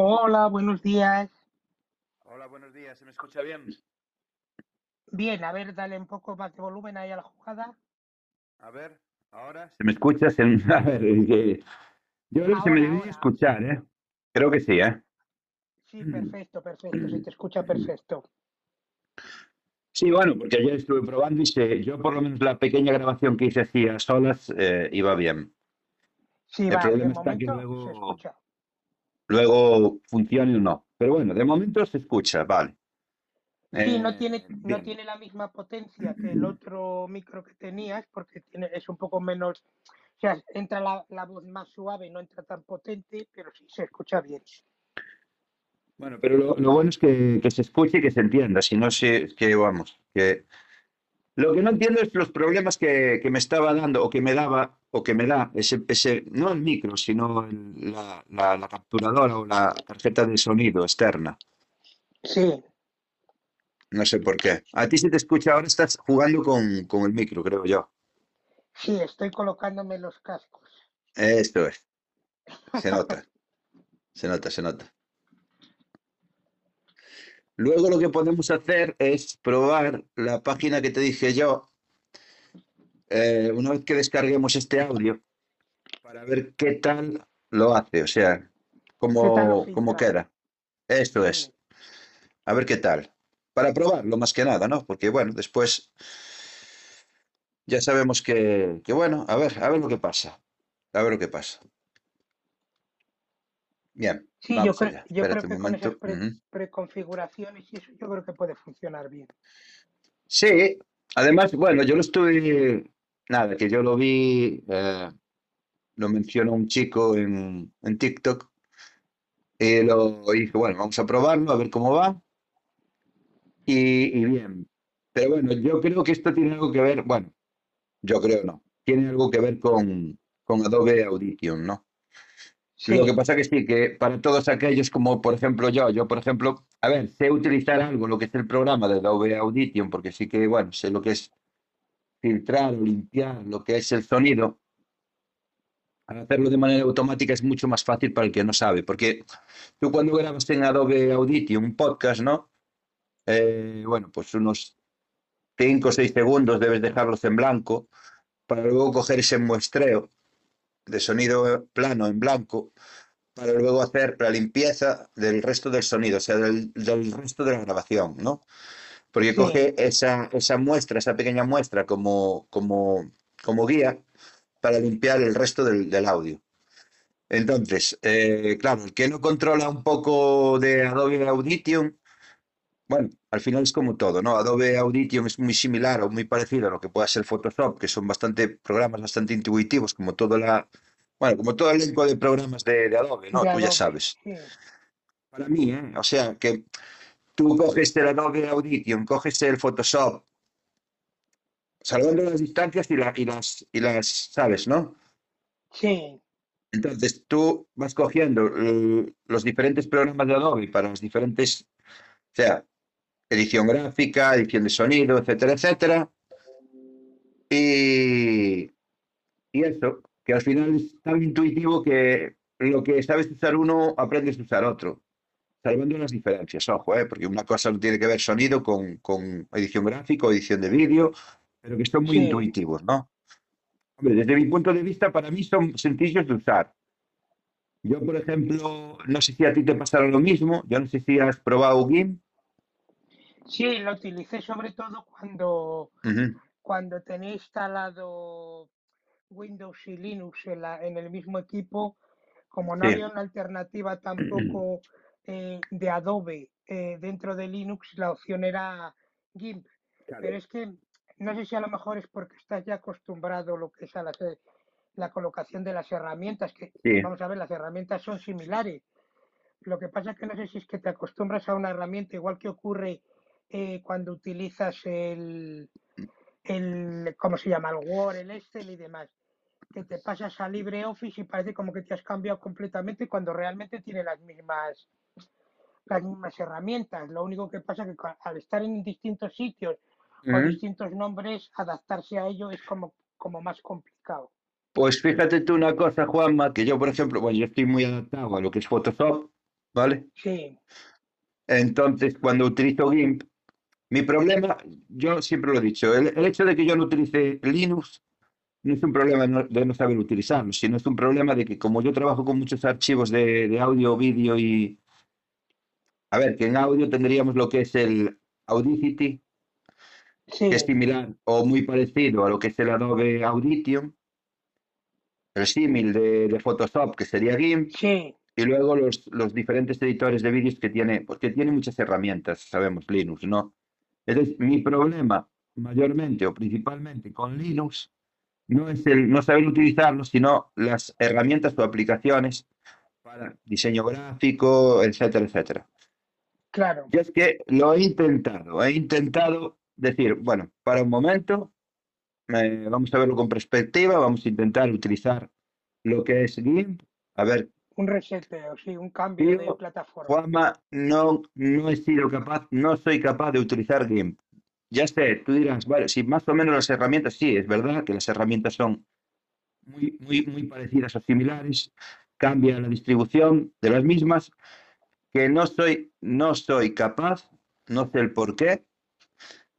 Hola, buenos días. Hola, buenos días. ¿Se me escucha bien? Bien, a ver, dale un poco más de volumen ahí a la jugada. A ver, ahora. ¿Se me escucha? Se- A ver, yo creo que se me Ahora, debería ahora. escuchar, ¿eh? Creo que sí, ¿eh? Sí, perfecto, perfecto, se te escucha perfecto. Sí, bueno, porque ayer estuve probando y se- yo por lo menos la pequeña grabación que hice así a solas eh, iba bien. Sí, El va, de problema está que momento se luego, escucha. Luego funcione o no. Pero bueno, de momento se escucha, vale. Sí, no Eh, tiene, no tiene la misma potencia que el otro micro que tenías, porque tiene, es un poco menos, o sea, entra la, la voz más suave, no entra tan potente, pero sí se escucha bien. Bueno, pero lo, lo bueno es que, que se escuche y que se entienda, si no sé, que vamos, que lo que no entiendo es los problemas que, que me estaba dando o que me daba o que me da ese, ese no el micro, sino el- la, la- la capturadora o la tarjeta de sonido externa. Sí, No sé por qué. A ti se te escucha, ahora estás jugando con, con el micro, creo yo. sí, estoy colocándome los cascos. Esto es, se nota, se nota, se nota. Luego lo que podemos hacer es probar la página que te dije yo, eh, una vez que descarguemos este audio, para ver qué tal lo hace, o sea, ¿Qué tal lo cómo, cómo queda. Esto es, a ver qué tal. Para probarlo más que nada, ¿no? Porque bueno, después ya sabemos que, que bueno, a ver, a ver lo que pasa. A ver lo que pasa. Bien, Sí, yo creo, yo creo que con esas preconfiguraciones y eso, yo creo que puede funcionar bien. Sí, además, bueno, yo lo estuve, nada, que yo lo vi, eh, lo mencionó un chico en, en TikTok y lo y dije, bueno, vamos a probarlo, a ver cómo va. Y, y bien, pero bueno, yo creo que esto tiene algo que ver, bueno, yo creo no, tiene algo que ver con, con Adobe Audition, ¿no? Lo que pasa que sí, que para todos aquellos como por ejemplo yo, yo por ejemplo, a ver, sé utilizar algo, lo que es el programa de Adobe Audition, porque sí que, bueno, sé lo que es filtrar o limpiar lo que es el sonido, al hacerlo de manera automática es mucho más fácil para el que no sabe, porque tú cuando grabas en Adobe Audition un podcast, ¿no? Eh, bueno, pues unos 5 o 6 segundos debes dejarlos en blanco para luego coger ese muestreo de sonido plano en blanco para luego hacer la limpieza del resto del sonido, o sea, del, del resto de la grabación, ¿no? Porque sí, coge esa, esa muestra, esa pequeña muestra como, como, como guía para limpiar el resto del, del audio. Entonces, eh, claro, el que no controla un poco de Adobe Audition, bueno, al final es como todo, ¿no? Adobe Audition es muy similar o muy parecido a lo que pueda ser Photoshop, que son bastante programas bastante intuitivos, como toda la, bueno, como todo el elenco de programas de, de Adobe, ¿no? de Tú ya sabes. sí, Para mí, ¿eh? O sea, que tú coges el Adobe Audition, coges el Photoshop, salvando las distancias y, la- y las, y las, ¿sabes, no? sí, Entonces tú vas cogiendo eh, los diferentes programas de Adobe para las diferentes, o sea, edición gráfica, edición de sonido, etcétera, etcétera. Y, y eso, que al final es tan intuitivo que lo que sabes usar uno, aprendes a usar otro. Salvando las diferencias, ojo, ¿eh? porque una cosa no tiene que ver sonido con, con edición gráfica o edición de vídeo, pero que son muy sí, intuitivos, ¿no? Hombre, desde mi punto de vista, para mí son sencillos de usar. Yo, por ejemplo, no sé si a ti te pasará lo mismo. Yo no sé si has probado GIMP. Sí, lo utilicé sobre todo cuando, cuando tenía instalado Windows y Linux en, la- en el mismo equipo, como no había una alternativa tampoco eh, de Adobe eh, dentro de Linux, la opción era GIMP. Pero es que no sé si a lo mejor es porque estás ya acostumbrado lo que es a las, eh, la colocación de las herramientas, que Sí. vamos a ver, las herramientas son similares. Lo que pasa es que no sé si es que te acostumbras a una herramienta, igual que ocurre eh, cuando utilizas el, el, ¿cómo se llama? El Word, el Excel y demás, que te pasas a LibreOffice y parece como que te has cambiado completamente cuando realmente tiene las mismas, las mismas herramientas. Lo único que pasa es que al estar en distintos sitios Ujú. distintos nombres, adaptarse a ello es como, como más complicado. Pues fíjate tú una cosa, Juanma, que yo, por ejemplo, bueno, yo estoy muy adaptado a lo que es Photoshop, ¿vale? Sí, Entonces, cuando utilizo GIMP, mi problema, yo siempre lo he dicho, el, el hecho de que yo no utilice Linux no es un problema de no saber utilizarlo, sino es un problema de que como yo trabajo con muchos archivos de, de audio, vídeo y... A ver, que en audio tendríamos lo que es el Audacity, que es similar o muy parecido a lo que es el Adobe Audition, el símil de, de Photoshop, que sería GIMP, sí, y luego los, los diferentes editores de vídeos que tiene, porque tiene muchas herramientas, sabemos, Linux, ¿no? Entonces, mi problema mayormente o principalmente con Linux no es el no saber utilizarlo, sino las herramientas o aplicaciones para diseño gráfico, etcétera, etcétera. claro. Yo es que lo he intentado, he intentado decir, bueno, para un momento, eh, vamos a verlo con perspectiva, vamos a intentar utilizar lo que es GIMP, a ver, Un reseteo, sí, un cambio de plataforma. Juanma, no, no he sido capaz, no soy capaz de utilizar GIMP. Ya sé, tú dirás, vale, si más o menos las herramientas, sí, es verdad que las herramientas son muy, muy, muy parecidas o similares, cambia la distribución de las mismas, que no soy, no soy capaz, no sé el por qué,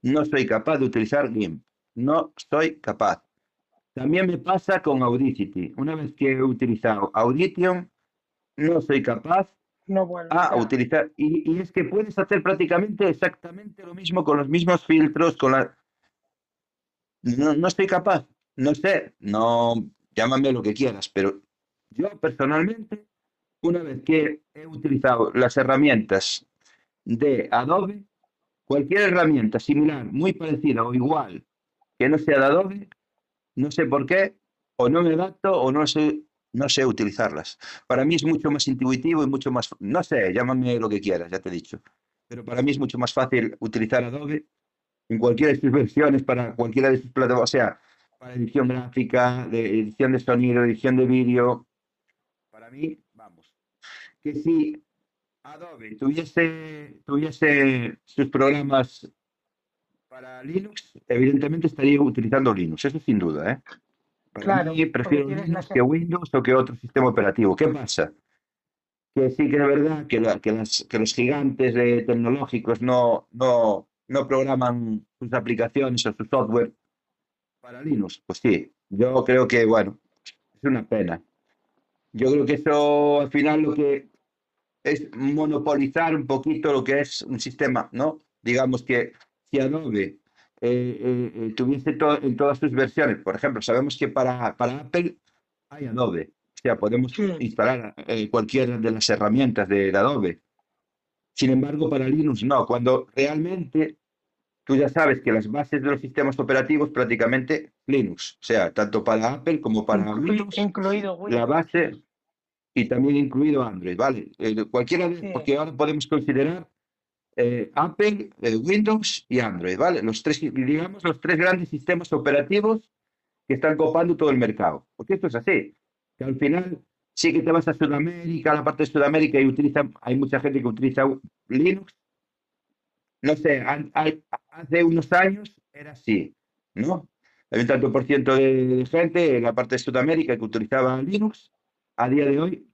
no soy capaz de utilizar GIMP. No soy capaz. También me pasa con Audacity. Una vez que he utilizado Audition, no soy capaz No a utilizar. Y, y es que puedes hacer prácticamente exactamente lo mismo con los mismos filtros, con la... No, no estoy capaz, no sé, no, llámame lo que quieras, pero yo personalmente, una vez que he utilizado las herramientas de Adobe, cualquier herramienta similar, muy parecida o igual que no sea de Adobe, no sé por qué, o no me adapto o no sé, no sé utilizarlas. Para mí es mucho más intuitivo y mucho más, no sé, llámame lo que quieras, ya te he dicho. Pero para mí es mucho más fácil utilizar Adobe en cualquiera de sus versiones, para cualquiera de sus plataformas, o sea, para edición gráfica, de edición de sonido, edición de vídeo. Para mí, vamos, que si Adobe tuviese, tuviese sus programas para Linux, evidentemente estaría utilizando Linux, eso sin duda, ¿eh? Para Claro, mí prefiero Linux que Windows o que otro sistema operativo. ¿Qué pasa? Que sí que es verdad que, la- que las- que los gigantes de tecnológicos no, no, no programan sus aplicaciones o su software para Linux. Pues sí, yo creo que, bueno, es una pena. Yo creo que eso al final lo que es monopolizar un poquito lo que es un sistema, ¿no? Digamos que si Adobe eh, eh, tuviese to- en todas sus versiones, por ejemplo, sabemos que para, para Apple hay Adobe, o sea, podemos Sí. instalar eh, cualquiera de las herramientas de, Adobe. Sin embargo, para Linux no, cuando realmente tú ya sabes que las bases de los sistemas operativos prácticamente Linux, o sea, tanto para Apple como para Windows incluido la Windows. base y también incluido Android, ¿vale? Eh, cualquiera de, Sí. porque ahora podemos considerar eh, Apple, eh, Windows y Android, ¿vale? Los tres, digamos, los tres grandes sistemas operativos que están copando todo el mercado. Porque esto es así, que al final sí que te vas a Sudamérica, a la parte de Sudamérica y hay mucha gente que utiliza Linux. No sé, hace unos años era así, ¿no? Hay un tanto por ciento de gente en la parte de Sudamérica que utilizaba Linux. A día de hoy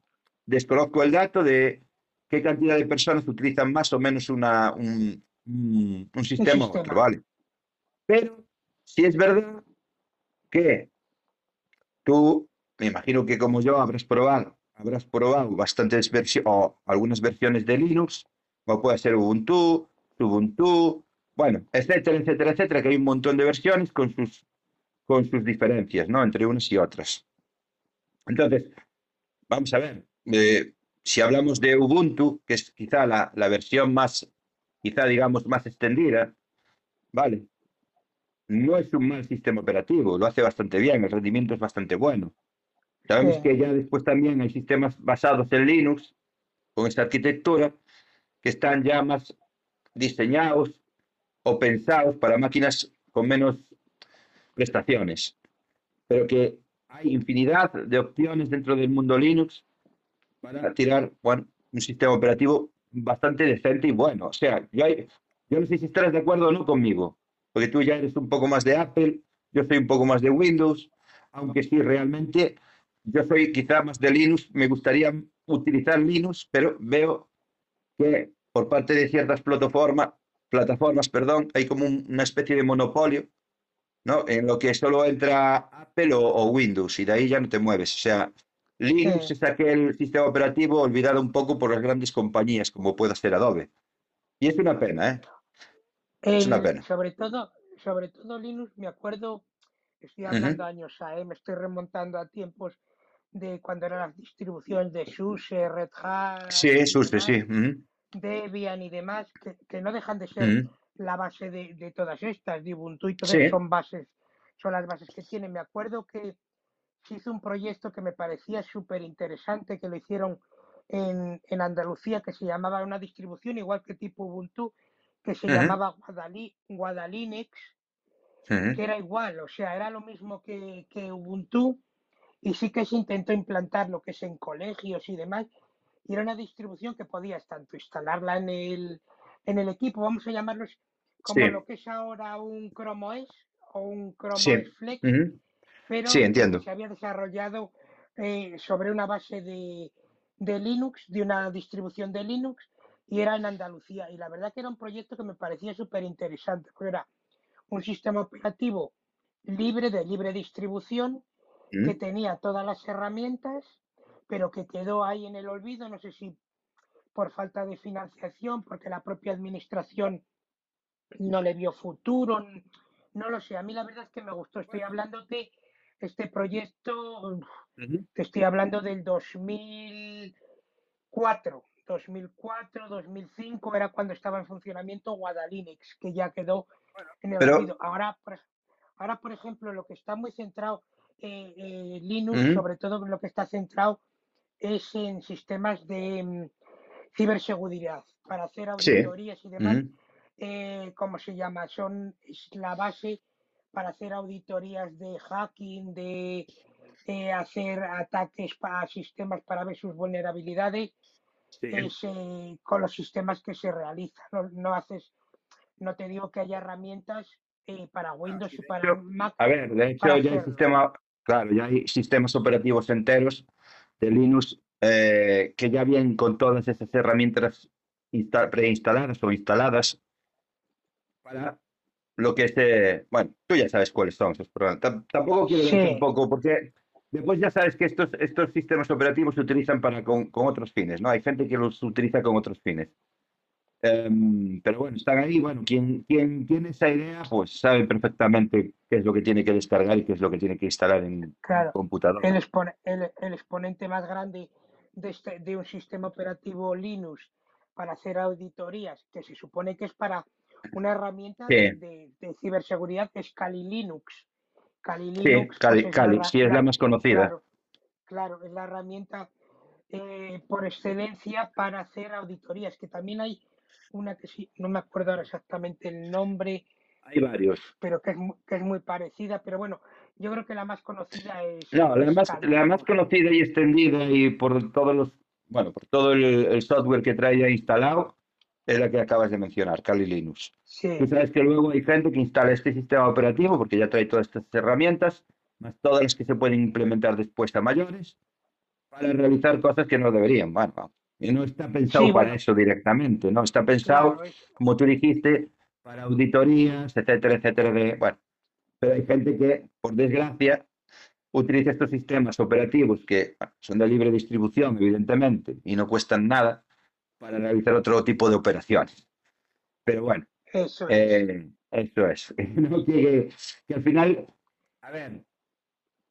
desconozco el dato de qué cantidad de personas utilizan más o menos una, un, un- un sistema u otro, sistema. ¿vale? Pero sí es verdad que tú, me imagino que como yo habrás probado habrás probado bastantes versiones o algunas versiones de Linux, como puede ser Ubuntu, Ubuntu, bueno, etcétera, etcétera, etcétera, que hay un montón de versiones con sus, con sus diferencias, ¿no? Entre unas y otras. Entonces, vamos a ver, eh, si hablamos de Ubuntu, que es quizá la, la versión más, quizá digamos, más extendida, ¿vale? No es un mal sistema operativo, lo hace bastante bien, el rendimiento es bastante bueno. Sabemos Sí. que ya después también hay sistemas basados en Linux, con esta arquitectura, que están ya más diseñados o pensados para máquinas con menos prestaciones, pero que hay infinidad de opciones dentro del mundo Linux para tirar bueno, un sistema operativo bastante decente y bueno. O sea, yo, hay- yo no sé si estarás de acuerdo o no conmigo, porque tú ya eres un poco más de Apple, yo soy un poco más de Windows, aunque sí, realmente yo soy quizá más de Linux, me gustaría utilizar Linux, pero veo que por parte de ciertas plataformas, plataformas, perdón, hay como un- una especie de monopolio, ¿no? En lo que solo entra Apple o, o Windows y de ahí ya no te mueves. O sea, Linux Sí. es aquel sistema operativo olvidado un poco por las grandes compañías como pueda ser Adobe. Y es una pena, ¿eh? Es una pena. sobre todo, sobre todo Linux, me acuerdo, estoy hablando años a, ¿eh? me estoy remontando a tiempos de cuando eran las distribuciones de SUSE, Red Hat Sí, y Suste, sí. Debian y demás, que, que no dejan de ser ujú. la base de, de todas estas, de Ubuntu y todo Sí, son bases, son las bases que tienen. Me acuerdo que se hizo un proyecto que me parecía súper interesante, que lo hicieron en, en Andalucía, que se llamaba una distribución igual que tipo Ubuntu, que se llamaba Guadali, Guadalinux, que era igual, o sea, era lo mismo que, que Ubuntu, y sí que se intentó implantar lo que es en colegios y demás, y era una distribución que podías tanto instalarla en el, en el equipo, vamos a llamarlos como Sí, lo que es ahora un Chrome OS o un Chrome sí. OS Flex. Pero Sí, entiendo. se había desarrollado eh, sobre una base de, de Linux, de una distribución de Linux, y era en Andalucía. Y la verdad que era un proyecto que me parecía súper interesante, porque era un sistema operativo libre, de libre distribución, que Ujú. tenía todas las herramientas, pero que quedó ahí en el olvido, no sé si por falta de financiación, porque la propia administración no le vio futuro, no lo sé. A mí la verdad es que me gustó. Estoy hablando de este proyecto, uf, Ujú. te estoy hablando del 2004, 2004, 2005, era cuando estaba en funcionamiento Guadalinux, que ya quedó en el Pero, olvido. Ahora, ahora, por ejemplo, lo que está muy centrado, eh, eh, Linux, sobre todo lo que está centrado es en sistemas de mm, ciberseguridad, para hacer Sí. auditorías y demás eh, ¿cómo se llama? Son es la base para hacer auditorías de hacking, de eh, hacer ataques a sistemas para ver sus vulnerabilidades, Sí. es eh, con los sistemas que se realizan. No, no haces, no te digo que haya herramientas eh, para Windows sí, y de para hecho, Mac a ver, de hecho ya hay sistema, claro, ya hay sistemas operativos enteros de Linux eh, que ya vienen con todas esas herramientas insta- preinstaladas o instaladas para lo que es, eh, bueno, tú ya sabes cuáles son esos programas. Tam- Tampoco quiero ver Sí, tampoco, porque después ya sabes que estos, estos sistemas operativos se utilizan para con, con otros fines, ¿no? Hay gente que los utiliza con otros fines. Em, pero bueno, están ahí. Bueno, quien, quien tiene esa idea, pues sabe perfectamente qué es lo que tiene que descargar y qué es lo que tiene que instalar en, en el claro. computador. El, expone- el, el exponente más grande de, este, de un sistema operativo Linux para hacer auditorías, que se supone que es para una herramienta de, Sí, de- de ciberseguridad, es Kali Linux. Kali sí, Linux, pues Cali, es la, sí, es la más conocida. claro, claro, es la herramienta eh, por excelencia para hacer auditorías, que también hay una que sí, no me acuerdo ahora exactamente el nombre, Hay varios. pero que es, que es muy parecida, pero bueno, yo creo que la más conocida es, No, la es más, Kali la más conocida y extendida y por todos los, bueno, por todo el, el software que trae ya instalado es la que acabas de mencionar, Kali Linux. Tú Sí, sabes que luego hay gente que instala este sistema operativo porque ya trae todas estas herramientas, más todas las que se pueden implementar después a mayores, para realizar cosas que no deberían. Bueno, y no está pensado sí, para bueno, eso directamente, no está pensado, claro, como tú dijiste, para auditorías, etcétera, etcétera. De, bueno, pero hay gente que, por desgracia, utiliza estos sistemas operativos que son de libre distribución, evidentemente, y no cuestan nada para realizar otro tipo de operaciones. Pero bueno, Eso es. eh, eso es. No que, que al final, a ver,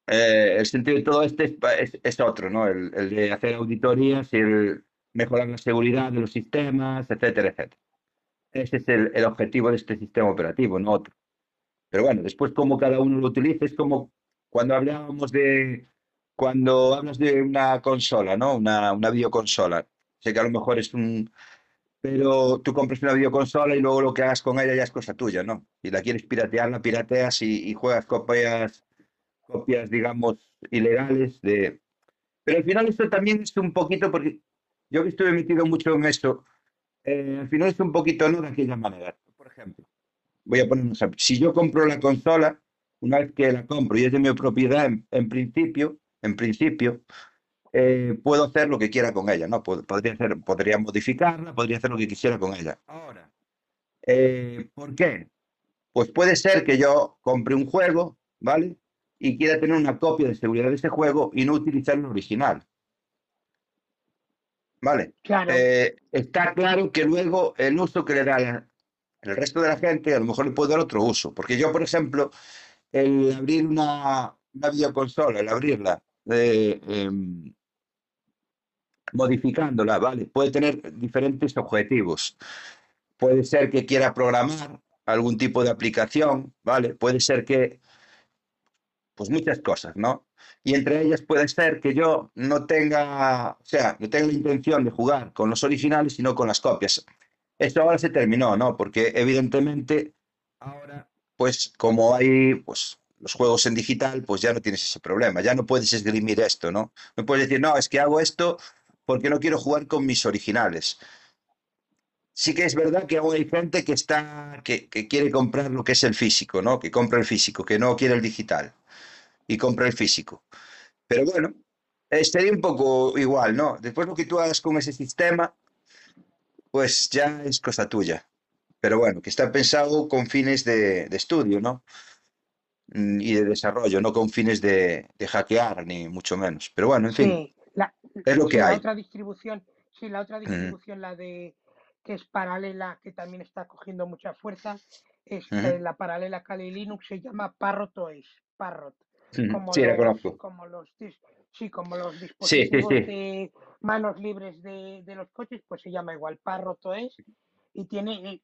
eh, el sentido de todo esto es, es- es otro, ¿no? El, el de hacer auditorías y el mejorar la seguridad de los sistemas, etcétera, etcétera. Ese es el, el objetivo de este sistema operativo, no otro. Pero bueno, después como cada uno lo utiliza, es como cuando hablábamos de, cuando hablas de una consola, ¿no? Una, una videoconsola. Sé que a lo mejor es un, pero tú compras una videoconsola y luego lo que hagas con ella ya es cosa tuya, ¿no? Si la quieres piratear, la pirateas y, y juegas copias, copias, digamos, ilegales de... Pero al final esto también es un poquito, porque yo que estuve metido mucho en esto, eh, al final es un poquito, ¿no? De aquella manera. Por ejemplo, voy a poner un ejemplo. Si yo compro la consola, una vez que la compro y es de mi propiedad, en, en principio, en principio, eh, puedo hacer lo que quiera con ella, ¿no? Pod- Podría hacer, podría modificarla, podría hacer lo que quisiera con ella. Ahora, eh, ¿por qué? Pues puede ser que yo compre un juego, ¿vale? Y quiera tener una copia de seguridad de ese juego y no utilizar el original. ¿Vale? Claro, Eh, está claro que luego el uso que le da el resto de la gente, a lo mejor le puede dar otro uso. Porque yo, por ejemplo, el abrir una, una videoconsola, el abrirla, eh, em, modificándola, ¿vale? Puede tener diferentes objetivos. Puede ser que quiera programar algún tipo de aplicación, ¿vale? Puede ser que, pues muchas cosas, ¿no? Y entre ellas puede ser que yo no tenga, o sea, no tenga la intención de jugar con los originales, sino con las copias. Esto ahora se terminó, ¿no? Porque evidentemente ahora, pues como hay, pues los juegos en digital, pues ya no tienes ese problema, ya no puedes esgrimir esto, ¿no? No puedes decir, no, es que hago esto porque no quiero jugar con mis originales. Sí que es verdad que aún hay gente que está, que, quiere comprar lo que es el físico, ¿no? Que compra el físico, que no quiere el digital y compra el físico. Pero bueno, eh, sería un poco igual, ¿no? Después lo que tú hagas con ese sistema, pues ya es cosa tuya. Pero bueno, que está pensado con fines de, estudio, ¿no? Mm, Y de desarrollo, no con fines de, de hackear, ni mucho menos. Pero bueno, en fin. Es lo sí, que la hay. otra distribución, sí, la otra Mm, distribución, la de que es paralela, que también está cogiendo mucha fuerza, es eh, la paralela Kali Linux, se llama Parrot OS, Parrot, como Sí, la conozco. como los, sí, como los Sí, sí, dispositivos sí. de manos libres de, de los coches, pues se llama igual Parrot OS y tiene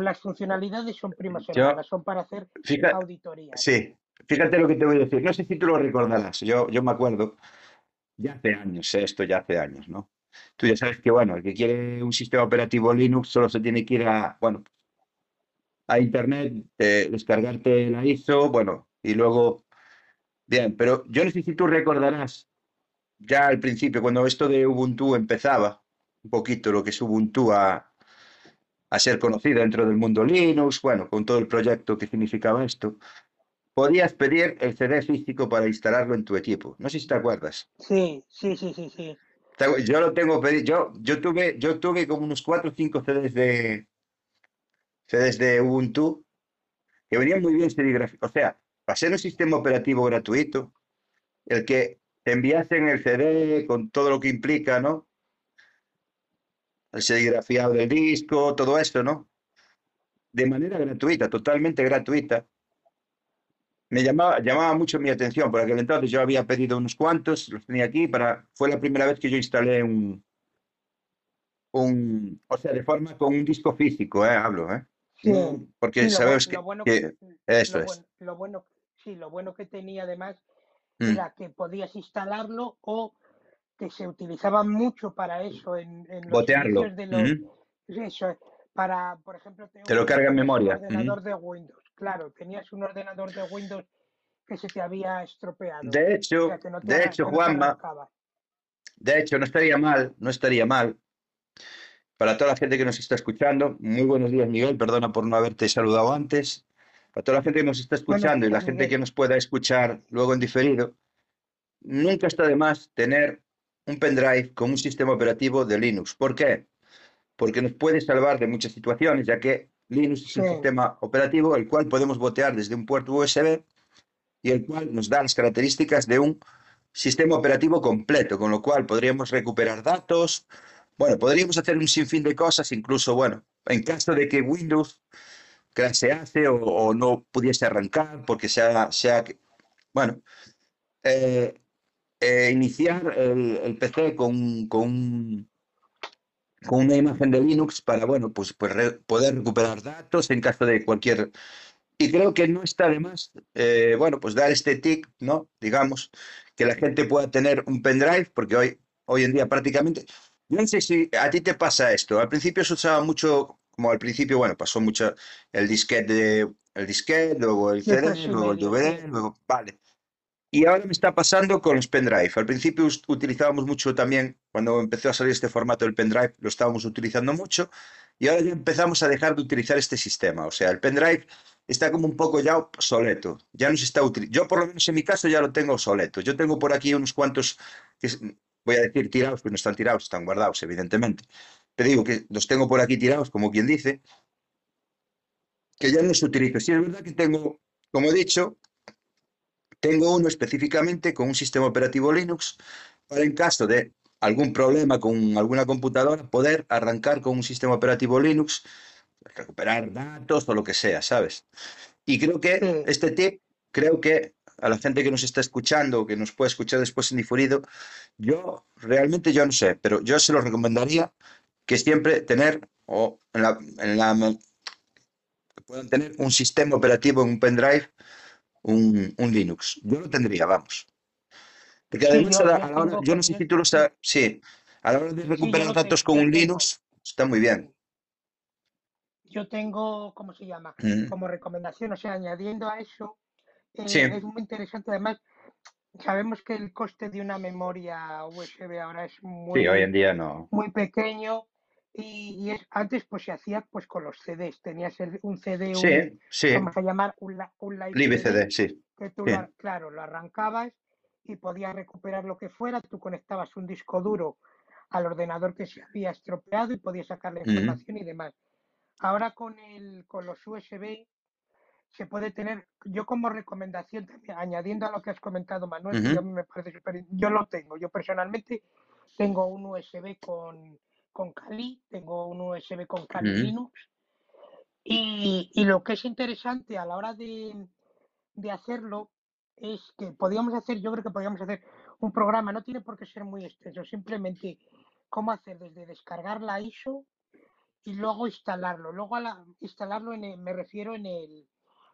las funcionalidades son primas hermanas, son para hacer fíjate, auditorías. sí, fíjate lo que te voy a decir. No sé si tú lo recordarás. Yo, yo me acuerdo, ya hace años, eh, esto ya hace años, ¿no? Tú ya sabes que, bueno, el que quiere un sistema operativo Linux solo se tiene que ir a, bueno, a internet, eh, descargarte la ISO, bueno, y luego, bien, pero yo no sé si tú recordarás ya al principio, cuando esto de Ubuntu empezaba, un poquito lo que es Ubuntu a, a ser conocido dentro del mundo Linux, bueno, con todo el proyecto que significaba esto, podías pedir el CD físico para instalarlo en tu equipo. No sé si te acuerdas. Sí, sí, sí, sí, sí. Yo lo tengo pedido, yo, yo tuve, yo tuve como unos 4 o 5 CDs de, CDs de Ubuntu que venían muy bien serigrafiados. O sea, para ser un sistema operativo gratuito, el que te enviasen el CD con todo lo que implica, ¿no? El serigrafiado del disco, todo esto, ¿no? De manera gratuita, totalmente gratuita. Me llamaba, llamaba mucho mi atención, por aquel entonces yo había pedido unos cuantos, los tenía aquí, para, fue la primera vez que yo instalé un, un, o sea, de forma con un disco físico, ¿eh? Hablo, ¿eh? Sí, porque sí, buen- que, bueno que que eso lo es. bueno, lo bueno, sí, lo bueno que tenía además Mm, era que podías instalarlo o que se utilizaba mucho para eso en, en los botearlo. de los, eso, para, por ejemplo, te- Te lo un- carga en memoria. ordenador de Windows, claro, tenías un ordenador de Windows que se te había estropeado, De o hecho, sea, no de hecho, no Juanma, de hecho, no estaría mal, no estaría mal. Para toda la gente que nos está escuchando, muy buenos días, Miguel, perdona por no haberte saludado antes. Para toda la gente que nos está escuchando y la gente que nos pueda escuchar luego en diferido, nunca está de más tener un pendrive con un sistema operativo de Linux. ¿Por qué? Porque nos puede salvar de muchas situaciones, ya que Linux es un sistema operativo el cual podemos botear desde un puerto USB y el cual nos da las características de un sistema operativo completo, con lo cual podríamos recuperar datos, bueno, podríamos hacer un sinfín de cosas, incluso, bueno, en caso de que Windows crashease o, o no pudiese arrancar porque sea, sea bueno, eh, eh, iniciar el, el PC con, con, con, una imagen de Linux para, bueno, pues, pues re, poder recuperar datos en caso de cualquier... Y creo que no está de más, eh, bueno, pues dar este tic, ¿no? Digamos, que la gente pueda tener un pendrive, porque hoy, hoy en día prácticamente... Yo no sé si a ti te pasa esto. Al principio se usaba mucho, como al principio, bueno, pasó mucho el disquete, de, el disquete, luego el CD, luego el DVD, luego... Vale. Y ahora me está pasando con los pendrive. Al principio utilizábamos mucho también, cuando empezó a salir este formato del pendrive, lo estábamos utilizando mucho. Y ahora ya empezamos a dejar de utilizar este sistema. O sea, el pendrive está como un poco ya obsoleto. Ya no se está. Yo, por lo menos en mi caso, ya lo tengo obsoleto. Yo tengo por aquí unos cuantos, que voy a decir tirados, pero no están tirados, están guardados, evidentemente. Te digo que los tengo por aquí tirados, como quien dice, que ya no los utilizo. Sí, es verdad que tengo, como he dicho, tengo uno específicamente con un sistema operativo Linux para en caso de algún problema con alguna computadora poder arrancar con un sistema operativo Linux, recuperar datos o lo que sea, ¿sabes? Y creo que este tip, creo que a la gente que nos está escuchando, que nos puede escuchar después en difurido, yo realmente yo no sé, pero yo se lo recomendaría que siempre tener o en la, en la puedan tener un sistema operativo en un pendrive un, un Linux. Yo lo tendría, vamos. Porque además, sí, yo, a, la, a la hora, yo no sé si tú lo sabes, sí, a la hora de recuperar sí, datos con un Linux, está muy bien. Yo tengo, ¿cómo se llama? Mm. Como recomendación, o sea, añadiendo a eso, eh, sí. es muy interesante. Además, sabemos que el coste de una memoria USB ahora es muy, sí, hoy en día no. muy pequeño y, y es, antes pues se hacía pues con los CDs, tenías el, un CD, sí, un, sí. vamos a llamar un, un live, live CD, sí. que tú. Lo, claro, lo arrancabas y podías recuperar lo que fuera, tú conectabas un disco duro al ordenador que se había estropeado y podías sacar la información y demás. Ahora con, el, con los USB se puede tener, yo como recomendación, también, añadiendo a lo que has comentado Manuel, uh -huh. yo me parece super, yo lo tengo, yo personalmente tengo un USB con, con Kali, tengo un USB con Kali uh -huh. Linux. Y, y, lo que es interesante a la hora de, de, hacerlo es que podíamos hacer, yo creo que podíamos hacer un programa, no tiene por qué ser muy extenso, simplemente cómo hacer desde descargar la ISO y luego instalarlo. Luego a la, instalarlo en el, me refiero en el,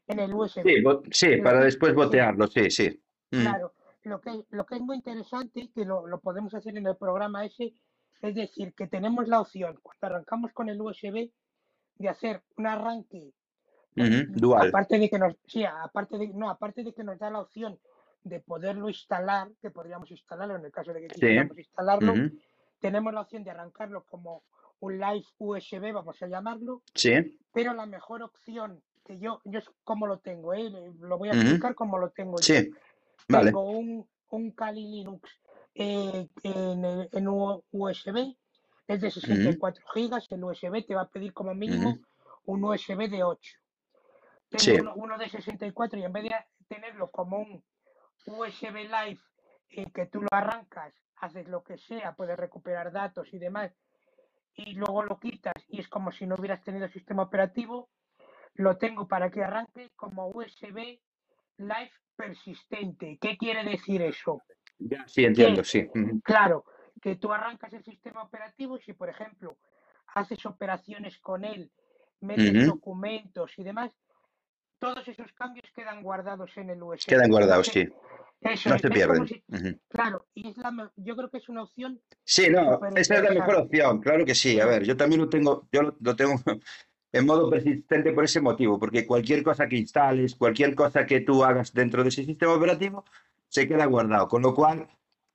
en el USB. Sí, sí para después botearlo, sí, sí. Mm. Claro, lo que, lo que es muy interesante, que lo, lo podemos hacer en el programa ese, es decir, que tenemos la opción, cuando arrancamos con el USB, de hacer un arranque uh -huh, dual. Aparte de que nos, sí, aparte de, no, aparte de que nos da la opción de poderlo instalar, que podríamos instalarlo en el caso de que quisiéramos sí. instalarlo, uh -huh. tenemos la opción de arrancarlo como un live USB, vamos a llamarlo. Sí. Pero la mejor opción que yo, yo es como lo tengo, ¿eh? lo voy a explicar uh -huh. como lo tengo sí. yo. Vale. Tengo un, un Kali Linux eh, en, en, USB, es de 64 uh -huh. gigas, el USB te va a pedir como mínimo uh -huh. un USB de 8. Tengo sí. uno, uno, de 64 y en vez de tenerlo como un USB Live eh, que tú lo arrancas, haces lo que sea, puedes recuperar datos y demás, y luego lo quitas y es como si no hubieras tenido sistema operativo, lo tengo para que arranque como USB Live persistente. ¿Qué quiere decir eso? Ya, sí, entiendo, que, sí. Claro, que tú arrancas el sistema operativo y si, por ejemplo, haces operaciones con él, metes uh -huh. documentos y demás, todos esos cambios quedan guardados en el USB. Quedan guardados, sí. Eso, no se pierden. Si, uh -huh. Claro, y es la, yo creo que es una opción. Sí, no, esa es la mejor opción, claro que sí. A ver, yo también lo tengo, yo lo, lo tengo en modo persistente por ese motivo, porque cualquier cosa que instales, cualquier cosa que tú hagas dentro de ese sistema operativo, se queda guardado, con lo cual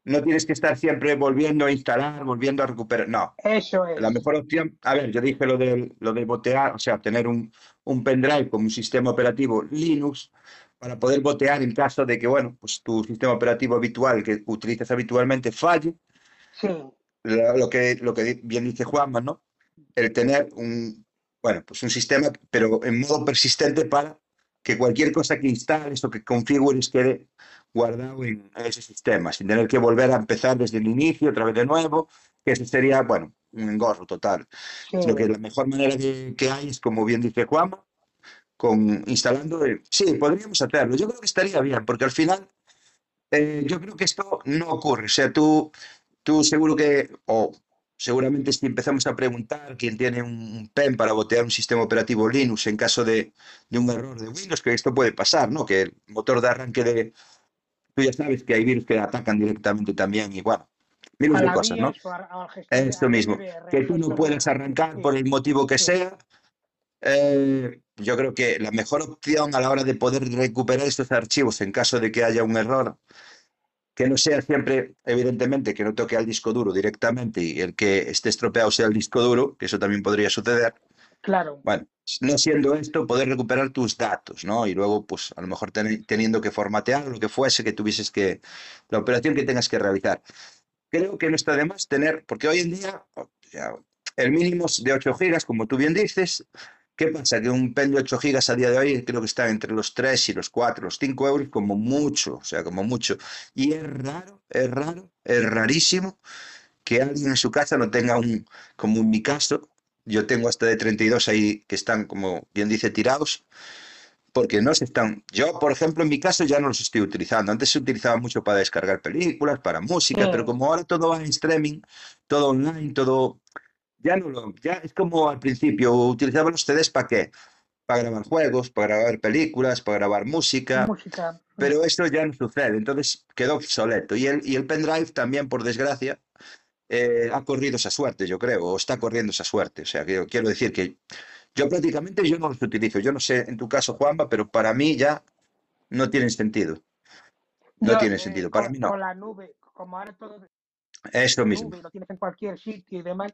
no tienes que estar siempre volviendo a instalar, volviendo a recuperar, no. Eso es. La mejor opción, a ver, yo dije lo de, lo de botear, o sea, tener un, un pendrive como un sistema operativo Linux para poder botear en caso de que, bueno, pues tu sistema operativo habitual que utilizas habitualmente falle. Sí. Lo, lo que, lo que bien dice Juanma, ¿no? El tener un, bueno, pues un sistema, pero en modo persistente para que cualquier cosa que instales o que configures quede guardado en ese sistema, sin tener que volver a empezar desde el inicio, otra vez de nuevo, que eso sería, bueno, un engorro total. Lo que la mejor manera que, que hay es, como bien dice Juan, con instalando, sí, podríamos hacerlo. Yo creo que estaría bien, porque al final eh, yo creo que esto no ocurre. O sea, tú, tú seguro que, o seguramente si empezamos a preguntar quién tiene un PEN para botear un sistema operativo Linux en caso de, de, un error de Windows, que esto puede pasar, ¿no? Que el motor de arranque de... Tú ya sabes que hay virus que atacan directamente también y bueno, miles de cosas, ¿no? Esto mismo, que tú no puedes arrancar por el motivo que sea. Eh, yo creo que la mejor opción a la hora de poder recuperar estos archivos en caso de que haya un error que no sea siempre, evidentemente, que no toque al disco duro directamente y el que esté estropeado sea el disco duro, que eso también podría suceder. Claro. Bueno, no siendo esto, poder recuperar tus datos, ¿no? Y luego, pues, a lo mejor teniendo que formatear lo que fuese que tuvieses que, la operación que tengas que realizar. Creo que no está de más tener, porque hoy en día, el mínimo es de 8 gigas, como tú bien dices, ¿Qué pasa? Que un pen de 8 gigas a día de hoy creo que está entre los 3 y los 4, los 5 euros como mucho, o sea, como mucho. Y es raro, es raro, es rarísimo que alguien en su casa no tenga un, como en mi caso, yo tengo hasta de 32 ahí que están, como bien dice, tirados, porque no se están. Yo, por ejemplo, en mi caso ya no los estoy utilizando. Antes se utilizaba mucho para descargar películas, para música, pero como ahora todo va en streaming, todo online, todo ya no lo, ya es como al principio, utilizaba los CDs para qué? Para grabar juegos, para grabar películas, para grabar música, música. pero esto ya no sucede, entonces quedó obsoleto. Y el, y el pendrive también, por desgracia, eh, ha corrido esa suerte, yo creo, o está corriendo esa suerte. O sea, que quiero decir que yo prácticamente yo no los utilizo. Yo no sé en tu caso, Juanma, pero para mí ya no tienen sentido. No tiene sentido, para con, mí no. Con la nube, como ahora todo... Mismo. Nube, lo tienes en cualquier sitio y demás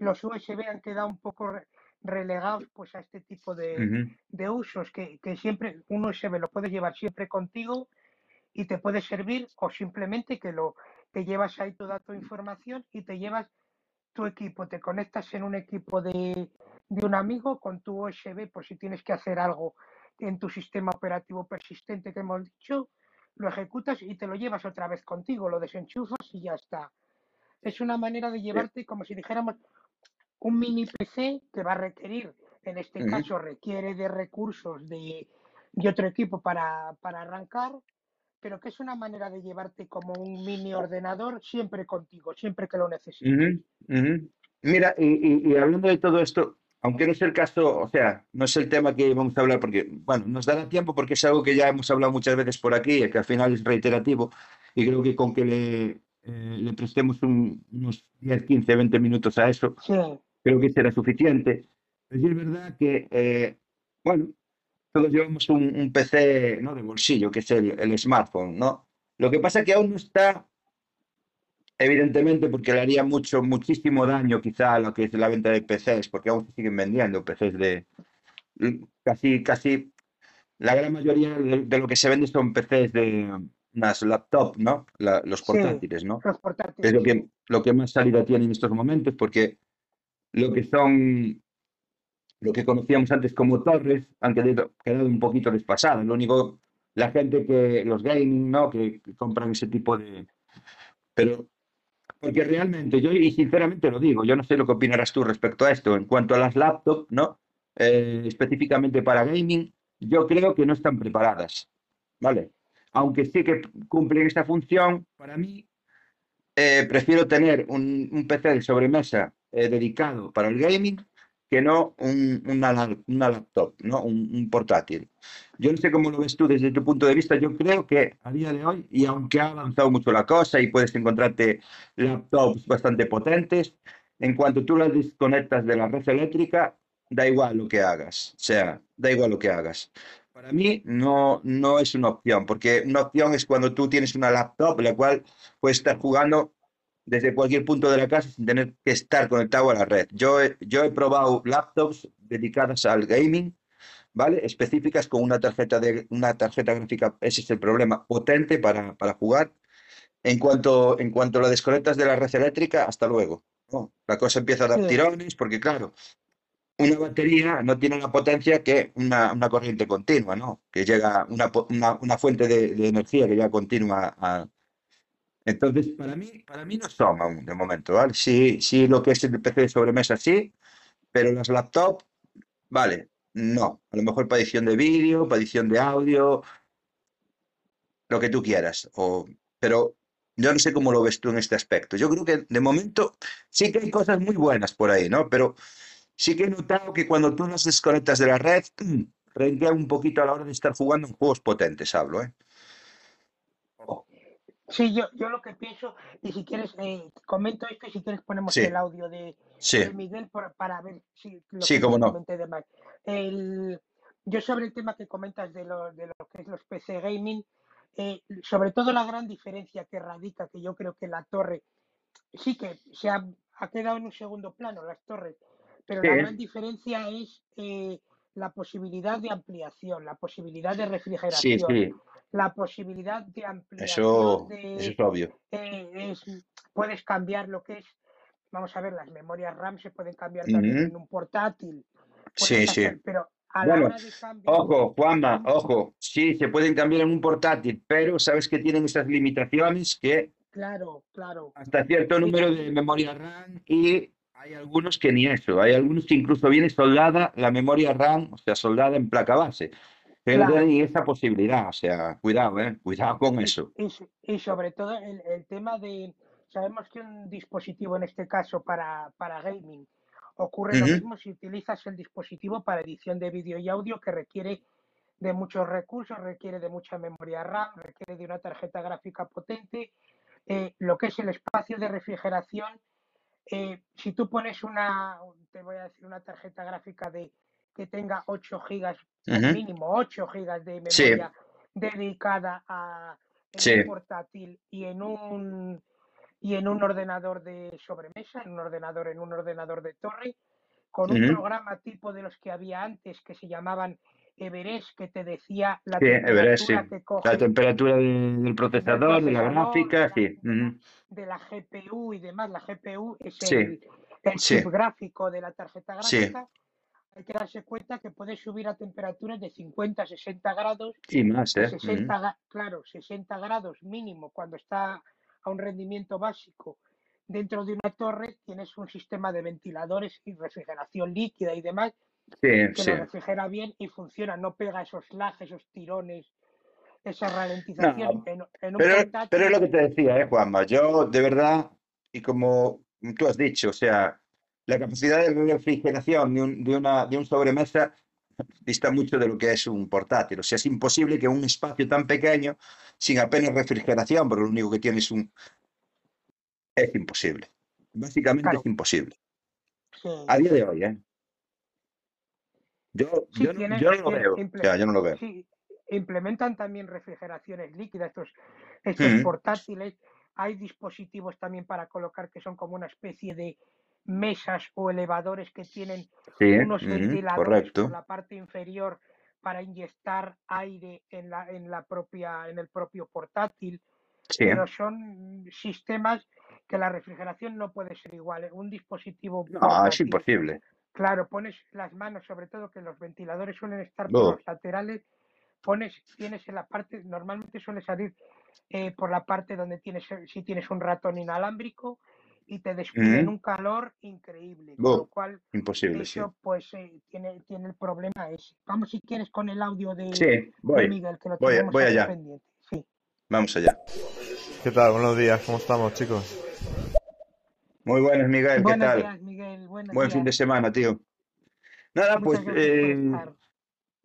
los USB han quedado un poco relegados pues a este tipo de, de usos que, que siempre un USB lo puedes llevar siempre contigo y te puede servir o simplemente que lo te llevas ahí toda tu información y te llevas tu equipo, te conectas en un equipo de, de un amigo con tu USB por si tienes que hacer algo en tu sistema operativo persistente que hemos dicho, lo ejecutas y te lo llevas otra vez contigo, lo desenchufas y ya está. Es una manera de llevarte como si dijéramos un mini PC que va a requerir, en este caso requiere de recursos de, de otro equipo para, para arrancar, pero que es una manera de llevarte como un mini ordenador siempre contigo, siempre que lo necesites. Ujú, ujú. Mira, y, y- y hablando de todo esto, aunque no es el caso, o sea, no es el tema que vamos a hablar porque, bueno, nos dará tiempo porque es algo que ya hemos hablado muchas veces por aquí, que al final es reiterativo, y creo que con que le, eh, le prestemos un- unos 10, 15, 20 minutos a eso, Sí, creo que será suficiente. Pero sí es verdad que, eh, bueno, todos llevamos un, un PC, ¿no? de bolsillo, que es el, el smartphone, ¿no? Lo que pasa es que aún no está, evidentemente, porque le haría mucho, muchísimo daño quizá a lo que es la venta de PCs, porque aún se siguen vendiendo PCs de casi, casi, la gran mayoría de, de lo que se vende son PCs de unas laptops, ¿no? La- los sí, portátiles, ¿no? los Es lo portátiles, sí. que, lo que más salida tiene en estos momentos, porque lo que son, lo que conocíamos antes como torres, han quedado, un poquito desfasadas. Lo único, la gente que, los gaming, ¿no? Que, compran ese tipo de... Pero, porque realmente, yo y sinceramente lo digo, yo no sé lo que opinarás tú respecto a esto, en cuanto a las laptops, ¿no? Eh, específicamente para gaming, yo creo que no están preparadas, ¿vale? Aunque sí que cumplen esta función, para mí eh, prefiero tener un, un PC de sobremesa eh, dedicado para el gaming que no un- una, una laptop, ¿no? Un, un portátil. Yo no sé cómo lo ves tú desde tu punto de vista. Yo creo que a día de hoy, y aunque ha avanzado mucho la cosa y puedes encontrarte laptops bastante potentes, en cuanto tú las desconectas de la red eléctrica, da igual lo que hagas. O sea, da igual lo que hagas. Para mí no, no es una opción, porque una opción es cuando tú tienes una laptop, la cual puedes estar jugando desde cualquier punto de la casa sin tener que estar conectado a la red. Yo he, yo he probado laptops dedicadas al gaming, ¿vale? Específicas con una tarjeta de una tarjeta gráfica, ese es el problema, potente para, para jugar. En cuanto, en cuanto la desconectas de la red eléctrica, hasta luego. ¿no? La cosa empieza a dar tirones, porque claro, una batería no tiene la potencia que una, una corriente continua, ¿no? Que llega una, una, una fuente de, de energía que llega continua a... Entonces, para mí, para mí no son aún de momento, ¿vale? Sí, sí, lo que es el PC de sobremesa, sí, pero las laptops, vale, no. A lo mejor para edición de vídeo, para edición de audio, lo que tú quieras. O, pero yo no sé cómo lo ves tú en este aspecto. Yo creo que de momento sí que hay cosas muy buenas por ahí, ¿no? Pero sí que he notado que cuando tú las desconectas de la red, mm, renquea un poquito a la hora de estar jugando en juegos potentes, hablo, ¿eh? Sí, yo, yo lo que pienso, y si quieres, eh, comento esto y si quieres ponemos Sí, el audio de, sí, de Miguel por- para ver si lo sí, que cómo no. comenté de Mac. El, yo sobre el tema que comentas de lo, de lo que es los PC gaming, eh, sobre todo la gran diferencia que radica, que yo creo que la torre sí que se ha, ha quedado en un segundo plano, las torres, pero la gran Sí, diferencia es eh, la posibilidad de ampliación, la posibilidad de sí, refrigeración, sí. La posibilidad de ampliación Eso, eso es obvio. eh, es- puedes cambiar lo que es, vamos a ver, las memorias RAM se pueden cambiar también Ujú. en un portátil, Sí, sí. hacer, pero a la Bueno, hora de cambio, ojo, Juanma, ojo, sí, se pueden cambiar en un portátil, pero sabes que tienen esas limitaciones que Claro, claro. hasta cierto número de memoria RAM y hay algunos que ni eso, hay algunos que incluso viene soldada la memoria RAM, o sea, soldada en placa base, que no claro. ni esa posibilidad, o sea, cuidado, eh, cuidado con Y, eso. y, so- y sobre todo el, el tema de, sabemos que un dispositivo en este caso para, para gaming ocurre lo Ujú, mismo si utilizas el dispositivo para edición de vídeo y audio que requiere de muchos recursos, requiere de mucha memoria RAM, requiere de una tarjeta gráfica potente. eh, lo que es el espacio de refrigeración, eh, si tú pones una, te voy a decir, una tarjeta gráfica de que tenga 8 gigas, ujú. mínimo 8 gigas de Sí, memoria dedicada a, en un portátil y en un y en un ordenador de sobremesa, en un ordenador, en un ordenador de torre, con un programa tipo de los que había antes que se llamaban Everest, que te decía la Sí, Everest, sí. temperatura que La coge temperatura de- del procesador, de la procesador, de gráfica, la, sí. de la, de la GPU y demás. La GPU es el, el chip gráfico de la tarjeta gráfica. Hay que darse cuenta que puede subir a temperaturas de 50, 60 grados Y más, ¿eh? 60, Ujú. ga- claro, 60 grados mínimo cuando está a un rendimiento básico dentro de una torre, tienes un sistema de ventiladores y refrigeración líquida y demás Sí, que sí. lo refrigera bien y funciona, no pega esos lajes, esos tirones, esa No, ralentización. En, en un pero, pero es lo que te decía, ¿eh, Juanma? Yo, de verdad, y como tú has dicho, o sea, la capacidad de refrigeración de un, de una, de un sobremesa dista mucho de lo que es un portátil. O sea, es imposible que un espacio tan pequeño, sin apenas refrigeración, porque lo único que tiene es un... Es imposible. Básicamente es imposible. sí, A día de hoy, ¿eh? Yo, sí, yo, no, tiene, yo no lo veo. O imple- sea, yo no lo veo. sí, implementan también refrigeraciones líquidas, estos, estos Ujú. portátiles. Hay dispositivos también para colocar que son como una especie de mesas o elevadores que tienen Sí, unos ventiladores por correcto. la parte inferior para inyectar aire en la, en la propia, en el propio portátil, Sí, pero son sistemas que la refrigeración no puede ser igual. ¿eh? Un dispositivo no, es imposible. claro, pones las manos, sobre todo que los ventiladores suelen estar por los laterales, pones, tienes en la parte, normalmente suele salir eh, por la parte donde tienes, si tienes un ratón inalámbrico y te despiden Ujú. un calor increíble, con No, lo cual imposible, sí. eso pues eh, tiene, tiene el problema ese. Vamos si quieres con el audio de, Sí, de voy, Miguel, que lo voy, tenemos voy allá. pendiente. Sí. Vamos allá. ¿Qué tal? Buenos días, ¿cómo estamos, chicos? Muy buenas, Miguel, ¿qué Buenos tal? días, Miguel. Buenos Buen fin de días. semana, tío. Nada, pues, Muchas por eh,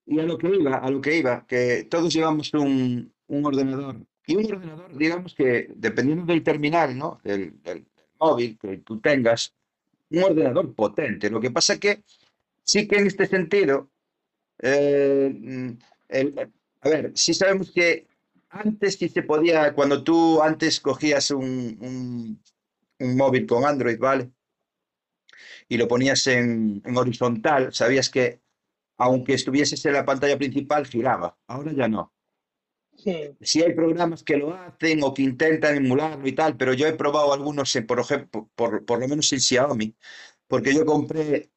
y a lo que iba, a lo que iba, que todos llevamos un, un ordenador. Y un ordenador, digamos que, dependiendo del terminal, ¿no? Del, del móvil que tú tengas, un ordenador potente. Lo que pasa que sí que en este sentido, eh, mm, a ver, sí sabemos que antes sí se podía, cuando tú antes cogías un, un- un móvil con Android, ¿vale? Y lo ponías en, en horizontal, sabías que aunque estuvieses en la pantalla principal, giraba. Ahora ya no. Sí, Sí hay programas que lo hacen o que intentan emularlo y tal, pero yo he probado algunos, por ejemplo, por, por lo menos en Xiaomi, porque yo compré,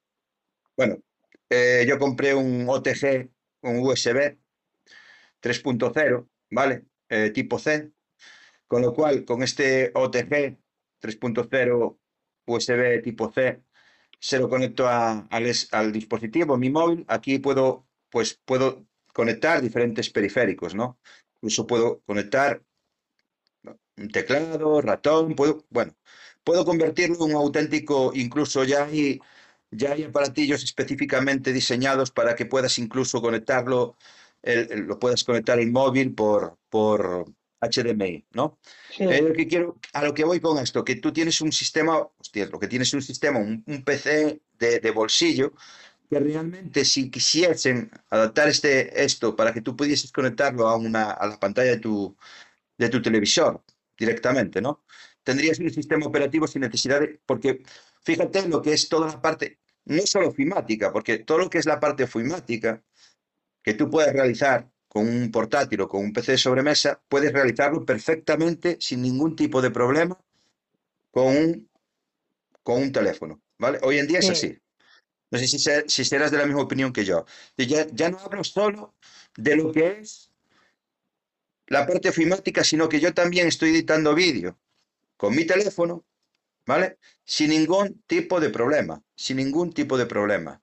bueno, eh, yo compré un OTG, un USB 3.0, ¿vale? Eh, tipo C, con lo cual con este OTG 3.0 USB tipo C se lo conecto al, al dispositivo, mi móvil. Aquí puedo, pues puedo conectar diferentes periféricos, ¿no? Incluso puedo conectar un teclado, ratón, puedo, bueno, puedo convertirlo en un auténtico, incluso ya hay, ya hay aparatillos específicamente diseñados para que puedas incluso conectarlo, el- el- lo puedas conectar el móvil por, por HDMI, ¿no? Sí, Eh, lo que quiero, a lo que voy con esto, que tú tienes un sistema, hostia, lo que tienes un sistema, un, un PC de, de bolsillo, que realmente si quisiesen adaptar este, esto para que tú pudieses conectarlo a, una, a la pantalla de tu, de tu televisor directamente, ¿no? Tendrías un sistema operativo sin necesidad de, porque fíjate lo que es toda la parte, no solo ofimática, porque todo lo que es la parte ofimática, que tú puedes realizar con un portátil o con un PC de sobremesa, puedes realizarlo perfectamente sin ningún tipo de problema con un, con un teléfono, ¿vale? Hoy en día es Sí. así. No sé si, se- si serás de la misma opinión que yo. Ya, ya no hablo solo de lo que es la parte ofimática, sino que yo también estoy editando vídeo con mi teléfono, ¿vale? Sin ningún tipo de problema, sin ningún tipo de problema.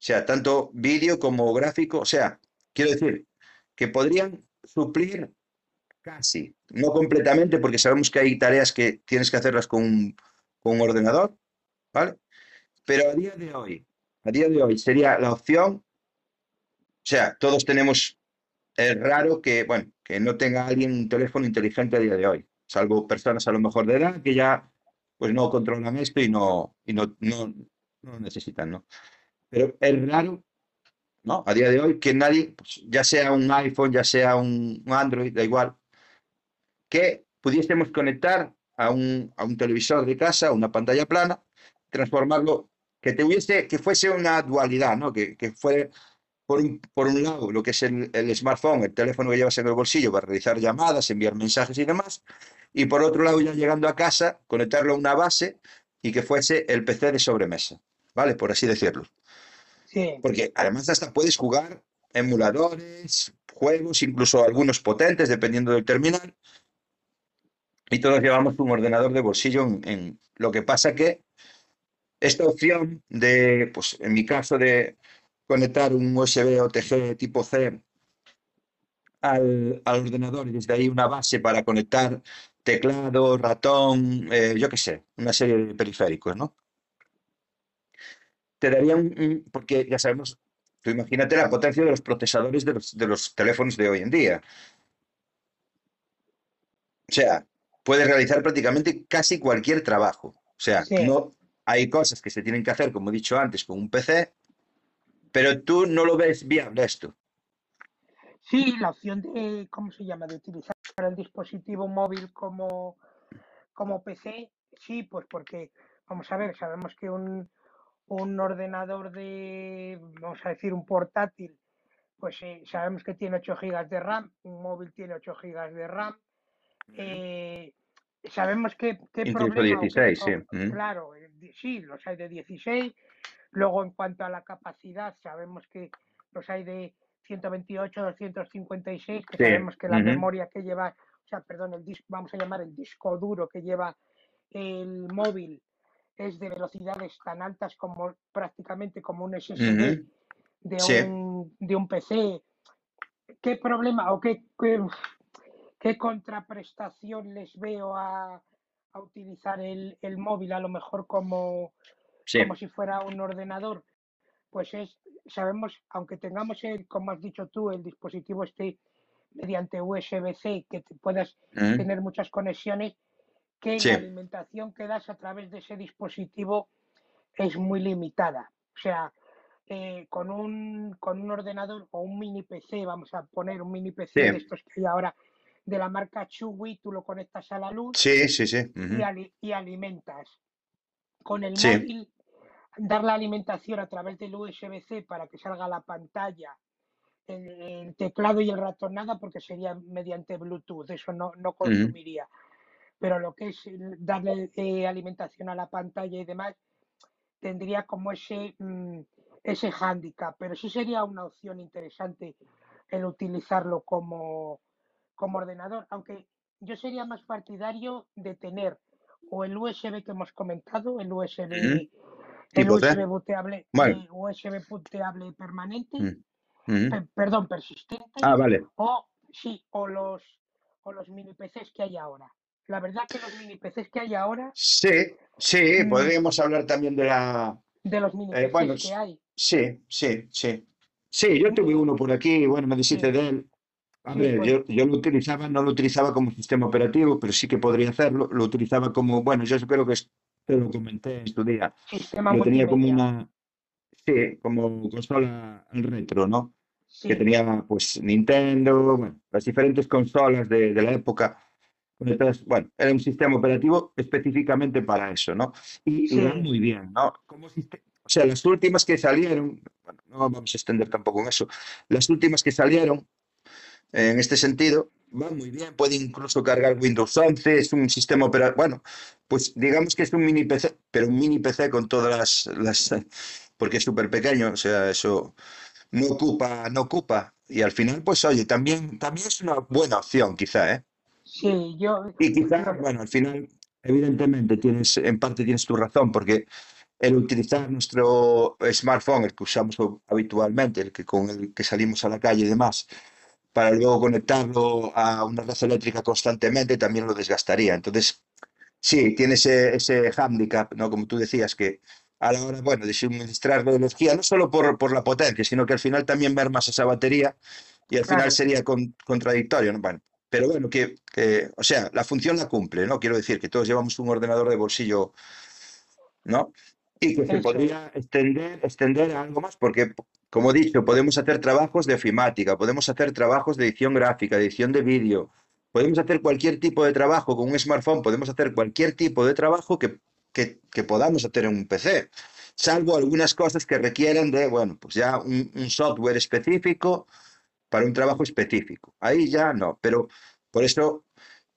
O sea, tanto vídeo como gráfico, o sea, quiero decir que podrían suplir casi, no completamente, porque sabemos que hay tareas que tienes que hacerlas con con un ordenador, ¿vale? Pero a día de hoy, a día de hoy sería la opción, o sea, todos tenemos, es raro que, bueno, que no tenga alguien un teléfono inteligente a día de hoy, salvo personas a lo mejor de edad que ya pues no controlan esto y no, y no, no, necesitan, ¿no? Pero es raro, ¿no? A día de hoy que nadie, pues, ya sea un iPhone, ya sea un, un Android, da igual, que pudiésemos conectar a un, a un televisor de casa, una pantalla plana, transformarlo, que tuviese, que fuese una dualidad, ¿no? Que, que fuera, por un, por un lado, lo que es el, el smartphone, el teléfono que llevas en el bolsillo para realizar llamadas, enviar mensajes y demás, y por otro lado, ya llegando a casa, conectarlo a una base y que fuese el PC de sobremesa, ¿vale? Por así decirlo. sí, Porque además hasta puedes jugar emuladores, juegos, incluso algunos potentes, dependiendo del terminal. Y todos llevamos un ordenador de bolsillo en, en- Lo que pasa que esta opción de, pues en mi caso, de conectar un USB OTG tipo C al, al ordenador y desde ahí una base para conectar teclado, ratón, eh, yo qué sé, una serie de periféricos, ¿no? Te daría un, porque ya sabemos, tú imagínate la potencia de los procesadores de los, de los teléfonos de hoy en día. O sea, puedes realizar prácticamente casi cualquier trabajo. O sea, Sí. no hay cosas que se tienen que hacer, como he dicho antes, con un PC, pero tú no lo ves viable esto. Sí, la opción de, ¿cómo se llama? De utilizar el dispositivo móvil como, como PC, sí, pues porque, vamos a ver, sabemos que un, un ordenador de, vamos a decir, un portátil, pues eh, sabemos que tiene 8 gigas de RAM, un móvil tiene 8 gigas de RAM, eh, sabemos que, qué Incluso problema o qué- 16, sí. o- claro, sí, los hay de 16. Luego, en cuanto a la capacidad, sabemos que los hay de 128, 256, que Sí, sabemos que la memoria que lleva, o sea, perdón, el disco, vamos a llamar el disco duro que lleva el móvil es de velocidades tan altas como prácticamente como un SSD de, Sí. un, de un PC. ¿Qué problema o qué, qué, qué contraprestación les veo a, a utilizar el, el móvil a lo mejor como, Sí, como si fuera un ordenador? Pues es, sabemos, aunque tengamos el, como has dicho tú, el dispositivo este mediante USB-C, que te puedas tener muchas conexiones, que Sí. la alimentación que das a través de ese dispositivo es muy limitada. O sea, eh, con, un, con un ordenador o un mini PC, vamos a poner un mini PC Sí. de estos que hay ahora de la marca Chewy, tú lo conectas a la luz Sí, sí, sí. y, ujú. ali- y alimentas. Con el móvil, dar la alimentación a través del USB-C para que salga la pantalla, el, el teclado y el ratón nada, porque sería mediante Bluetooth, eso no, no consumiría. Pero lo que es darle eh, alimentación a la pantalla y demás, tendría como ese, mm, ese hándicap, pero sí sería una opción interesante el utilizarlo como, como ordenador, aunque yo sería más partidario de tener o el USB que hemos comentado, el USB, el. USB booteable, Bueno. eh, USB booteable permanente, Mm. Perdón, persistente, Ah, vale. o sí, o los o los mini PCs que hay ahora. La verdad que los mini PCs que hay ahora, Sí, sí, podríamos hablar también de la... de los mini eh, PCs bueno, que hay, sí, sí, sí. Sí, yo tuve uno por aquí, bueno, me deshice Sí. de él. A Sí, ver, yo, yo lo utilizaba, no lo utilizaba como sistema operativo, pero sí que podría hacerlo. Lo utilizaba como, bueno, yo creo que te lo comenté en su día. sistema Lo tenía como una, sí, como consola retro, ¿no? Sí, que tenía pues Nintendo, bueno, las diferentes consolas de, de la época. Entonces, bueno, era un sistema operativo específicamente para eso, ¿no? Y, Sí. muy bien, ¿no? Como o sea, las últimas que salieron, bueno, no vamos a extender tampoco en eso, las últimas que salieron en este sentido van muy bien, puede incluso cargar Windows 11, es un sistema operativo, bueno, pues digamos que es un mini PC, pero un mini PC con todas las, las porque es súper pequeño, o sea, eso no ocupa, no ocupa. Y al final, pues oye, también, también es una buena opción, quizá, ¿eh? sí, yo Y quizá, no, bueno, al final, evidentemente, tienes, en parte tienes tu razón, porque el utilizar nuestro smartphone, el que usamos habitualmente, el que con el que salimos a la calle y demás, para luego conectarlo a una red eléctrica constantemente, también lo desgastaría. Entonces, sí, tiene ese, ese hándicap, ¿no? Como tú decías, que a la hora, bueno, de suministrar la energía, no solo por, por la potencia, sino que al final también mermas esa batería y al final claro, sería con- contradictorio, ¿no? Bueno, pero bueno, que, que, o sea, la función la cumple, ¿no? Quiero decir que todos llevamos un ordenador de bolsillo, ¿no? Y que se podría extender, extender a algo más, porque, como he dicho, podemos hacer trabajos de ofimática, podemos hacer trabajos de edición gráfica, edición de vídeo, podemos hacer cualquier tipo de trabajo con un smartphone, podemos hacer cualquier tipo de trabajo que, que, podamos hacer en un PC, salvo algunas cosas que requieran de, bueno, pues ya un, software específico para un trabajo específico. Ahí ya no, pero por eso,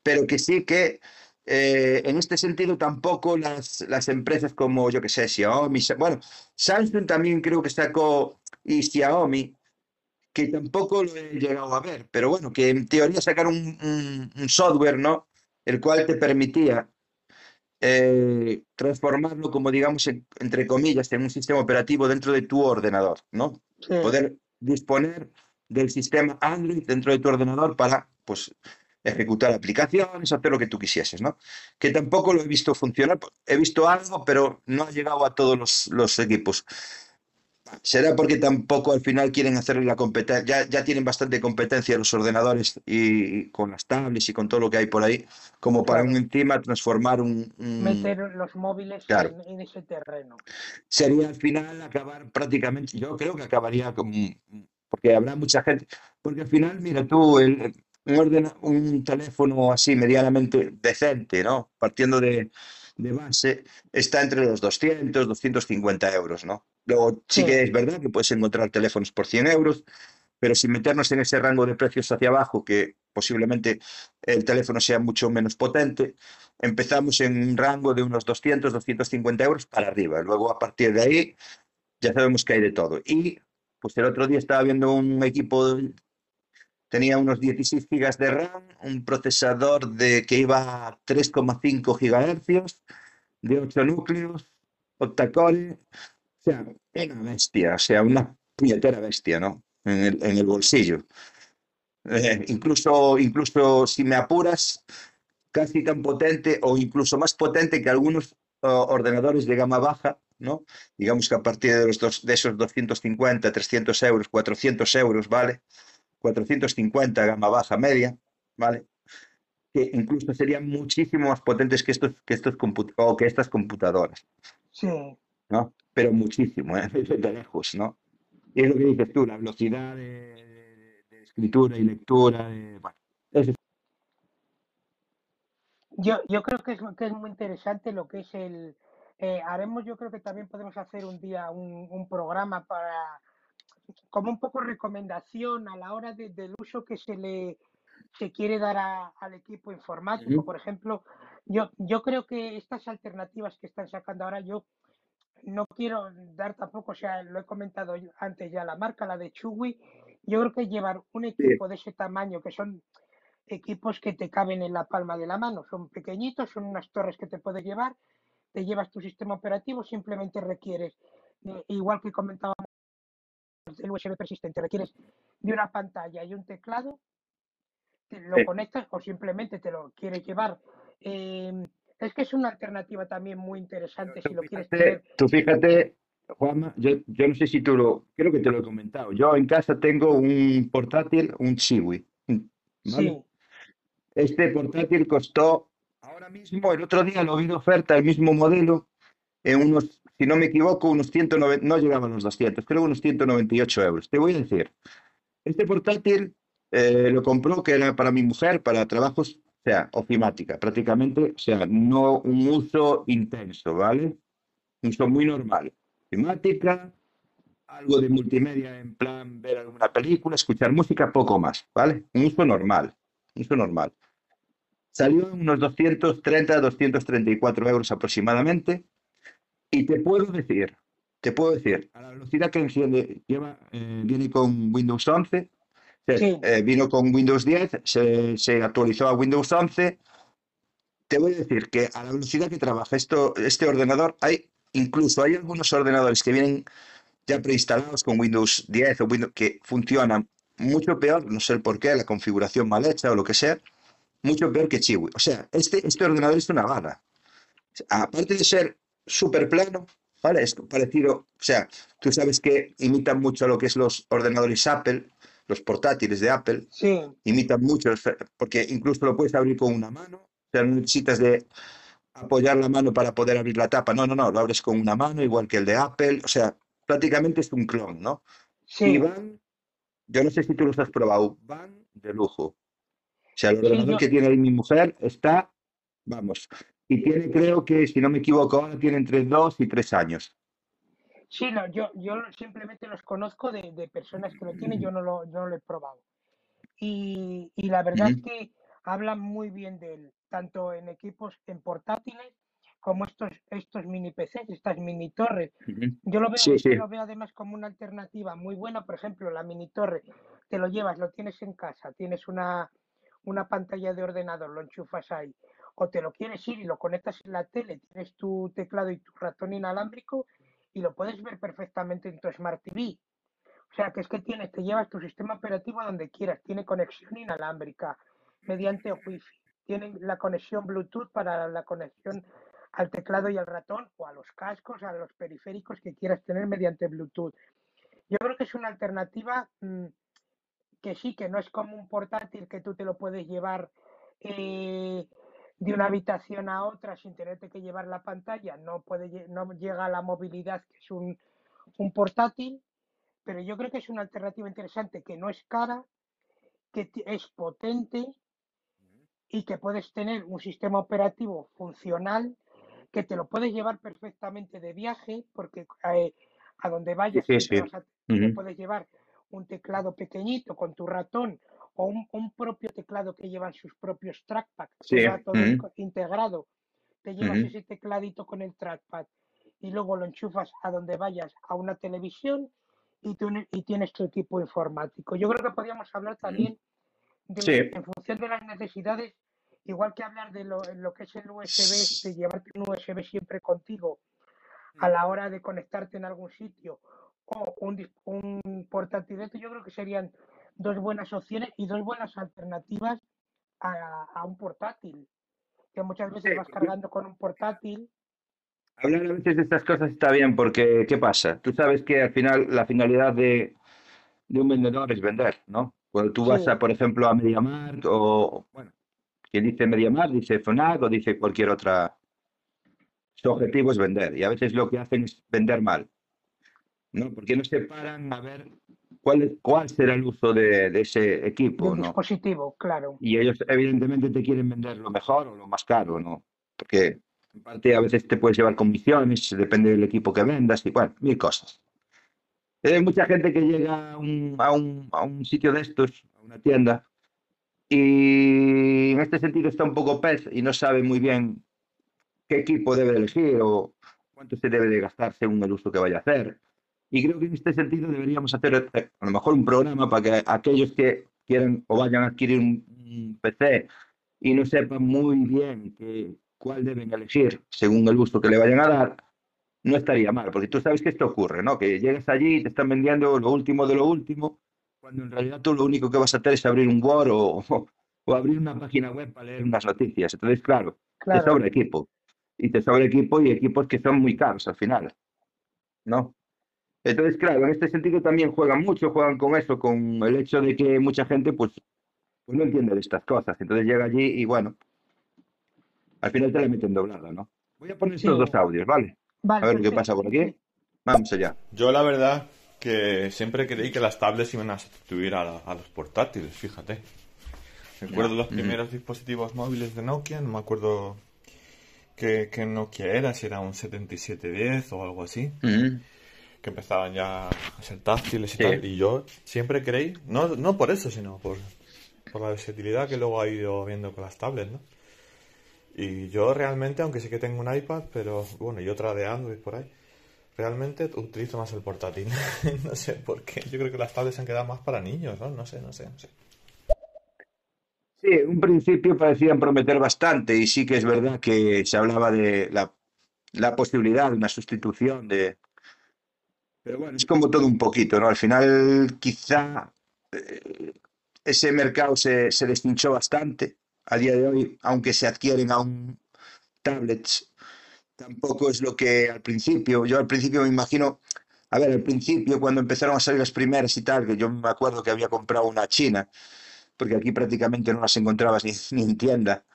pero que sí que eh, en este sentido tampoco las, las empresas como, yo que sé, Xiaomi, bueno, Samsung también creo que sacó y Xiaomi, que tampoco lo he llegado a ver, pero bueno, que en teoría sacaron un, un- un software, ¿no? El cual te permitía eh, transformarlo como, digamos, en- entre comillas, en un sistema operativo dentro de tu ordenador, ¿no? sí, Poder disponer del sistema Android dentro de tu ordenador para, pues, ejecutar aplicaciones, hacer lo que tú quisieses, ¿no? Que tampoco lo he visto funcionar. He visto algo, pero no ha llegado a todos los, los equipos. Será porque tampoco al final quieren hacer la competencia, ya, ya tienen bastante competencia los ordenadores y, y con las tablets y con todo lo que hay por ahí, como para un encima transformar un, un- meter los móviles Claro, en, en ese terreno. sería al final acabar prácticamente, yo creo que acabaría con, porque habrá mucha gente, porque al final, mira tú, el, un, ordena- un teléfono así medianamente decente, ¿no? Partiendo de, de base, está entre los 200, 250 euros, ¿no? Luego sí Sí, que es verdad que puedes encontrar teléfonos por 100 euros, pero sin meternos en ese rango de precios hacia abajo, que posiblemente el teléfono sea mucho menos potente, empezamos en un rango de unos 200, 250 euros para arriba. Luego, a partir de ahí, ya sabemos que hay de todo. Y pues el otro día estaba viendo un equipo, tenía unos 16 gigas de RAM, un procesador de, que iba a 3,5 gigahercios, de 8 núcleos, octacore, sea, una bestia, o sea, una puñetera bestia, ¿no? En el, en el bolsillo. Eh, incluso, incluso si me apuras, casi tan potente o incluso más potente que algunos uh, ordenadores de gama baja, ¿no? Digamos que a partir de, los dos, de esos 250, 300 euros, 400 euros, ¿vale? 450 gama baja media, ¿vale? Que incluso serían muchísimo más potentes que estos, que estos compu- o que estas computadoras, sí, ¿no? Pero muchísimo, ¿eh? De lejos, ¿no? Y es lo que dices tú, la velocidad de, de- de escritura y lectura, de, bueno, eso Yo, yo creo que es, que es muy interesante lo que es el... eh, haremos, yo creo que también podemos hacer un día un, un programa para, como un poco recomendación a la hora de- del uso que se le se quiere dar a- al equipo informático. Por ejemplo, yo, yo creo que estas alternativas que están sacando ahora, yo no quiero dar tampoco, o sea, lo he comentado antes ya, la marca, la de Chugui, yo creo que llevar un equipo de ese tamaño, que son equipos que te caben en la palma de la mano, son pequeñitos, son unas torres que te puedes llevar, te llevas tu sistema operativo, simplemente requieres, eh, igual que comentábamos el USB persistente, requieres de una pantalla y un teclado, te lo conectas o simplemente te lo quieres llevar. Em, es que es una alternativa también muy interesante si lo quieres tener. Tú fíjate, Juanma, yo, yo no sé si tú lo, creo que te lo he comentado. Yo en casa tengo un portátil, un Chiwi. Sí. Este portátil costó, ahora mismo, el otro día lo vi de oferta, el mismo modelo, en unos, si no me equivoco, unos 190, no llegaban los 200, creo unos 198 euros. Te voy a decir, este portátil eh, lo compró que era para mi mujer, para trabajos, o sea, ofimática, prácticamente, o sea, no un uso intenso, ¿vale? Un uso muy normal. Ofimática, algo de multimedia en plan ver alguna película, escuchar música, poco más, ¿vale? Un uso normal, un uso normal. Salió en unos 230, 234 euros aproximadamente. Y te puedo decir, te puedo decir, a la velocidad que enciende, eh, viene con Windows 11, eh, vino con Windows 10, se, se, actualizó a Windows 11. Te voy a decir que a la velocidad que trabaja esto, este ordenador, hay incluso hay algunos ordenadores que vienen ya preinstalados con Windows 10 o Windows que funcionan mucho peor, no sé el por qué, la configuración mal hecha o lo que sea, mucho peor que Chiwi. O sea, este, este ordenador es una gana. Aparte de ser súper plano, ¿vale? Es parecido, o sea, tú sabes que imitan mucho lo que es los ordenadores Apple, los portátiles de Apple, sí. imitan mucho, porque incluso lo puedes abrir con una mano, o sea, no necesitas de apoyar la mano para poder abrir la tapa, no, no, no, lo abres con una mano, igual que el de Apple, o sea, prácticamente es un clon, ¿no? Sí. Y van, yo no sé si tú los has probado, van de lujo. O sea, el ordenador Sí, yo- que tiene ahí mi mujer está, vamos, y tiene, creo que, si no me equivoco, ahora tiene entre dos y tres años. Sí, no, yo, yo simplemente los conozco de, de personas que lo tienen, yo no lo, yo no lo he probado. Y, y la verdad es Ujú. que hablan muy bien de él, tanto en equipos, en portátiles, como estos, estos mini PCs, estas mini torres. Ujú. Yo lo veo, Sí, sí. lo veo además como una alternativa muy buena, por ejemplo, la mini torre, te lo llevas, lo tienes en casa, tienes una, una pantalla de ordenador, lo enchufas ahí, o te lo quieres ir y lo conectas en la tele, tienes tu teclado y tu ratón inalámbrico y lo puedes ver perfectamente en tu Smart TV. O sea, que es que tienes, te llevas tu sistema operativo donde quieras, tiene conexión inalámbrica mediante Wi-Fi, tiene la conexión Bluetooth para la conexión al teclado y al ratón o a los cascos, a los periféricos que quieras tener mediante Bluetooth. Yo creo que es una alternativa mm, que sí, que no es como un portátil que tú te lo puedes llevar eh, de una habitación a otra sin tenerte que llevar la pantalla, no, puede, no llega a la movilidad que es un, un portátil, pero yo creo que es una alternativa interesante que no es cara, que es potente y que puedes tener un sistema operativo funcional que te lo puedes llevar perfectamente de viaje porque eh, a donde vayas sí, sí. vas a- te Ujú. puedes llevar un teclado pequeñito con tu ratón o un, un propio teclado que llevan sus propios trackpad, que Sí. todo integrado. Te llevas ese tecladito con el trackpad y luego lo enchufas a donde vayas a una televisión y, tú, y tienes tu equipo informático. Yo creo que podríamos hablar también de, Sí. en función de las necesidades, igual que hablar de lo, lo que es el USB, de llevarte un USB siempre contigo a la hora de conectarte en algún sitio o un, un portátil, de esto, yo creo que serían dos buenas opciones y dos buenas alternativas a, a un portátil. Que muchas veces Sí, vas cargando con un portátil. Hablar a veces de estas cosas está bien porque, ¿qué pasa? Tú sabes que al final la finalidad de, de un vendedor es vender, ¿no? Cuando tú vas a, por ejemplo, a MediaMarkt o, bueno, quien dice MediaMarkt dice FNAC o dice cualquier otra, su objetivo es vender y a veces lo que hacen es vender mal, ¿no? Porque no se paran a ver cuál, cuál será el uso de, de ese de equipo, un ¿no? dispositivo, claro. Y ellos evidentemente te quieren vender lo mejor o lo más caro, ¿no? Porque en parte a veces te puedes llevar comisiones, depende del equipo que vendas y bueno, mil cosas. Hay mucha gente que llega a un, a un, a un sitio de estos, a una tienda, y en este sentido está un poco pez y no sabe muy bien qué equipo debe elegir o, cuánto se debe de gastar según el uso que vaya a hacer. Y creo que en este sentido deberíamos hacer eh, a lo mejor un programa para que aquellos que quieran o vayan a adquirir un, PC y no sepan muy bien que, cuál deben elegir según el uso que le vayan a dar, no estaría mal, porque tú sabes que esto ocurre, ¿no? Que llegas allí y te están vendiendo lo último de lo último, cuando en realidad tú lo único que vas a hacer es abrir un Word o, o abrir una página web para leer unas noticias. Entonces, claro, Claro. te sobra equipo. Y te sobra equipo y equipos que son muy caros al final, ¿no? Entonces, claro, en este sentido también juegan mucho, juegan con eso, con el hecho de que mucha gente, pues, pues no entiende de estas cosas. Entonces llega allí y bueno, al final te la meten doblada, ¿no? Voy a poner Sí. estos dos audios, ¿vale? Vale, A ver qué perfecto. pasa por aquí. Vamos allá. Yo la verdad que siempre creí que las tablets iban a sustituir a, la- a los portátiles, fíjate. Recuerdo los primeros dispositivos móviles de Nokia, no me acuerdo qué, qué Nokia era, si era un 7710 o algo así, Ujú. Que empezaban ya a ser táctiles y Sí. tal. Y yo siempre creí, no, no por eso, sino por, por la versatilidad que luego ha ido viendo con las tablets, ¿no? Y yo realmente, aunque sí que tengo un iPad, pero bueno, y otra de Android por ahí, realmente utilizo más el portátil. no sé por qué. Yo creo que las tablets se han quedado más para niños, ¿no? No sé, no sé, no sé. Sí, en un principio parecían prometer bastante y sí que es verdad que se hablaba de la, la posibilidad de una sustitución de... Pero bueno, es como todo un poquito, ¿no? Al final quizá eh, ese mercado se, se deshinchó bastante. A día de hoy, aunque se adquieren aún tablets, tampoco es lo que al principio, yo al principio me imagino, a ver, al principio cuando empezaron a salir las primeras y tal, que yo me acuerdo que había comprado una china, porque aquí prácticamente no las encontrabas ni, ni en tienda,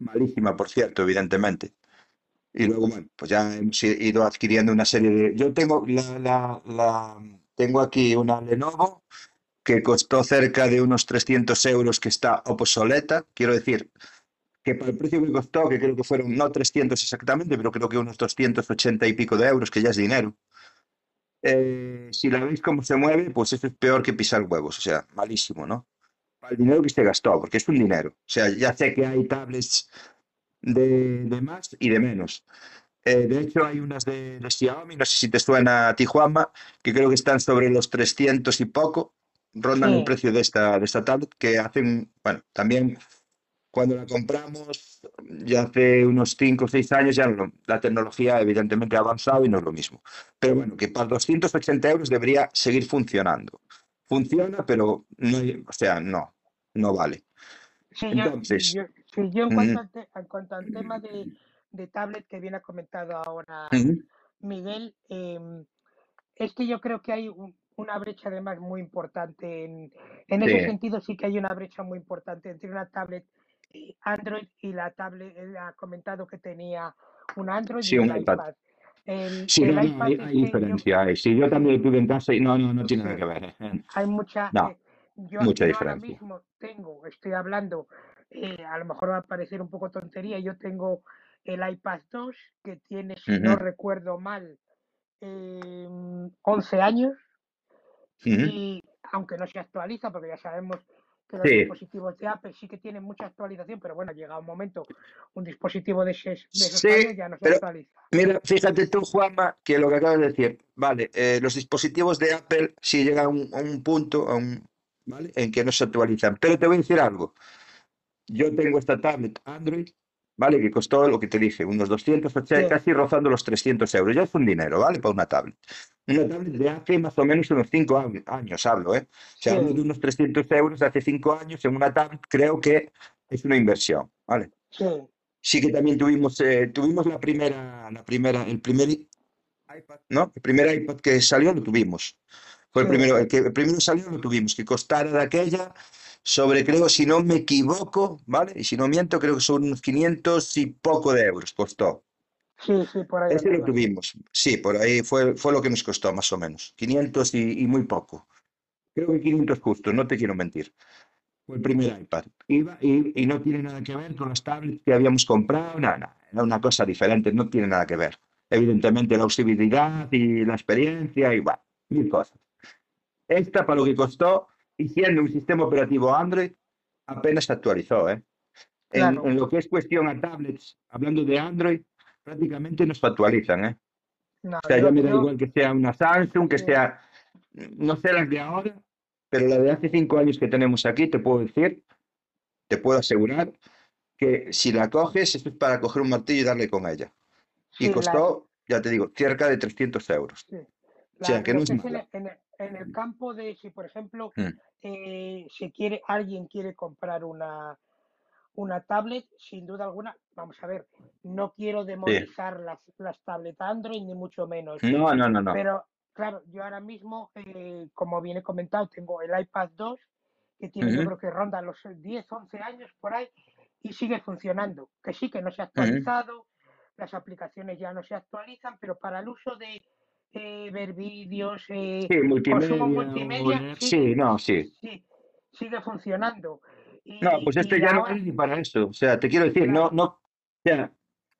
malísima por cierto, evidentemente. Y luego, bueno, pues ya hemos i- ido adquiriendo una serie de... Yo tengo, la, la- la- tengo aquí una Lenovo que costó cerca de unos 300 euros, que está obsoleta, quiero decir, que para el precio que costó, que creo que fueron no 300 exactamente, pero creo que unos 280 y pico de euros, que ya es dinero. Eh, si la veis cómo se mueve, pues eso es peor que pisar huevos, o sea, malísimo, ¿no? Para el dinero que se gastó, porque es un dinero. O sea, ya sé que hay tablets de, de más y de menos. Eh, de hecho, hay unas de, de Xiaomi, no sé si te suena a ti, Juanma, que creo que están sobre los 300 y poco, rondan el Sí. precio de esta, de esta tablet, que hacen, bueno, también cuando la compramos, ya hace unos 5 o 6 años, ya no- la tecnología evidentemente ha avanzado y no es lo mismo. Pero bueno, que para 280 euros debería seguir funcionando. Funciona, pero no, o sea, no, no vale. Sí, yo, Entonces, yo, sí, yo en cuanto al, te- en cuanto al tema de, de tablet que bien ha comentado ahora Miguel, em, es que yo creo que hay un- una brecha además muy importante. En, en ese sí, sentido sí que hay una brecha muy importante entre una tablet eh, Android y la tablet, él ha comentado que tenía un Android sí, y un iPad. iPad. El, Sí, el iPad hay, hay que yo, diferencia. hay. Sí, yo también tuve en casa y no, no, no tiene nada que ver. eh. hay mucha, No, eh, yo, mucha yo ahora diferencia. mismo tengo, estoy hablando, eh, a lo mejor va a parecer un poco tontería, yo tengo el iPad 2 que tiene, si no recuerdo mal, em, 11 años y aunque no se actualiza, porque ya sabemos que los Sí, dispositivos de Apple sí que tienen mucha actualización, pero bueno, llega un momento, un dispositivo de, esos, de esos sí, años ya no se actualiza. mira, fíjate tú, Juanma, que lo que acabas de decir, vale, eh, los dispositivos de Apple sí llegan a un, a un punto, a un, ¿vale? En que no se actualizan. Pero te voy a decir algo. Yo tengo esta tablet Android, ¿vale? Que costó lo que te dije, unos 280, Sí, casi rozando los 300 euros. Ya es un dinero, ¿vale? Para una tablet. Una tablet de hace más o menos unos 5 años, hablo, ¿eh? O sea, hablo de sí, unos 300 euros hace 5 años en una tablet, creo que es una inversión, ¿vale? sí, Sí que también tuvimos, eh, tuvimos la primera, la primera, el primer iPad, ¿no? El primer iPad que salió lo tuvimos. Fue el sí, primero, el que el primero salió lo tuvimos, que costara de aquella sobre, creo, si no me equivoco, ¿vale? Y si no miento, creo que son unos 500 y poco de euros costó. sí, sí, por ahí Ese lo tuvimos, sí, por ahí fue, fue lo que nos costó más o menos, 500 y, y muy poco. Creo que 500 justo, no te quiero mentir. Fue el primer iPad. Iba, y, y no tiene nada que ver con las tablets que habíamos comprado, nada, nada. Era una cosa diferente, no tiene nada que ver. Evidentemente la usabilidad y la experiencia y bueno, mil cosas. Esta, para lo que costó, y siendo un sistema operativo Android, apenas se actualizó, ¿eh? En, Claro, en lo que es cuestión a tablets, hablando de Android, prácticamente no se actualizan, ¿eh? No, O sea, yo, ya me da yo, igual que sea una Samsung, que sí, sea, no sé las de ahora, pero la de hace cinco años que tenemos aquí, te puedo decir, te puedo asegurar que si la coges, esto es para coger un martillo y darle con ella. Y sí, la, costó, ya te digo, cerca de 300 euros. sí. O sea, La- que no es en el, en el- campo de si, por ejemplo, Mm. eh, se quiere, alguien quiere comprar una, una tablet, sin duda alguna, vamos a ver, no quiero Sí. demonizar las, las tablets Android, ni mucho menos, No, no, no, no. pero claro, yo ahora mismo, eh, como bien he comentado, tengo el iPad 2, que tiene, yo creo que ronda los 10, 11 años por ahí, y sigue funcionando, que sí, que no se ha actualizado, las aplicaciones ya no se actualizan, pero para el uso de eh, ver vídeos, eh, Sí, consumo multimedia o multimedia, sí, sí, no, sí. sí, sigue funcionando. No, Y, pues este ya no ahora, vale ni para eso. O sea, te quiero decir, no, no, o sea,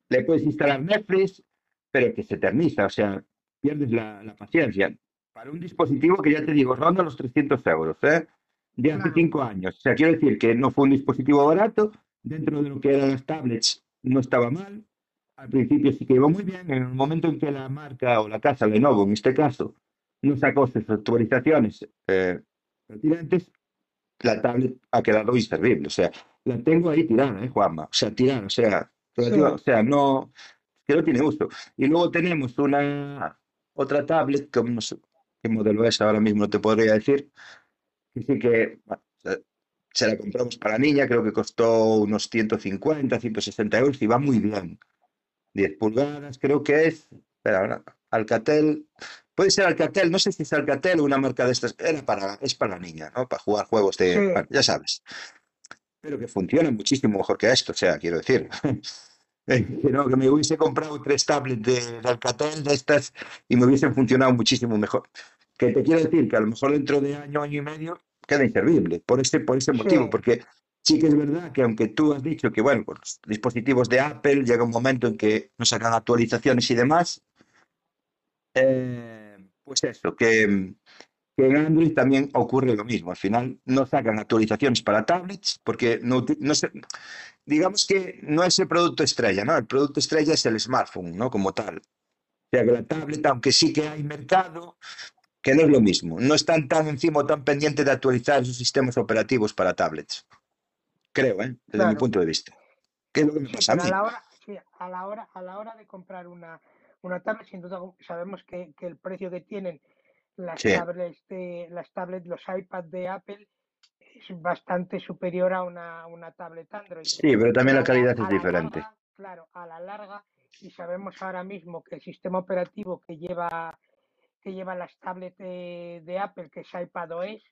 le puedes instalar Netflix, pero que se eterniza, o sea, pierdes la, la paciencia. Para un dispositivo que ya te digo, ronda los 300 euros, ¿eh? De hace claro, cinco años. O sea, quiero decir que no fue un dispositivo barato, dentro de lo que eran las tablets no estaba mal. Al principio sí que iba muy bien. En el momento en que la marca o la casa Lenovo, en este caso, no sacó sus actualizaciones eh, pertinentes, la tablet ha quedado inservible. O sea, la tengo ahí tirada, ¿eh, Juanma? O sea, tirada, o sea, relativa- sí, o sea, no, que no tiene uso. Y luego tenemos una otra tablet, que no sé qué modelo es ahora mismo, no te podría decir, que sí que bueno, se, la compramos para niña, creo que costó unos 150, 160 euros y va muy bien. 10 pulgadas, creo que es, espera, ahora, Alcatel, puede ser Alcatel, no sé si es Alcatel o una marca de estas, era para, es para la niña, ¿no? Para jugar juegos de, sí, bueno, ya sabes, pero que funciona muchísimo mejor que esto, o sea, quiero decir, eh, que no, que me hubiese comprado tres tablets de, de Alcatel de estas y me hubiesen funcionado muchísimo mejor. Que te quiero decir que a lo mejor dentro de año, año y medio queda inservible, por ese, por ese motivo, sí, porque sí que es verdad que aunque tú has dicho que, bueno, los dispositivos de Apple llega un momento en que no sacan actualizaciones y demás, eh, pues eso, que, en Android también ocurre lo mismo. Al final no sacan actualizaciones para tablets porque digamos que no es el producto estrella, ¿no? El producto estrella es el smartphone, ¿no? Como tal. O sea que la tablet, aunque sí que hay mercado, que no es lo mismo. No están tan encima tan pendientes de actualizar sus sistemas operativos para tablets. Creo, ¿eh? Desde mi punto de vista. ¿Qué es lo que me pasa a pero a mí? la hora, sí, a la hora, a la hora de comprar una, una tablet, sin duda sabemos que, que el precio que tienen las Sí, tablets de, las tablets, los iPads de Apple es bastante superior a una, una tablet Android. sí, pero también la a calidad es a la diferente. larga, claro, a la larga, y sabemos ahora mismo que el sistema operativo que lleva, que lleva las tablets de, de Apple, que es iPadOS,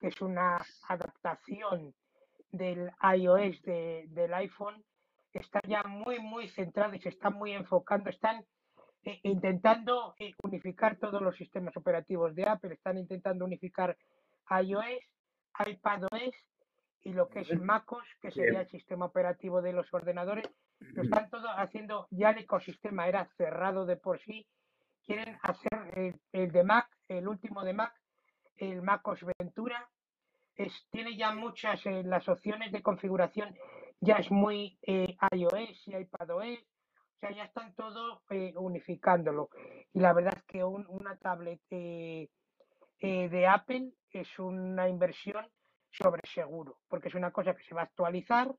que es una adaptación del iOS de- del iPhone, está ya muy, muy centrado y se están muy enfocando, están eh, intentando eh, unificar todos los sistemas operativos de Apple, están intentando unificar iOS, iPadOS y lo que es MacOS, que sería el sistema operativo de los ordenadores, lo están todo haciendo, ya el ecosistema era cerrado de por sí, quieren hacer el, el de Mac, el último de Mac, el MacOS Ventura, tiene ya muchas, eh, las opciones de configuración ya es muy eh, iOS y iPadOS, o sea, ya están todo eh, unificándolo. Y la verdad es que un- una tablet eh, de Apple es una inversión sobre seguro, porque es una cosa que se va a actualizar,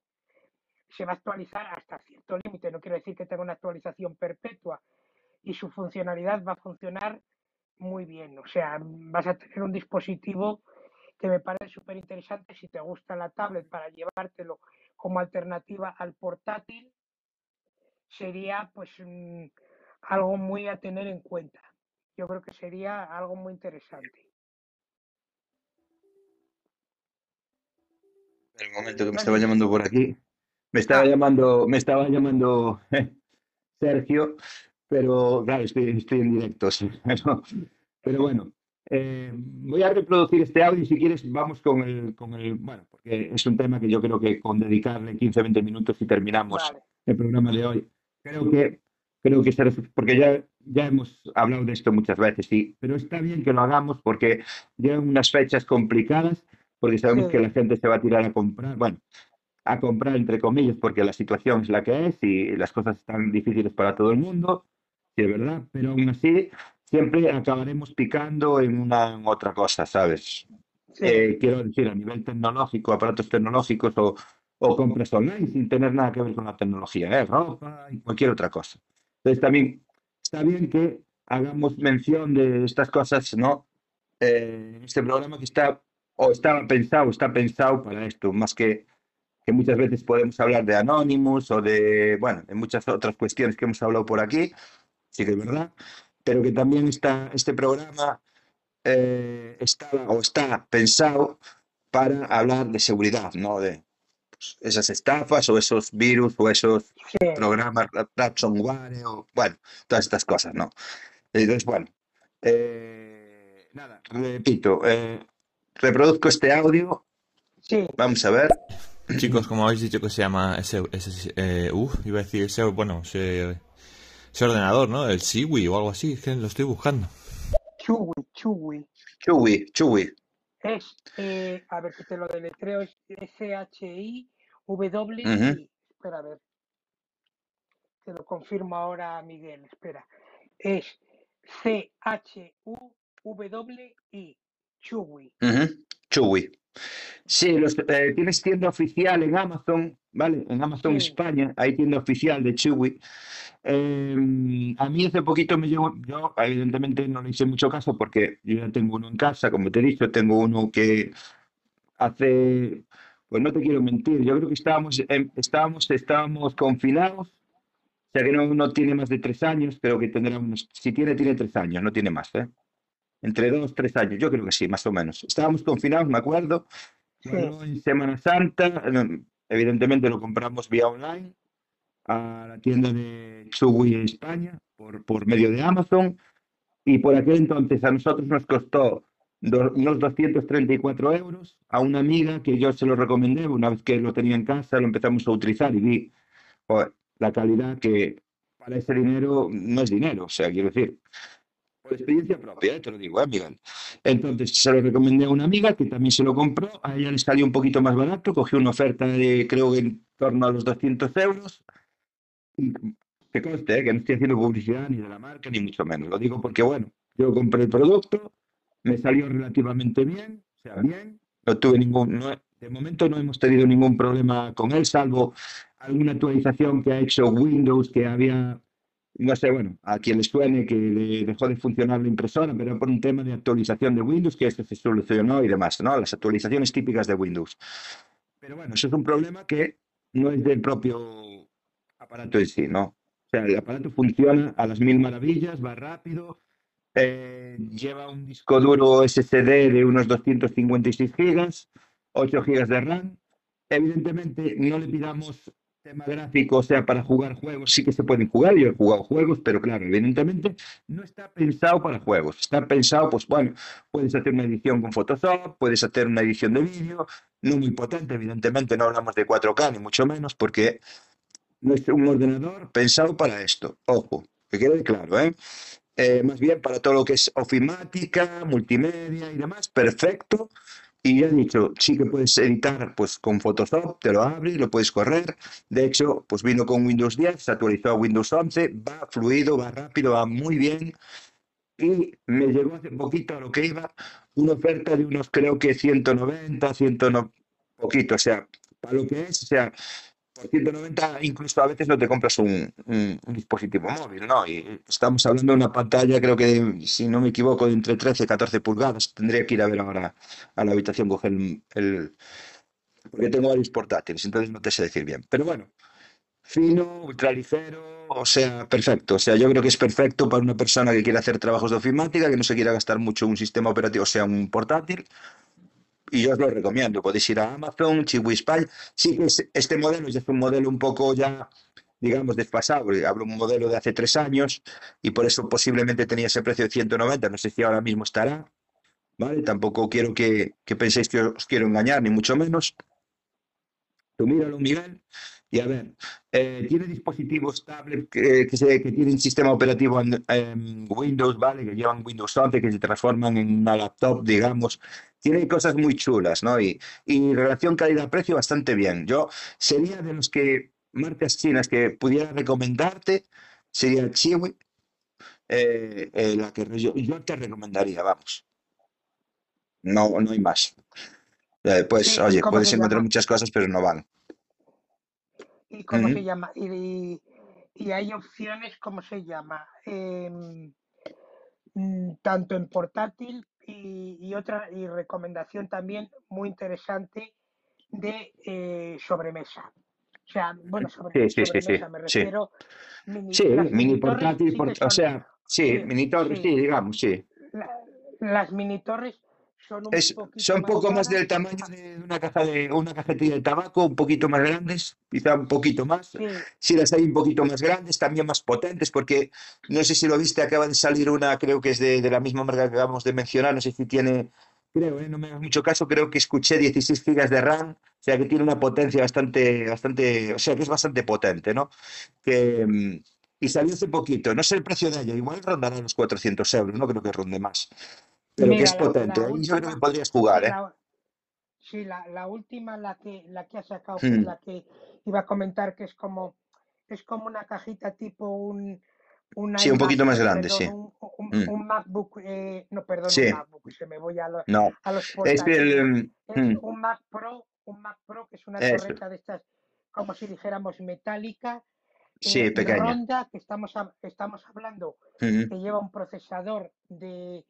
se va a actualizar hasta cierto límite, no quiero decir que tenga una actualización perpetua, y su funcionalidad va a funcionar muy bien, o sea, vas a tener un dispositivo que me parece súper interesante si te gusta la tablet para llevártelo como alternativa al portátil, sería pues mm, algo muy a tener en cuenta. Yo creo que sería algo muy interesante. El momento que me estaba llamando por aquí. Me estaba Ah, llamando, me estaba llamando Sergio, pero claro, estoy, estoy en directo, sí, pero, pero bueno, eh, voy a reproducir este audio y si quieres vamos con el, con el, bueno, porque es un tema que yo creo que con dedicarle 15-20 minutos y terminamos vale, el programa de hoy, creo que, creo que porque ya, ya hemos hablado de esto muchas veces, sí, pero está bien que lo hagamos porque llegan unas fechas complicadas, porque sabemos que sí, la gente se va a tirar a comprar, bueno, a comprar, entre comillas, porque la situación es la que es y las cosas están difíciles para todo el mundo, sí, es verdad, pero aún así siempre acabaremos picando en una en otra cosa, ¿sabes? Sí, Eh, quiero decir, a nivel tecnológico, aparatos tecnológicos o, o compras online sin tener nada que ver con la tecnología, ¿eh? ropa y cualquier otra cosa. Entonces también está bien que hagamos mención de estas cosas, ¿no? Eh, este programa que está o estaba pensado, está pensado para esto, más que que muchas veces podemos hablar de Anonymous o de, bueno, de muchas otras cuestiones que hemos hablado por aquí, sí que es verdad, pero que también está este programa eh, está o está pensado para hablar de seguridad, ¿no? De pues, esas estafas o esos virus o esos sí. programas ra- ransomware o, bueno, todas estas cosas, ¿no? Entonces, bueno, eh, nada, repito, eh, reproduzco este audio, Sí, vamos a ver. Chicos, como habéis dicho que se llama ese, ese eh, uh, iba a decir ese, bueno, ese, ese ordenador, ¿no? El Siwi o algo así, es que lo estoy buscando. Chewy, Chewy. Chewy, Chewy. Es, eh, a ver que te lo deletreo, es S-H-I-W-I. Ujú. Espera, a ver. Te lo confirmo ahora, Miguel, espera. Es C-H-U-W-I. Chewy. Ujú, Chewy. Sí, los, eh, tienes tienda oficial en Amazon, ¿vale? En Amazon Sí, España hay tienda oficial de Chewy. Eh, a mí hace poquito me llegó, yo evidentemente no le hice mucho caso porque yo ya tengo uno en casa, como te he dicho, tengo uno que hace, pues no te quiero mentir, yo creo que estábamos, estábamos, estábamos confinados, o sea que no, no tiene más de tres años, creo que tendrá unos, si tiene, tiene tres años, no tiene más, ¿eh? Entre dos, tres años, yo creo que sí, más o menos. Estábamos confinados, me acuerdo, sí, en Semana Santa, evidentemente lo compramos vía online a la tienda de Chewy España por, por medio de Amazon. Y por aquel entonces a nosotros nos costó do- unos 234 euros. A una amiga que yo se lo recomendé una vez que lo tenía en casa, lo empezamos a utilizar y vi la calidad que para ese dinero no es dinero, o sea, quiero decir, por experiencia propia, eh, te lo digo, ¿eh, Miguel? Entonces se lo recomendé a una amiga que también se lo compró, a ella le salió un poquito más barato, cogió una oferta de creo que en torno a los 200 euros. Que conste, eh, que no estoy haciendo publicidad ni de la marca ni mucho menos, lo digo porque bueno, yo compré el producto, me salió relativamente bien, o sea, bien, no tuve ningún, no de momento no hemos tenido ningún problema con él, salvo alguna actualización que ha hecho Windows que había no sé, bueno, a quien le suene que le dejó de funcionar la impresora, pero por un tema de actualización de Windows, que esto se solucionó y demás, ¿no? Las actualizaciones típicas de Windows. Pero bueno, eso es un problema que no es del propio aparato en sí, ¿no? O sea, el aparato funciona a las mil maravillas, va rápido, eh, lleva un disco duro SSD de unos 256 gigas, 8 gigas de RAM. Evidentemente, no le pidamos tema gráfico, o sea, para jugar juegos sí que se pueden jugar, yo he jugado juegos, pero claro, evidentemente no está pensado para juegos, está pensado, pues bueno, puedes hacer una edición con Photoshop, puedes hacer una edición de vídeo, no muy potente, evidentemente no hablamos de 4K ni mucho menos, porque no es un ordenador pensado para esto, ojo, que quede claro, ¿eh? Eh, más bien para todo lo que es ofimática, multimedia y demás, perfecto. Y ya he dicho, sí que puedes editar pues con Photoshop, te lo abre y lo puedes correr. De hecho, pues vino con Windows 10, se actualizó a Windows 11, va fluido, va rápido, va muy bien. Y me llegó hace poquito a lo que iba una oferta de unos creo que 190, 190, poquito, o sea, para lo que es, o sea, por 190 incluso a veces no te compras un, dispositivo móvil, ¿no? Y estamos hablando de una pantalla, creo que, si no me equivoco, de entre 13 y 14 pulgadas. Tendría que ir a ver ahora a la habitación, coger el, el- Porque tengo varios portátiles, entonces no te sé decir bien. Pero bueno, fino, ultraligero, o sea, perfecto. O sea, yo creo que es perfecto para una persona que quiere hacer trabajos de ofimática, que no se quiera gastar mucho un sistema operativo, o sea, un portátil. Y yo os lo recomiendo. Podéis ir a Amazon, Chiwi España. Sí que es- este modelo es un modelo un poco ya, digamos, desfasado. Hablo un modelo de hace tres años y por eso posiblemente tenía ese precio de 190. No sé si ahora mismo estará. ¿Vale? Tampoco quiero que, que penséis que os quiero engañar, ni mucho menos. Tú míralo, Miguel, Y a ver, eh, tiene dispositivos tablet que, que, se- que tienen sistema operativo en, en Windows, ¿vale? Que llevan Windows 11, que se transforman en una laptop, digamos. Tiene cosas muy chulas, ¿no? Y, y relación calidad-precio bastante bien. Yo sería de los que, marcas chinas que pudiera recomendarte, sería Chiwi, eh, eh, la que yo, yo te recomendaría, vamos. No, no hay más. Pues, Sí, ¿y oye, puedes encontrar llama? muchas cosas, pero no van. ¿Y cómo se llama? Y, y hay opciones, ¿cómo se llama? Em, mm, tanto en portátil y, y otra y recomendación también muy interesante de eh, sobremesa. O sea, bueno, sobre, Sí, sí, sí, sí, sobremesa me refiero. Mini, Sí, mini torres portátil, por- o sea, sí, mini torre, sí. sí, digamos, sí. La- las mini torres son un Es, son poco más del tamaño de una caja de una cajetilla de tabaco, un poquito más grandes, quizá un poquito más. Sí, Si las hay un poquito más grandes, también más potentes, porque no sé si lo viste, acaba de salir una, creo que es de, de la misma marca que acabamos de mencionar, no sé si tiene, creo, eh, no me hagas mucho caso, creo que escuché 16 gigas de RAM, o sea que tiene una potencia bastante, bastante, o sea que es bastante potente, ¿no? Que, mm, y salió hace poquito, no sé el precio de ella, igual rondará los 400 euros, no creo que ronde más, pero que es la, potente, la ahí yo creo que podrías jugar, ¿eh? la, sí, la, la última, la que, la que ha sacado, que es Mm, la que iba a comentar, que es como, es como una cajita tipo un, un Sí, un iMac, poquito más eh, grande, perdón, sí. un, un, Mm, un MacBook, eh, no, perdón, un Sí, MacBook, se me voy a, lo- no. a los Es portátiles. el... Es mm, un Mac Pro, un Mac Pro que es una Eso, torreta de estas, como si dijéramos metálica, sí, eh, pequeña. ronda, que estamos, hab- estamos hablando Ujú, que lleva un procesador de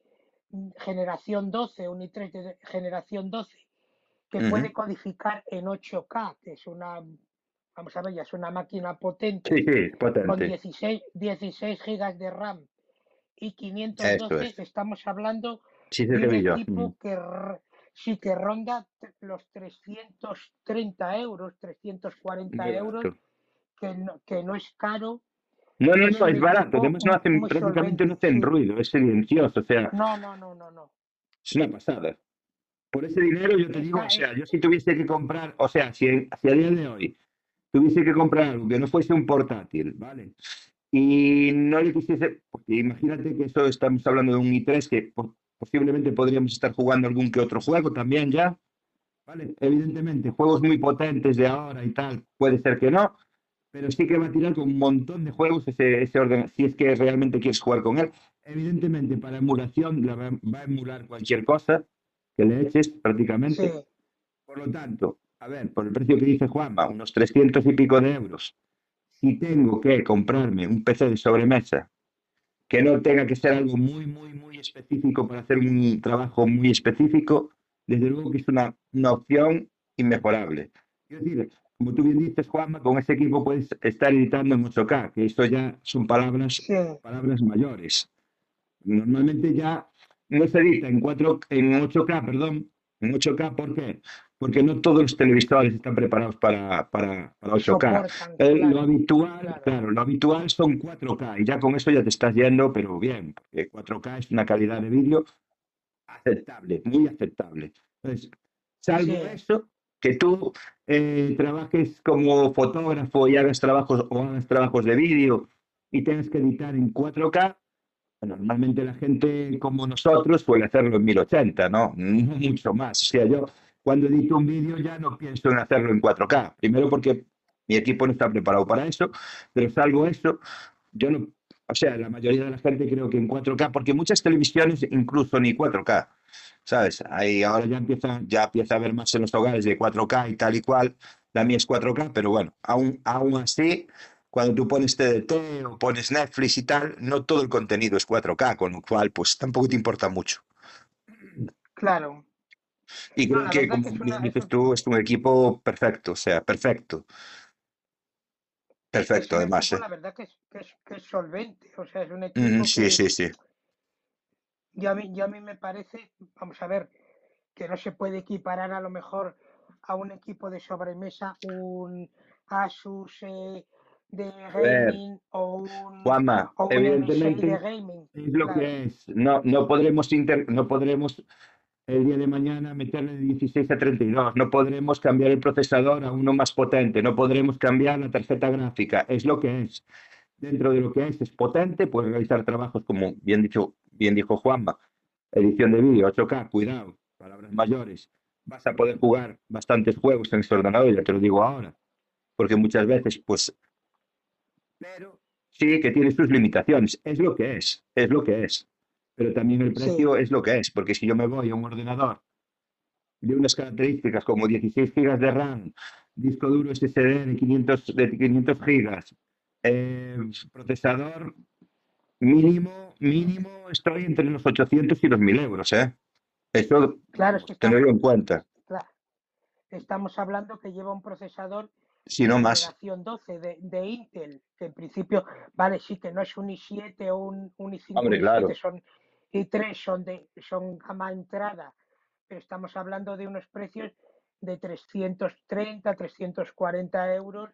generación 12, un i3 de generación 12, que ujú. puede codificar en 8K, que es una, vamos a ver, ya es una máquina Sí, potente, sí, con potente. 16, 16 gigas de RAM y Eso 512, es. estamos hablando Sí, de sí, un equipo Mm, que sí que ronda los 330 euros, 340 Muy euros, que no, que no es caro No, no, no, es barato. Además no hacen, prácticamente no hacen ruido, es silencioso, o sea, No, no, no, no, no. es una pasada. Por ese dinero yo te digo, o sea, yo si tuviese que comprar, o sea, si, si a día de hoy tuviese que comprar algo que no fuese un portátil, ¿vale? Y no le quisiese, porque imagínate que eso estamos hablando de un i3 que po- posiblemente podríamos estar jugando algún que otro juego también ya, ¿vale? Evidentemente, juegos muy potentes de ahora y tal, puede ser que no, pero sí que va a tirar con un montón de juegos ese, ese orden, si es que realmente quieres jugar con él. Evidentemente, para emulación la va, va a emular cualquier cosa que le eches prácticamente. sí, Por lo tanto, a ver, por el precio que dice Juanma, unos 300 y pico de euros, si tengo que comprarme un PC de sobremesa que no tenga que ser algo muy, muy, muy específico para hacer un trabajo muy específico, desde luego que es una, una opción inmejorable. Es decir, como tú bien dices, Juanma, con ese equipo puedes estar editando en 8K, que esto ya son palabras, sí, palabras mayores. Normalmente ya no se edita en 4, en 8K, perdón, en 8K, ¿por qué? Porque no todos los televisores están preparados para, para, para 8K. soportan, Eh, lo claro, habitual, claro. claro, lo habitual son 4K y ya con eso ya te estás yendo, pero bien, porque 4K es una calidad de vídeo aceptable, muy aceptable. Entonces, salvo Sí, eso, que tú eh, trabajes como fotógrafo y hagas trabajos o hagas trabajos de vídeo y tengas que editar en 4K, normalmente la gente como nosotros suele hacerlo en 1080, ¿no? Mucho más. O sea, yo cuando edito un vídeo ya no pienso en hacerlo en 4K. Primero porque mi equipo no está preparado para eso, pero salvo eso, yo no, o sea, la mayoría de la gente creo que en 4K, porque muchas televisiones incluso ni 4K, ¿sabes? Ahí ahora ya empieza, ya empieza a haber más en los hogares de 4K y tal y cual. La mía es 4K, pero bueno, aún, aún así, cuando tú pones TDT o pones Netflix y tal, no todo el contenido es 4K, con lo cual, pues tampoco te importa mucho. claro. Y No, creo que, como que una, dices tú, es un equipo perfecto, o sea, perfecto, perfecto además, equipo, ¿eh? la verdad que es, que es, que es solvente, o sea, es un equipo sí, que sí, sí. yo a mí, yo a mí me parece, vamos a ver, que no se puede equiparar a lo mejor a un equipo de sobremesa, un Asus eh, de gaming o un, Juanma, o un MSI de evidentemente gaming, es lo claro. que es. No, no podremos inter- no podremos el día de mañana meterle de 16 a 32. No podremos cambiar el procesador a uno más potente. No podremos cambiar la tarjeta gráfica. Es lo que es. Dentro de lo que es, es potente. Puedes realizar trabajos como bien, dicho, bien dijo Juanma. Edición de vídeo, 8K, cuidado, palabras mayores. Vas a poder jugar bastantes juegos en este ordenador, ya te lo digo ahora. Porque muchas veces, pues... Pero sí que tiene sus limitaciones. Es lo que es. Es lo que es pero también el precio es lo que es, porque si yo me voy a un ordenador de unas características como 16 GB de RAM, disco duro SSD de 500, de 500 GB, eh, procesador mínimo, mínimo estoy entre los 800 y los 1000 euros, ¿eh? Eso claro, es que tenerlo en cuenta. Estamos hablando que lleva un procesador si no más. Generación 12 de, de, Intel, que en principio, vale, sí que no es un i7 o un, un i5, Hombre, claro. son y tres son de son gama entrada, pero estamos hablando de unos precios de 330, 340 euros,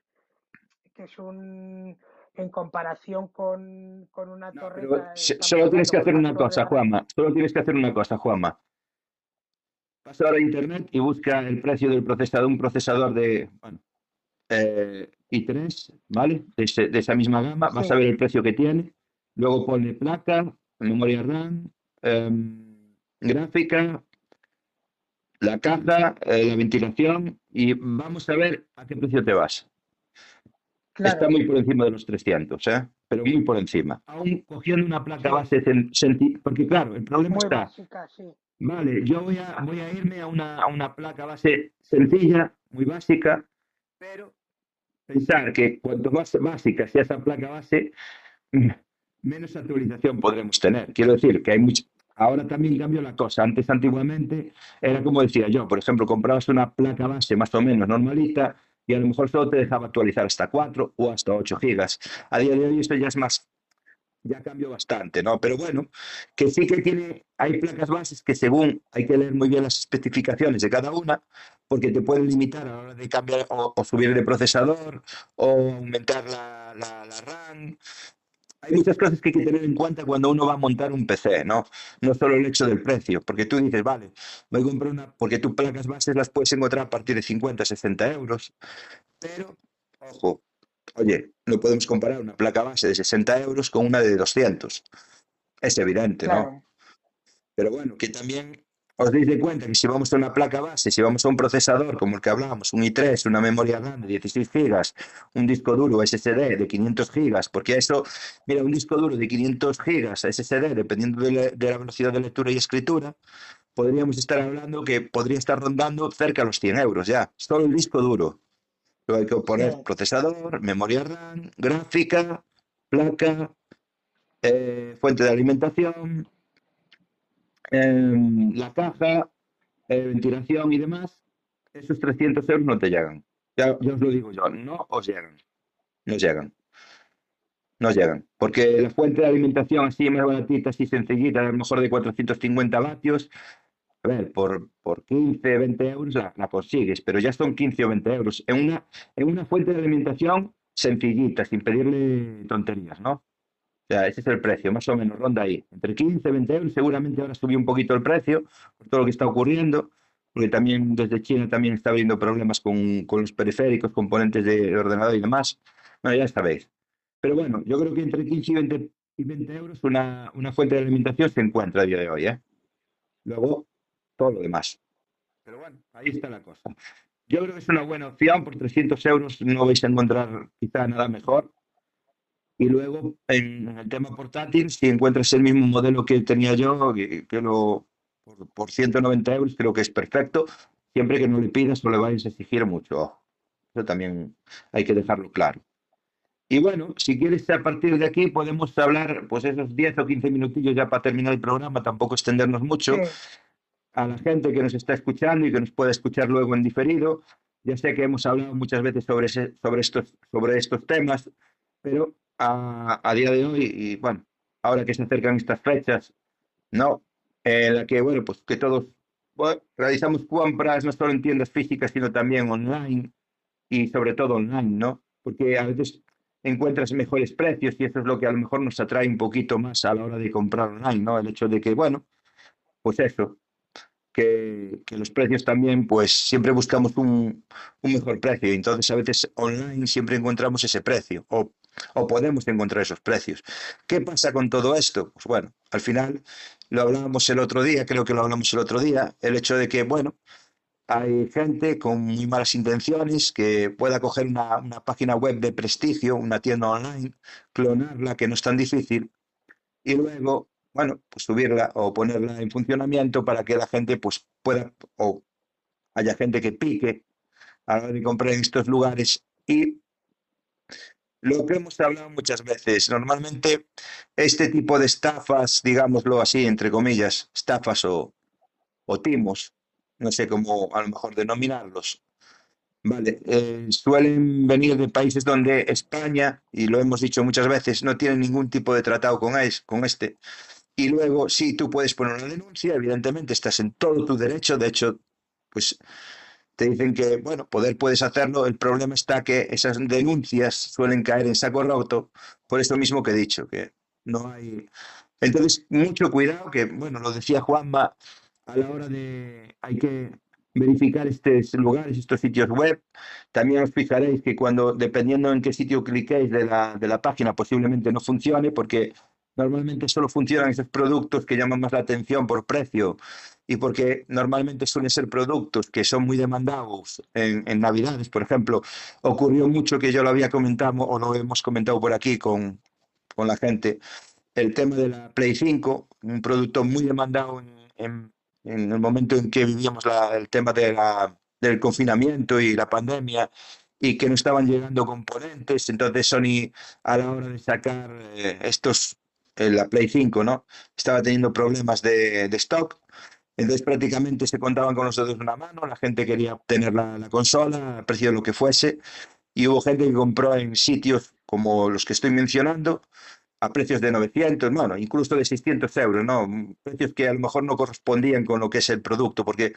que es un en comparación con, con una No, torre. pero se- solo tienes que hacer una cosa, Juanma. Solo tienes que hacer una cosa, Juanma. Pasa ahora a internet y busca el precio del procesador, un procesador de bueno, eh, i3, ¿vale? De, ese- de esa misma gama. Vas a ver el precio que tiene. Luego pone placa, memoria RAM, em, gráfica, la caja, eh, la ventilación y vamos a ver a qué precio te vas. Claro, Está muy por encima de los 300, ¿eh? Pero muy por encima. Aún cogiendo una placa base porque claro, el problema muy está, básica, sí. vale, yo voy a, voy a irme a una, a una placa base sencilla, muy básica, pero pensar que cuanto más básica sea esa placa base, menos actualización podremos tener. Quiero decir que hay mucho. Ahora también cambió la cosa. Antes, antiguamente, era como decía yo, por ejemplo, comprabas una placa base más o menos normalita y a lo mejor solo te dejaba actualizar hasta 4 o hasta 8 gigas. A día de hoy esto ya es más, ya cambió bastante, ¿no? Pero bueno, que sí que tiene, hay placas bases que según hay que leer muy bien las especificaciones de cada una, porque te pueden limitar a la hora de cambiar o, o subir de procesador o aumentar la, la, la RAM. Hay muchas cosas que hay que tener en cuenta cuando uno va a montar un PC, ¿no? No solo el hecho del precio, porque tú dices, vale, voy a comprar una, porque tus placas bases las puedes encontrar a partir de 50, 60 euros, pero, ojo, oye, no podemos comparar una placa base de 60 euros con una de 200. Es evidente, ¿no? Pero bueno, que también os deis de cuenta que si vamos a una placa base, si vamos a un procesador como el que hablábamos, un i3, una memoria RAM de 16 gigas, un disco duro SSD de 500 gigas, porque eso, mira, un disco duro de 500 gigas SSD, dependiendo de la, de la velocidad de lectura y escritura, podríamos estar hablando que podría estar rondando cerca a los 100 euros ya, solo el disco duro. Luego hay que poner Sí. procesador, memoria RAM, gráfica, placa, eh, fuente de alimentación, em, la caja, eh, ventilación y demás, esos 300 euros no te llegan. Ya, os lo digo yo, no os llegan. No os llegan. No os llegan. Porque la fuente de alimentación así más baratita, así sencillita, a lo mejor de 450 vatios, a ver, por, por 15, 20 euros la, la consigues, pero ya son 15 o 20 euros. En una, en una fuente de alimentación sencillita, sin pedirle tonterías, ¿no? O sea, ese es el precio, más o menos, ronda ahí. Entre 15 y 20 euros, seguramente ahora subió un poquito el precio por todo lo que está ocurriendo, porque también desde China también está habiendo problemas con, con los periféricos, componentes de ordenador y demás. Bueno, ya sabéis. Pero bueno, yo creo que entre 15 y 20, y 20 euros una, una fuente de alimentación se encuentra a día de hoy, ¿eh? Luego, todo lo demás. Pero bueno, ahí está la cosa. Yo creo que es una buena opción, por 300 euros no vais a encontrar quizá nada mejor. Y luego, en, el tema portátil, si encuentras el mismo modelo que tenía yo, que, que lo, por, por 190 euros, creo que es perfecto, siempre que no le pidas o le vayas a exigir mucho. Eso también hay que dejarlo claro. Y bueno, si quieres, a partir de aquí podemos hablar, pues esos 10 o 15 minutillos ya para terminar el programa, tampoco extendernos mucho sí. a la gente que nos está escuchando y que nos puede escuchar luego en diferido. Ya sé que hemos hablado muchas veces sobre, ese- sobre, estos, sobre estos temas, pero a, a día de hoy, y bueno, ahora que se acercan estas fechas, ¿no? En la que, bueno, pues que todos bueno, realizamos compras no solo en tiendas físicas, sino también online y sobre todo online, ¿no? Porque a veces encuentras mejores precios y eso es lo que a lo mejor nos atrae un poquito más a la hora de comprar online, ¿no? El hecho de que, bueno, pues eso, que, que los precios también, pues siempre buscamos un, un mejor precio. Entonces, a veces online siempre encontramos ese precio o, o podemos encontrar esos precios. ¿Qué pasa con todo esto? Pues bueno, al final lo hablábamos el otro día, creo que lo hablamos el otro día, el hecho de que, bueno, hay gente con muy malas intenciones que pueda coger una, una página web de prestigio, una tienda online, clonarla, que no es tan difícil, y luego bueno, pues subirla o ponerla en funcionamiento para que la gente pues pueda o haya gente que pique a la hora de comprar en estos lugares y lo que hemos hablado muchas veces, normalmente este tipo de estafas, digámoslo así, entre comillas, estafas o, o timos, no sé cómo a lo mejor denominarlos, vale, eh, suelen venir de países donde España, y lo hemos dicho muchas veces, no tiene ningún tipo de tratado con, es- con este. Y luego, sí, tú puedes poner una denuncia, evidentemente estás en todo tu derecho, de hecho, pues te dicen que, bueno, poder puedes hacerlo, el problema está que esas denuncias suelen caer en saco roto, por esto mismo que he dicho, que no hay... Entonces, mucho cuidado, que, bueno, lo decía Juanma, a la hora de... hay que verificar estos lugares, estos sitios web. También os fijaréis que cuando, dependiendo en qué sitio cliquéis de la, de la página, posiblemente no funcione, porque Normalmente solo funcionan esos productos que llaman más la atención por precio y porque normalmente suelen ser productos que son muy demandados en, en Navidades, por ejemplo. Ocurrió mucho que yo lo había comentado o lo hemos comentado por aquí con, con la gente, el tema de la Play 5, un producto muy demandado en, en, en el momento en que vivíamos la, el tema de la, del confinamiento y la pandemia y que no estaban llegando componentes. Entonces Sony a la hora de sacar eh, estos en la Play 5, ¿no? Estaba teniendo problemas de, de stock. Entonces prácticamente se contaban con los dedos de una mano, la gente quería obtener la, la consola, a precio de lo que fuese, y hubo gente que compró en sitios como los que estoy mencionando, a precios de 900, bueno, incluso de 600 euros, ¿no? Precios que a lo mejor no correspondían con lo que es el producto, porque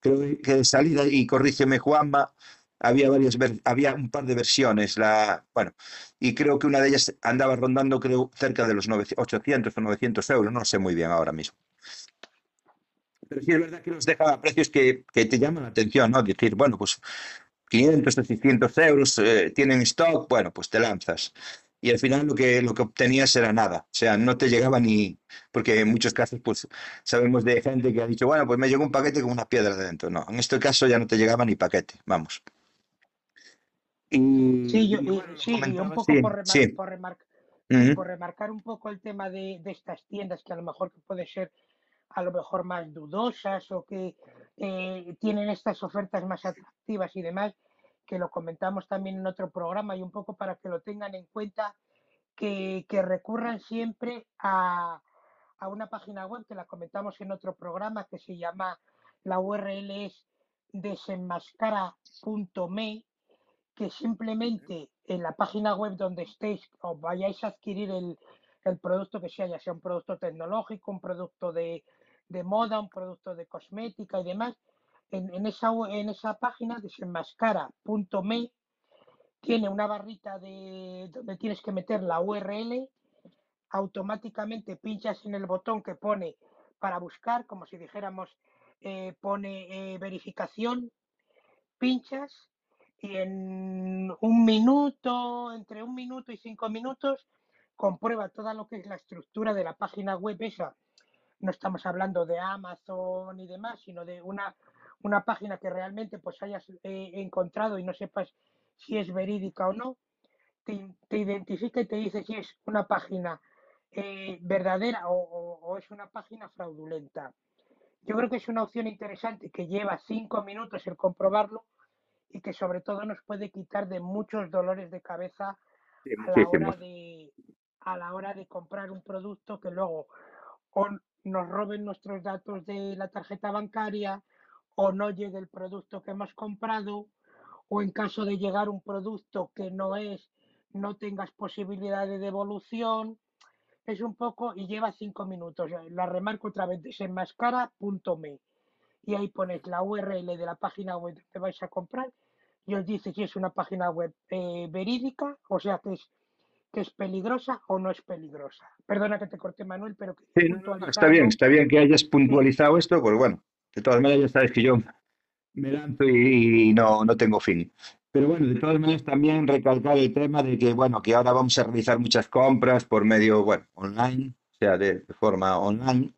creo que de salida, y corrígeme Juanma, había varias había un par de versiones, la, bueno, y creo que una de ellas andaba rondando, creo, cerca de los 900 800 o 900 euros, no sé muy bien ahora mismo. Pero sí es verdad que los deja a precios que, que te llaman la atención, ¿no? Decir, bueno, pues 500 o 600 euros eh, tienen stock, bueno, pues te lanzas. Y al final lo que, lo que obtenías era nada, o sea, no te llegaba ni, porque en muchos casos, pues sabemos de gente que ha dicho, bueno, pues me llegó un paquete con una piedra dentro. No, en este caso ya no te llegaba ni paquete, vamos. Y, Sí, yo, y bueno, sí, y un poco sí, por, remar- sí. por, remar- ujú, por remarcar un poco el tema de, de estas tiendas que a lo mejor puede ser a lo mejor más dudosas o que eh, tienen estas ofertas más atractivas y demás, que lo comentamos también en otro programa y un poco para que lo tengan en cuenta, que, que recurran siempre a, a una página web que la comentamos en otro programa que se llama, la URL es desenmascara.me, que simplemente en la página web donde estéis os vayáis a adquirir el, el producto que sea, ya sea un producto tecnológico, un producto de, de moda, un producto de cosmética y demás, en, esa, en esa página desenmascara.me tiene una barrita de donde tienes que meter la URL, automáticamente pinchas en el botón que pone para buscar, como si dijéramos, eh, pone eh, verificación, pinchas y en un minuto, entre un minuto y cinco minutos, comprueba toda lo que es la estructura de la página web esa. No estamos hablando de Amazon y demás, sino de una, una página que realmente pues hayas eh, encontrado y no sepas si es verídica o no. Te, te identifica y te dice si es una página eh, verdadera o, o- o es una página fraudulenta. Yo creo que es una opción interesante que lleva cinco minutos el comprobarlo y que sobre todo nos puede quitar de muchos dolores de cabeza Sí, a la hora de a la hora de comprar un producto que luego o nos roben nuestros datos de la tarjeta bancaria o no llegue el producto que hemos comprado o en caso de llegar un producto que no es no tengas posibilidad de devolución es un poco y lleva cinco minutos. La remarco otra vez desenmascara.me y ahí pones la URL de la página web que vais a comprar y os dice si es una página web eh, verídica, o sea que es que es peligrosa o no es peligrosa. Perdona que te corté, Manuel, pero Sí, no, no, no, está bien, está bien que hayas Sí, puntualizado esto, pues bueno, De todas maneras, ya sabes que yo me lanzo y, y no, no tengo fin. Pero bueno, de todas maneras también recalcar el tema de que, bueno, que ahora vamos a realizar muchas compras por medio, bueno, online, o sea, de, de forma online.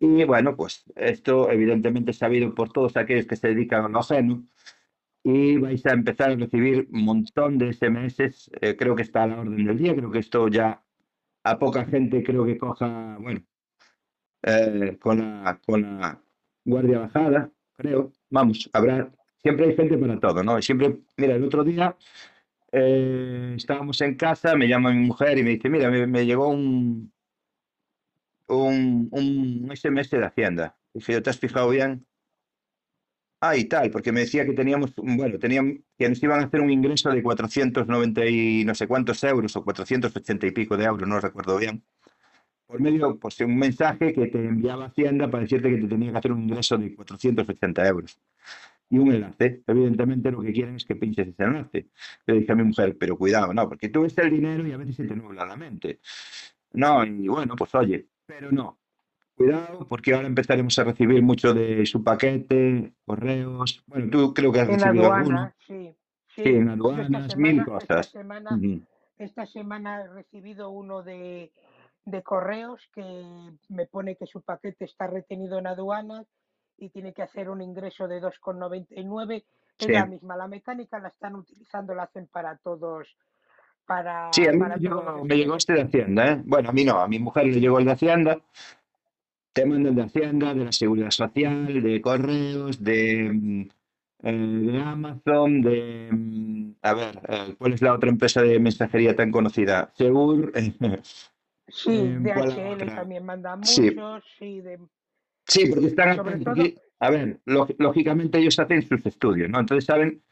Y bueno, pues esto evidentemente es sabido por todos aquellos que se dedican a lo ajeno y vais a empezar a recibir un montón de SMS, eh, creo que está a la orden del día, creo que esto ya a poca gente creo que coja, bueno, eh, con la, con la guardia bajada, creo, vamos, habrá, siempre hay gente para todo, ¿no? Siempre, mira, el otro día eh, estábamos en casa, me llama mi mujer y me dice, mira, me, me llegó un, un, un SMS de Hacienda. Dice, ¿te has fijado bien? Ah, y tal, porque me decía que teníamos, bueno, tenían, que nos iban a hacer un ingreso de 490 y no sé cuántos euros o 480 y pico de euros, no recuerdo bien. Por medio, pues un mensaje que te enviaba Hacienda para decirte que te tenía que hacer un ingreso de 480 euros. Y un enlace. Evidentemente lo que quieren es que pinches ese enlace. Le dije a mi mujer, pero cuidado, no, porque tú ves el dinero y a veces se te nubla la mente. No, y bueno, pues oye, pero no. Cuidado, porque ahora empezaremos a recibir mucho de su paquete, correos. Bueno, tú creo que has En recibido alguno. aduana, sí, Sí, sí. en esta aduanas, mil esta cosas. esta semana he recibido uno de, de correos que me pone que su paquete está retenido en aduanas y tiene que hacer un ingreso de 2,99. Es Sí, la misma, la mecánica la están utilizando, la hacen para todos, para, sí, a mí para todos me llegó este de Hacienda, ¿eh? Bueno, a mí no, a mi mujer le llegó el de Hacienda. Te mandan de Hacienda, de la Seguridad Social, de correos, de, mm, eh, de Amazon, de... mm, A ver, eh, ¿cuál es la otra empresa de mensajería tan conocida? Segur. Sí, eh, ¿cuál la DHL también manda Sí, muchos, sí, de, Sí, porque están sobre todo, A ver, lógi- lógicamente ellos hacen sus estudios, ¿no? Entonces saben,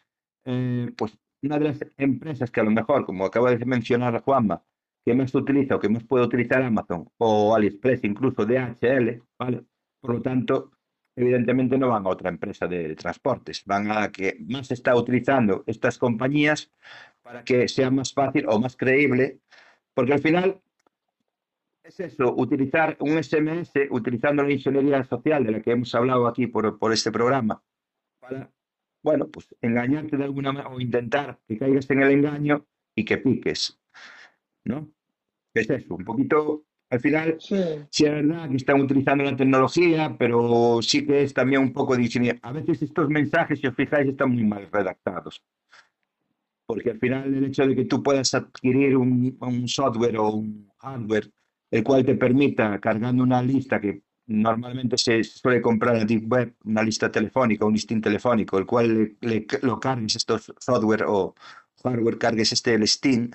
eh, pues una de las empresas que a lo mejor, como acaba de mencionar Juanma, que más utiliza o que más puede utilizar Amazon o AliExpress, incluso DHL, ¿vale? Por lo tanto, evidentemente no van a otra empresa de transportes, van a que más está utilizando estas compañías para que sea más fácil o más creíble, porque al final es eso, utilizar un SMS, utilizando la ingeniería social de la que hemos hablado aquí por, por este programa, para, bueno, pues engañarte de alguna manera o intentar que caigas en el engaño y que piques, ¿no? Es eso, un poquito, al final, sí, sí es verdad que están utilizando la tecnología, pero sí que es también un poco de ingeniería. A veces estos mensajes, si os fijáis, están muy mal redactados. Porque al final el hecho de que tú puedas adquirir un, un software o un hardware el cual te permita, cargando una lista que normalmente se suele comprar en Deep Web, una lista telefónica, un listín telefónico, el cual le, le- lo cargues estos software o hardware, cargues este listín,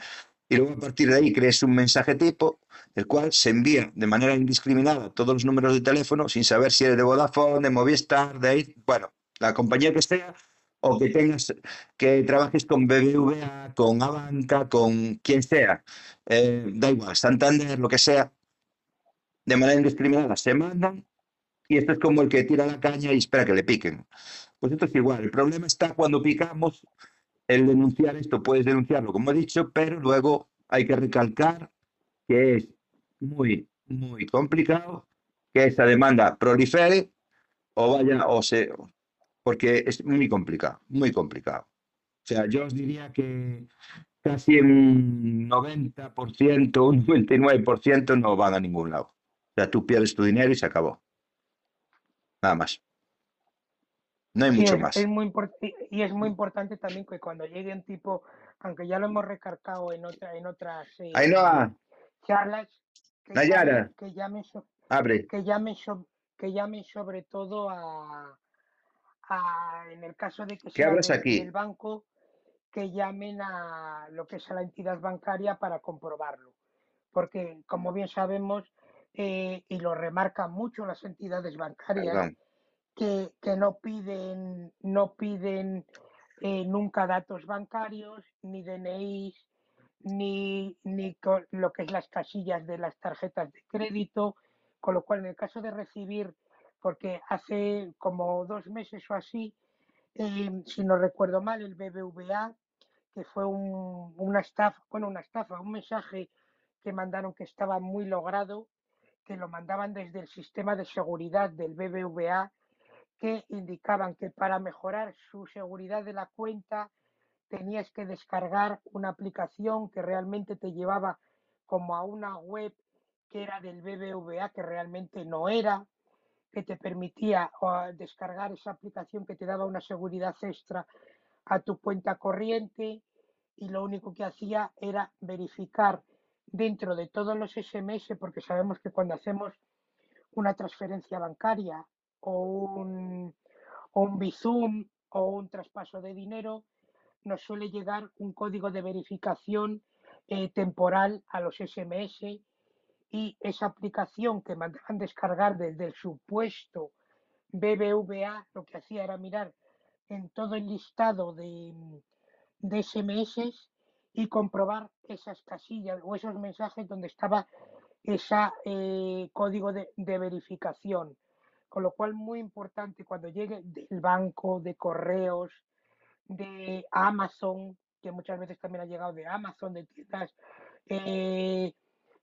y luego a partir de ahí crees un mensaje tipo, el cual se envía de manera indiscriminada todos los números de teléfono sin saber si eres de Vodafone, de Movistar, de ahí, bueno, la compañía que sea, o que tengas, que trabajes con BBVA, con Avanca, con quien sea, eh, da igual, Santander, lo que sea, de manera indiscriminada se mandan y esto es como el que tira la caña y espera que le piquen. Pues esto es igual, el problema está cuando picamos, el denunciar esto, puedes denunciarlo como he dicho, pero luego hay que recalcar que es muy, muy complicado que esa demanda prolifere o vaya o se... porque es muy complicado, muy complicado. O sea, yo os diría que casi un 90%, un 99% no van a ningún lado. O sea, tú pierdes tu dinero y se acabó. Nada más. No hay Sí, mucho es, más. es muy y es muy importante también que cuando llegue un tipo, aunque ya lo hemos recargado en otra, en otras eh, charlas, que llamen, que llamen, so- abre. que llamen, so- que llamen sobre todo a, a, en el caso de que sea del, aquí. del banco, que llamen a lo que es a la entidad bancaria para comprobarlo. Porque, como bien sabemos, eh, y lo remarcan mucho las entidades bancarias, Perdón. Que, no piden, no piden eh, nunca datos bancarios, ni DNIs, ni, ni lo que es las casillas de las tarjetas de crédito, con lo cual en el caso de recibir, porque hace como dos meses o así, eh, si no recuerdo mal, el BBVA, que fue un- una estafa, bueno, una estafa, un mensaje que mandaron que estaba muy logrado, que lo mandaban desde el sistema de seguridad del BBVA que indicaban que para mejorar su seguridad de la cuenta tenías que descargar una aplicación que realmente te llevaba como a una web que era del BBVA, que realmente no era, que te permitía descargar esa aplicación que te daba una seguridad extra a tu cuenta corriente y lo único que hacía era verificar dentro de todos los SMS, porque sabemos que cuando hacemos una transferencia bancaria o un, o un Bizum o un traspaso de dinero, nos suele llegar un código de verificación eh, temporal a los SMS y esa aplicación que mandaban descargar desde el supuesto BBVA lo que hacía era mirar en todo el listado de, de SMS y comprobar esas casillas o esos mensajes donde estaba ese eh, código de, de, verificación. Con lo cual, muy importante cuando llegue del banco, de correos, de Amazon, que muchas veces también ha llegado de Amazon, de tiendas eh,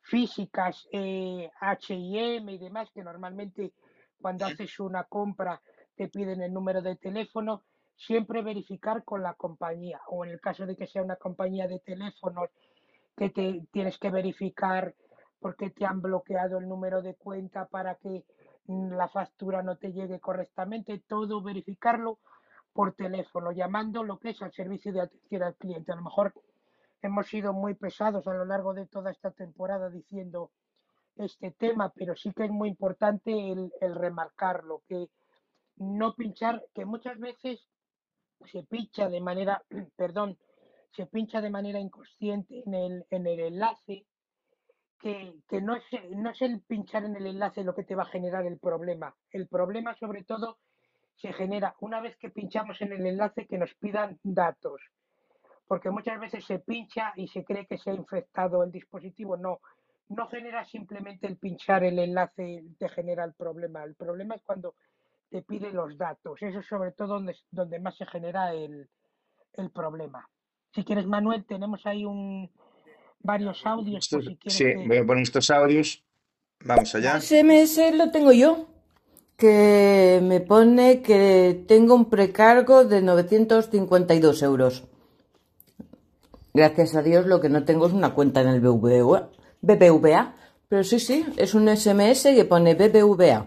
físicas, eh, HM y demás, que normalmente cuando haces una compra te piden el número de teléfono, siempre verificar con la compañía o en el caso de que sea una compañía de teléfonos que te tienes que verificar porque te han bloqueado el número de cuenta para que la factura no te llegue correctamente, todo verificarlo por teléfono, llamando lo que es al servicio de atención al cliente. A lo mejor hemos sido muy pesados a lo largo de toda esta temporada diciendo este tema, pero sí que es muy importante el, el remarcarlo, que no pinchar, que muchas veces se pincha de manera, perdón, se pincha de manera inconsciente en el, en el enlace, que, que no, es, no es el pinchar en el enlace lo que te va a generar el problema. El problema sobre todo se genera una vez que pinchamos en el enlace que nos pidan datos, porque muchas veces se pincha y se cree que se ha infectado el dispositivo. No, no genera simplemente el pinchar el enlace te genera el problema. El problema es cuando te pide los datos. Eso es sobre todo donde, donde más se genera el, el problema. Si quieres, Manuel, tenemos ahí un varios audios. Estos- por si quieres sí, que- voy a poner estos audios. Vamos allá. SMS lo tengo yo, que me pone que tengo un precargo de 952 euros. Gracias a Dios lo que no tengo es una cuenta en el BBVA, BBVA. Pero sí, sí, es un SMS que pone BBVA.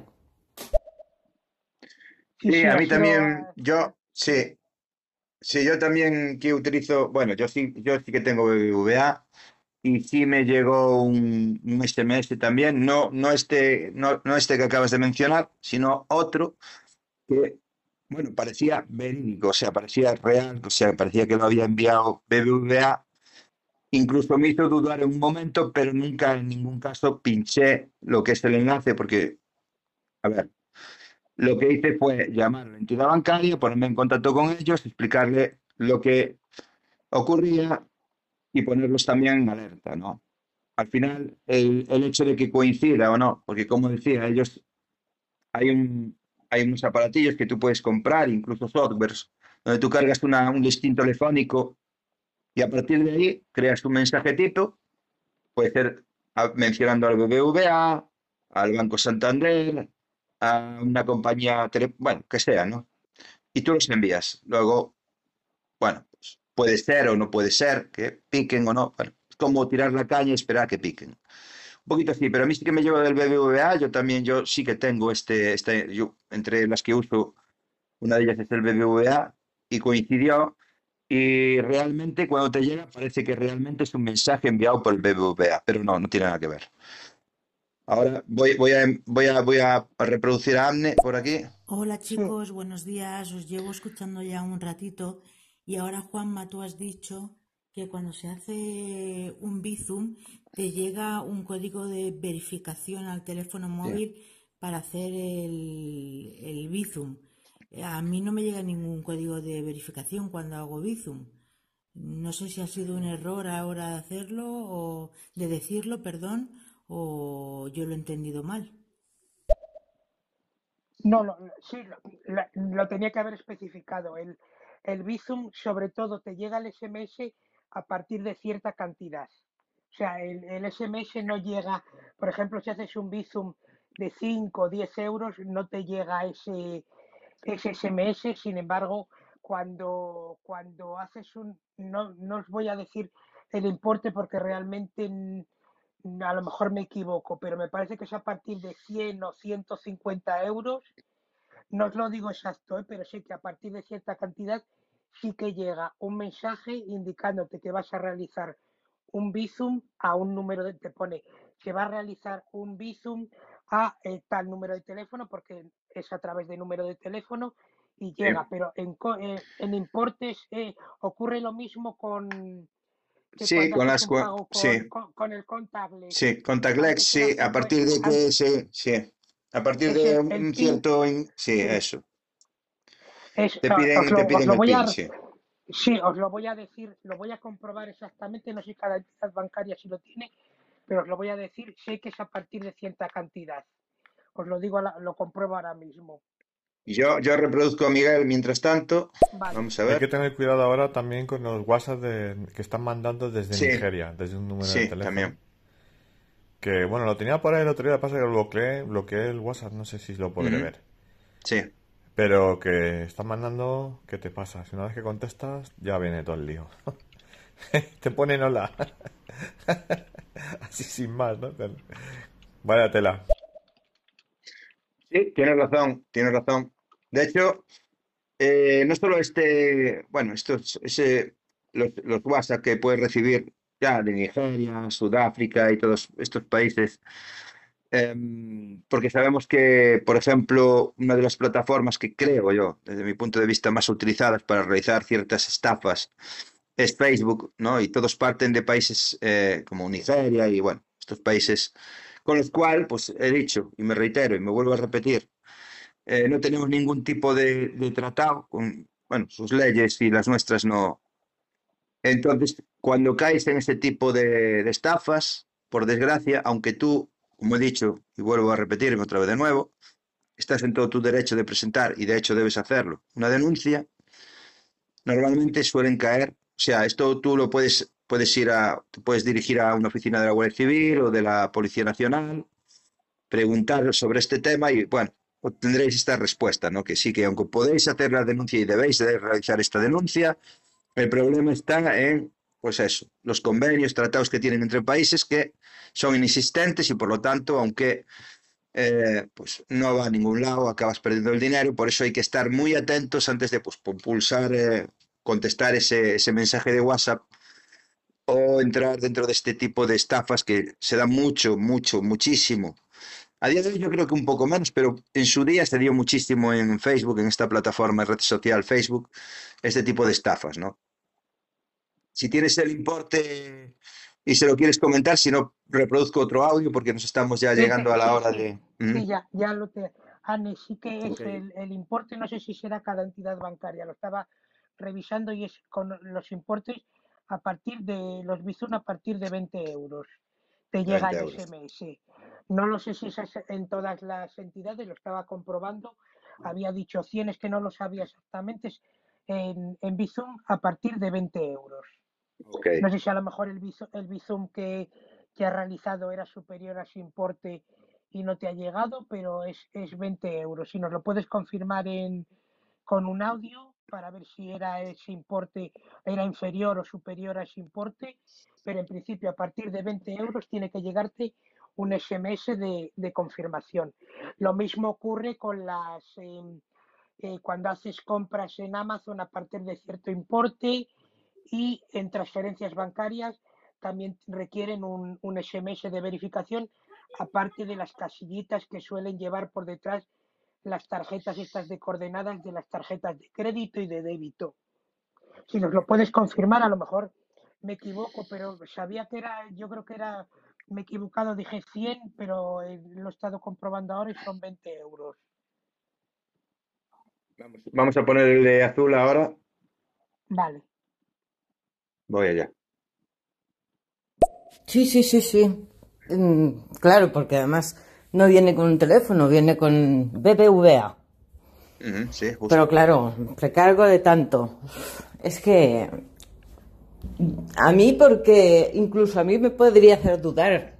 Sí, a mí también, yo, sí, sí, yo también que utilizo, bueno, yo sí, yo sí que tengo BBVA y sí me llegó un, un SMS también, no, no este, no, no este que acabas de mencionar, sino otro que, bueno, parecía verídico, o sea, parecía real, o sea, parecía que lo había enviado BBVA, incluso me hizo dudar en un momento, pero nunca en ningún caso pinché lo que es el enlace, porque, a ver, lo que hice fue llamar a la entidad bancaria, ponerme en contacto con ellos, explicarle lo que ocurría y ponerlos también en alerta, ¿no? Al final, el, el hecho de que coincida o no, porque como decía, ellos, hay un, hay unos aparatillos que tú puedes comprar, incluso softwares, donde tú cargas una- un listín telefónico y a partir de ahí creas un mensajetito, puede ser a- mencionando al BBVA, al Banco Santander, a una compañía, tele- bueno, que sea, ¿no? Y tú los envías. Luego, bueno, puede ser o no puede ser, que piquen o no. Bueno, es como tirar la caña y esperar a que piquen. Un poquito así, pero a mí sí que me llevo del BBVA, yo también, yo sí que tengo este, este, yo, entre las que uso, una de ellas es el BBVA, y coincidió, y realmente cuando te llega parece que realmente es un mensaje enviado por el BBVA, pero no, no tiene nada que ver. Ahora voy, voy a, voy a, voy a reproducir a Amne por aquí. Hola chicos, buenos días. Os llevo escuchando ya un ratito y ahora Juanma, tú has dicho que cuando se hace un Bizum te llega un código de verificación al teléfono móvil para hacer el, el Bizum. A mí no me llega ningún código de verificación cuando hago Bizum. No sé si ha sido un error ahora de hacerlo o de decirlo, perdón, o yo lo he entendido mal. No, lo- sí, lo, lo tenía que haber especificado. El, el Bizum, sobre todo, te llega el SMS a partir de cierta cantidad. O sea, el, el SMS no llega, por ejemplo, si haces un Bizum de 5 o 10 euros, no te llega ese, es SMS, sin embargo, cuando, cuando haces un, no, no os voy a decir el importe porque realmente a lo mejor me equivoco, pero me parece que es a partir de 100 o 150 euros, no os lo digo exacto, ¿eh? pero sé que a partir de cierta cantidad sí que llega un mensaje indicándote que vas a realizar un Bizum a un número de, te pone que va a realizar un Bizum a eh, tal número de teléfono porque es a través de número de teléfono y Sí, llega, pero en, eh, en importes eh, ocurre lo mismo con sí, con las pago sí, con, con, con el contactless. sí, contactless, sí, a 50, partir de que sí, sí, a partir de un el PIN, cierto, in- sí, sí, eso, es, te os piden, te lo, os piden lo el voy a, sí. sí, os lo voy a decir, lo voy a comprobar exactamente, no sé cada entidad bancaria si lo tiene, pero os lo voy a decir, sé que es a partir de cierta cantidad. Os lo digo, a la- lo compruebo ahora mismo. Y Yo, yo reproduzco a Miguel mientras tanto, Vale, vamos a Hay que ver, tener cuidado ahora también con los WhatsApp de- que están mandando desde sí, Nigeria, desde un número de sí, teléfono. también, Que bueno, lo tenía por ahí el otro día, pasa que lo bloqueé, bloqueé el WhatsApp, no sé si lo podré ver. sí, Pero que están mandando, ¿qué te pasa? Si una vez que contestas, ya viene todo el lío. Te ponen hola. Así sin más, ¿no? Vaya tela. sí, tienes razón, tienes razón. De hecho, eh, no solo este, bueno, estos, ese, los, los WhatsApp que puedes recibir ya de Nigeria, Sudáfrica y todos estos países, Em, porque sabemos que, por ejemplo, una de las plataformas que creo yo, desde mi punto de vista, más utilizadas para realizar ciertas estafas es Facebook, ¿no? Y todos parten de países eh, como Nigeria y, bueno, estos países con los cuales, pues he dicho y me reitero y me vuelvo a repetir, eh, no tenemos ningún tipo de, de tratado con, bueno, sus leyes y las nuestras no. Entonces, cuando caes en ese tipo de, estafas, por desgracia, aunque tú, como he dicho y vuelvo a repetirme otra vez de nuevo, estás en todo tu derecho de presentar y de hecho debes hacerlo, una denuncia, normalmente suelen caer, o sea, esto tú lo puedes, puedes ir a, puedes dirigir a una oficina de la Guardia Civil o de la Policía Nacional, preguntar sobre este tema y bueno, obtendréis esta respuesta, ¿no? Que sí, que aunque podéis hacer la denuncia y debéis de realizar esta denuncia, el problema está en, pues eso, los convenios, tratados que tienen entre países que son inexistentes y por lo tanto, aunque eh, pues no va a ningún lado, acabas perdiendo el dinero, por eso hay que estar muy atentos antes de pues, pulsar, eh, contestar ese, ese mensaje de WhatsApp o entrar dentro de este tipo de estafas que se da mucho, mucho, muchísimo. A día de hoy yo creo que un poco menos, pero en su día se dio muchísimo en Facebook, en esta plataforma, red social Facebook, este tipo de estafas, ¿no? Si tienes el importe y se lo quieres comentar, si no, reproduzco otro audio porque nos estamos ya Sí, llegando a la hora de... sí, Ujú. ya, ya lo te. Anne, sí que es el importe, no sé si será cada entidad bancaria, lo estaba revisando y es con los importes a partir de los Bizum a partir de 20 euros. Te llega 20 el. SMS. No lo sé si es en todas las entidades, lo estaba comprobando. Había dicho 100, es que no lo sabía exactamente. En, en Bizum a partir de 20 euros. No sé si a lo mejor el Bizum, el Bizum que, que has realizado era superior a su importe y no te ha llegado, pero es, es 20 euros. Si nos lo puedes confirmar en, con un audio para ver si era ese importe, era inferior o superior a ese importe, pero en principio a partir de 20 euros tiene que llegarte un SMS de, confirmación. Lo mismo ocurre con las em, eh, cuando haces compras en Amazon a partir de cierto importe y en transferencias bancarias también requieren un, un SMS de verificación, aparte de las casillitas que suelen llevar por detrás las tarjetas estas de coordenadas de las tarjetas de crédito y de débito. Si nos lo puedes confirmar, a lo mejor me equivoco, pero sabía que era, yo creo que era, me he equivocado, dije 100, pero eh, lo he estado comprobando ahora y son 20 euros. Vamos, vamos a poner el de azul ahora. Vale. Voy allá. Sí, sí, sí, sí. Mm, claro, porque además no viene con un teléfono, viene con BBVA. Sí, justo. Pero claro, recargo de tanto. Es que a mí porque incluso a mí me podría hacer dudar,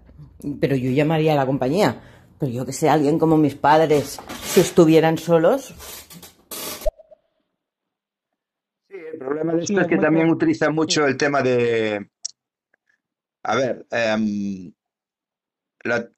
pero yo llamaría a la compañía. Pero yo que sé, alguien como mis padres, si estuvieran solos, problema de Sí, esto es es que muy también per- utiliza sí. mucho el tema de, a ver, em, la-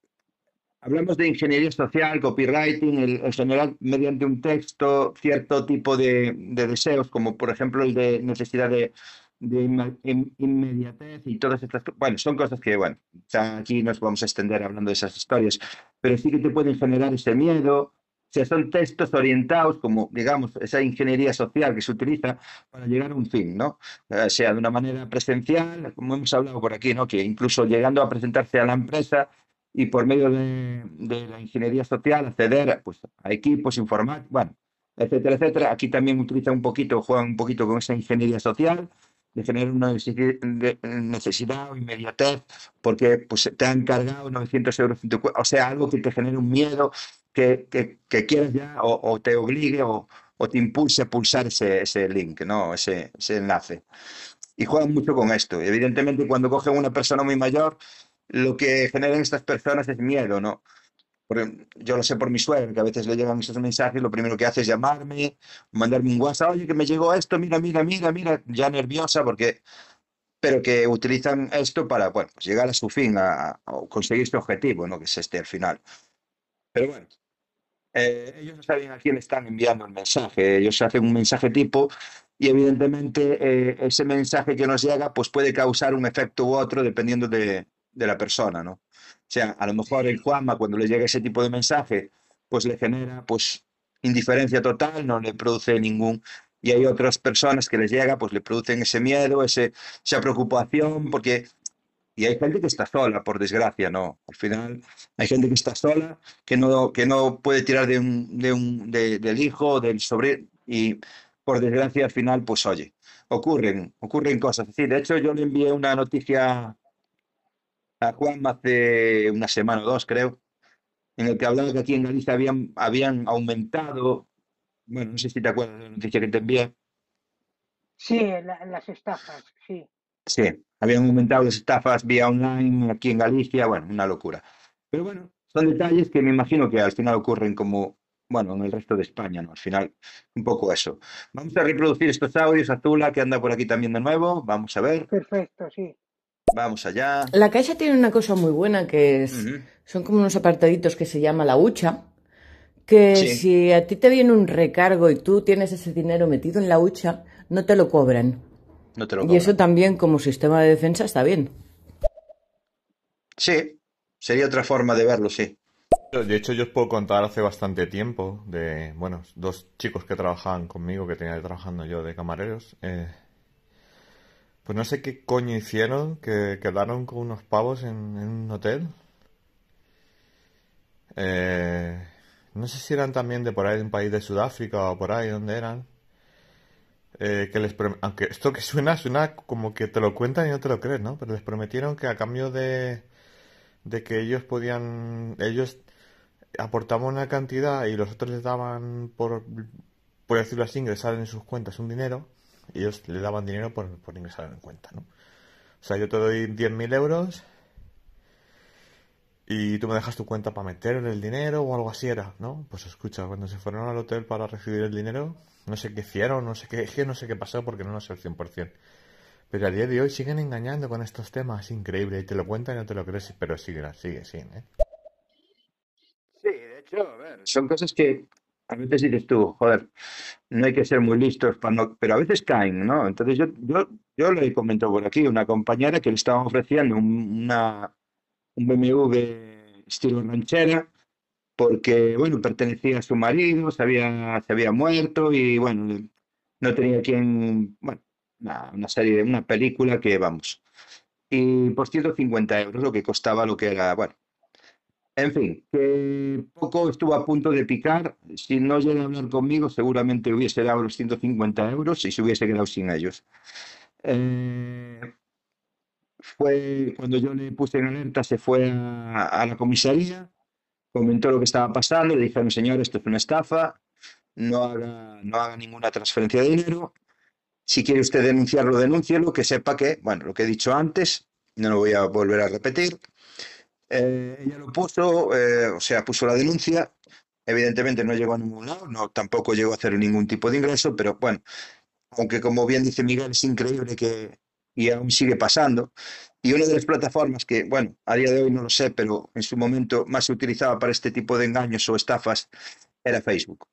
hablamos de ingeniería social, copywriting, el, el generar mediante un texto cierto tipo de, de deseos, como por ejemplo el de necesidad de, de inmediatez y todas estas cosas. Bueno, son cosas que, bueno, aquí nos vamos a extender hablando de esas historias, pero sí que te pueden generar ese miedo. O sea, son textos orientados como, digamos, esa ingeniería social que se utiliza para llegar a un fin, ¿no? Eh, sea de una manera presencial, como hemos hablado por aquí, ¿no? Que incluso llegando a presentarse a la empresa y por medio de, de la ingeniería social acceder pues, a equipos informáticos, bueno, etcétera, etcétera. Aquí también utiliza un poquito, juega un poquito con esa ingeniería social, de generar una necesidad o inmediatez, porque pues, te han cargado 900 euros o sea, algo que te genere un miedo, que, que, que quieras ya, o, o te obligue o, o te impulse a pulsar ese, ese link, ¿no? Ese, ese enlace. Y juegan mucho con esto. Evidentemente, cuando cogen una persona muy mayor, lo que generan estas personas es miedo, ¿no? Porque yo lo sé por mi suegra, que a veces le llegan esos mensajes, lo primero que hace es llamarme, mandarme un WhatsApp, oye, que me llegó esto, mira, mira, mira, mira, ya nerviosa, porque, pero que utilizan esto para, bueno, pues llegar a su fin, a, a conseguir este objetivo, ¿no? Que es este al final. Pero bueno, eh, ellos saben a quién están enviando el mensaje, ellos hacen un mensaje tipo y evidentemente eh, ese mensaje que nos llega pues puede causar un efecto u otro dependiendo de, de la persona, ¿no? O sea, a lo mejor el Juanma cuando le llega ese tipo de mensaje pues le genera pues indiferencia total, no le produce ningún... Y hay otras personas que les llega pues le producen ese miedo, ese, esa preocupación porque... Y hay gente que está sola, por desgracia, ¿no? Al final hay gente que está sola, que no, que no puede tirar de un, de un, de- del hijo, del sobrino, y por desgracia al final, pues oye, ocurren, ocurren cosas así. De hecho, yo le envié una noticia a Juan hace una semana o dos, creo, en el que hablaba que aquí en Galicia habían, habían aumentado, bueno, no sé si te acuerdas de la noticia que te envié, Sí, la- las estafas, sí. Sí, habían aumentado las estafas vía online aquí en Galicia, bueno, una locura. Pero bueno, son detalles que me imagino que al final ocurren como, bueno, en el resto de España, ¿no? Al final, un poco eso. Vamos a reproducir estos audios, Azula, que anda por aquí también de nuevo. Vamos a ver, Perfecto, sí. Vamos allá. La caixa tiene una cosa muy buena que es, son como unos apartaditos que se llama la hucha, que Sí. si a ti te viene un recargo y tú tienes ese dinero metido en la hucha, no te lo cobran. No te lo Y eso cobran. también como sistema de defensa está bien. Sí, sería otra forma de verlo, sí. De hecho, yo os puedo contar hace bastante tiempo de, bueno, dos chicos que trabajaban conmigo, que tenía trabajando yo de camareros. eh, pues no sé qué coño hicieron, que quedaron con unos pavos en, un hotel. Eh, no sé si eran también de por ahí, de un país de Sudáfrica o por ahí, donde eran. Eh, que les aunque esto que suena, suena como que te lo cuentan y no te lo crees, ¿no? Pero les prometieron que a cambio de, de que ellos podían, ellos aportaban una cantidad y los otros les daban, por, por decirlo así, ingresar en sus cuentas un dinero, ellos le daban dinero por, por ingresar en cuenta, ¿no? O sea, yo te doy 10.000 euros y tú me dejas tu cuenta para meter el dinero o algo así era, ¿no? Pues escucha, cuando se fueron al hotel para recibir el dinero, no sé qué hicieron, no sé qué, es que no sé qué pasó porque no lo sé al 100%. Pero a día de hoy siguen engañando con estos temas, increíble, y te lo cuentan y no te lo crees, pero sigue, sigue, sigue, ¿eh? Sí, de hecho, a ver, son cosas que a veces dices tú, joder, no hay que ser muy listos pero a veces caen, ¿no? Entonces yo, yo, yo le comento por aquí, una compañera que le estaban ofreciendo un, una, un BMW estilo ranchera, porque, bueno, pertenecía a su marido, se había, se había muerto y, bueno, no tenía quien, bueno, una, una serie de una película que, vamos, y por 150 euros lo que costaba lo que era, bueno, en fin, que poco estuvo a punto de picar. Si no llega a hablar conmigo, seguramente hubiese dado los 150 euros y se hubiese quedado sin ellos. Eh, fue cuando yo le puse en alerta, se fue a, a la comisaría, comentó lo que estaba pasando, le dijeron, señor, esto es una estafa, no haga, no haga ninguna transferencia de dinero. Si quiere usted denunciarlo, denúncielo, que sepa que, bueno, lo que he dicho antes, no lo voy a volver a repetir. Eh, ella lo puso, eh, o sea, puso la denuncia. Evidentemente no llegó a ningún lado, no, tampoco llegó a hacer ningún tipo de ingreso, pero bueno, aunque como bien dice Miguel, es increíble que y aún sigue pasando. Y una de las plataformas que, bueno, a día de hoy no lo sé, pero en su momento más se utilizaba para este tipo de engaños o estafas era Facebook.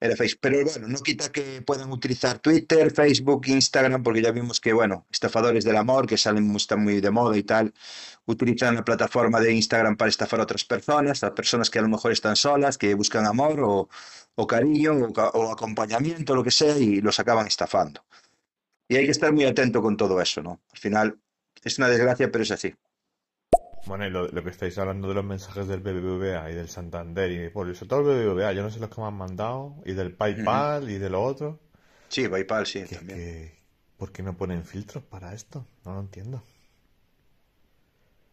Era Facebook. Pero bueno, no quita que puedan utilizar Twitter, Facebook, Instagram, porque ya vimos que, bueno, estafadores del amor, que salen, están muy de moda y tal, utilizan la plataforma de Instagram para estafar a otras personas, a personas que a lo mejor están solas, que buscan amor o, o cariño o, o acompañamiento, lo que sea, y los acaban estafando. Y hay que estar muy atento con todo eso, ¿no? Al final es una desgracia, pero es así. Bueno, y lo, lo que estáis hablando de los mensajes del BBVA y del Santander y por eso todo el BBVA, yo no sé los que me han mandado, y del PayPal y de lo otro. Sí, PayPal, sí, Que, también. que- ¿Por qué no ponen filtros para esto? No lo entiendo.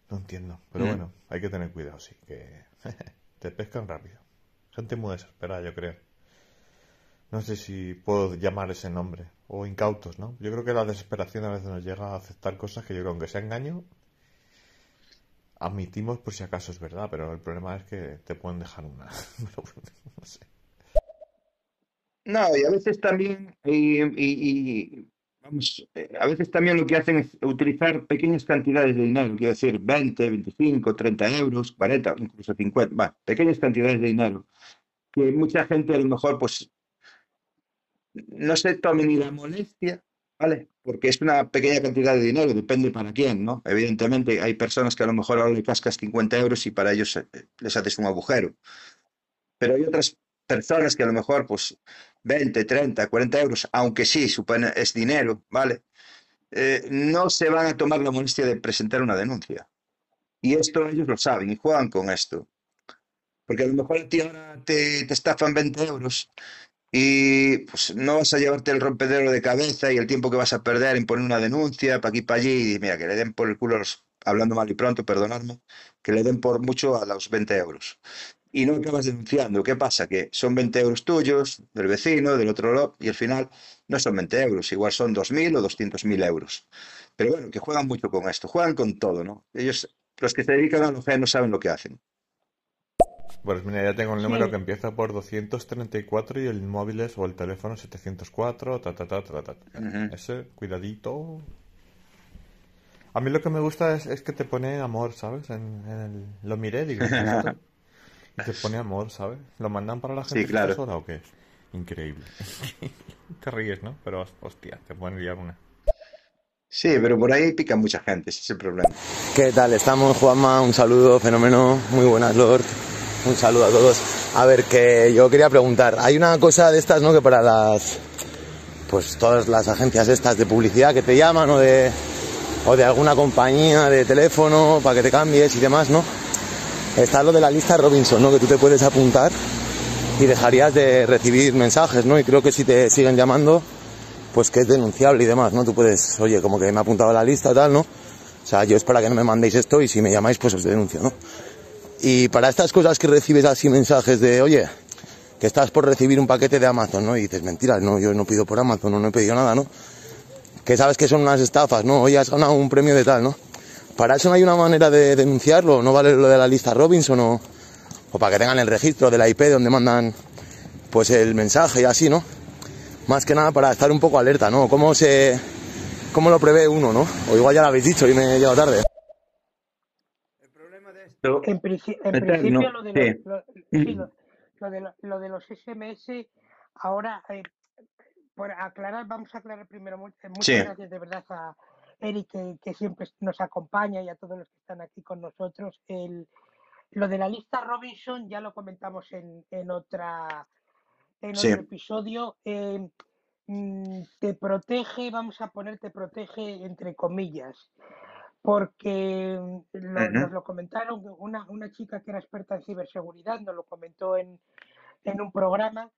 No entiendo. Pero Mm. bueno, hay que tener cuidado, sí, que te pescan rápido. Gente muy desesperada, yo creo. No sé si puedo llamar ese nombre. O incautos, ¿no? Yo creo que la desesperación a veces nos llega a aceptar cosas que yo creo, aunque sea engaño, admitimos por si acaso es verdad, pero el problema es que te pueden dejar una. No y a veces también, y, eh, a veces también lo que hacen es utilizar pequeñas cantidades de dinero, quiero decir 20, 25, 30 euros, 40, incluso 50, va, pequeñas cantidades de dinero, que mucha gente a lo mejor pues no se tome ni la molestia, ¿vale? Porque es una pequeña cantidad de dinero, depende para quién, ¿no? Evidentemente hay personas que a lo mejor ahora le cascas 50 euros y para ellos eh, les haces un agujero. Pero hay otras personas que a lo mejor, pues, 20, 30, 40 euros, aunque sí, supone, es dinero, ¿vale? Eh, no se van a tomar la molestia de presentar una denuncia. Y esto ellos lo saben y juegan con esto. Porque a lo mejor ahora te, te estafan 20 euros y pues no vas a llevarte el rompedero de cabeza y el tiempo que vas a perder en poner una denuncia para aquí para allí y mira, que le den por el culo, a los- hablando mal y pronto, perdonadme, que le den por mucho a los 20 euros. Y no acabas denunciando. ¿Qué pasa? Que son 20 euros tuyos, del vecino, del otro lado, y al final no son 20 euros, igual son 2.000 o 200.000 euros. Pero bueno, que juegan mucho con esto, juegan con todo, ¿no? Ellos, los que se dedican a lo no saben lo que hacen. Pues mira, ya tengo el número Sí. que empieza por 234 y el móvil es o el teléfono 704, ta, ta, ta, ta, ta. Ese, cuidadito. A mí lo que me gusta es, es que te pone amor, ¿sabes? En, en el, lo miré, digo. Y te pone amor, ¿sabes? ¿Lo mandan para la gente Sí, claro. sola o qué? Increíble. Te ríes, ¿no? Pero hostia, te pueden liar una. Sí, pero por ahí pica mucha gente, ese es el problema. ¿Qué tal? Estamos, Juanma. Un saludo, fenómeno. Muy buenas, Lord. Un saludo a todos. A ver, que yo quería preguntar. Hay una cosa de estas, ¿no? Que para las. Pues todas las agencias estas de publicidad que te llaman o de. O de alguna compañía de teléfono para que te cambies y demás, ¿no? Está lo de la lista Robinson, ¿no? Que tú te puedes apuntar y dejarías de recibir mensajes, ¿no? Y creo que si te siguen llamando, pues que es denunciable y demás, ¿no? Tú puedes, oye, como que me he apuntado a la lista, tal, ¿no? O sea, yo es para que no me mandéis esto y si me llamáis, pues os denuncio, ¿no? Y para estas cosas que recibes así mensajes de, oye, que estás por recibir un paquete de Amazon, ¿no? Y dices, mentira, no, yo no pido por Amazon, no, no he pedido nada, ¿no? Que sabes que son unas estafas, ¿no? Oye, has ganado un premio de tal, ¿no? Para eso no hay una manera de denunciarlo, no vale lo de la lista Robinson o, o para que tengan el registro de la IP donde mandan pues el mensaje y así, ¿no? Más que nada para estar un poco alerta, ¿no? ¿Cómo se cómo lo prevé uno, ¿no? O igual ya lo habéis dicho y me he llegado tarde. Esto- En, en principio, lo de, sí. los, lo, sí, lo, lo de, lo, lo de los SMS, ahora, eh, por aclarar, vamos a aclarar primero, eh, muchas Sí. gracias de verdad a Eric, que, que siempre nos acompaña, y a todos los que están aquí con nosotros. El, lo de la lista Robinson ya lo comentamos en, en otra en otro episodio. eh, mm, te protege, vamos a poner, te protege entre comillas, porque lo- nos lo comentaron, una, una chica que era experta en ciberseguridad nos lo comentó en, en un programa,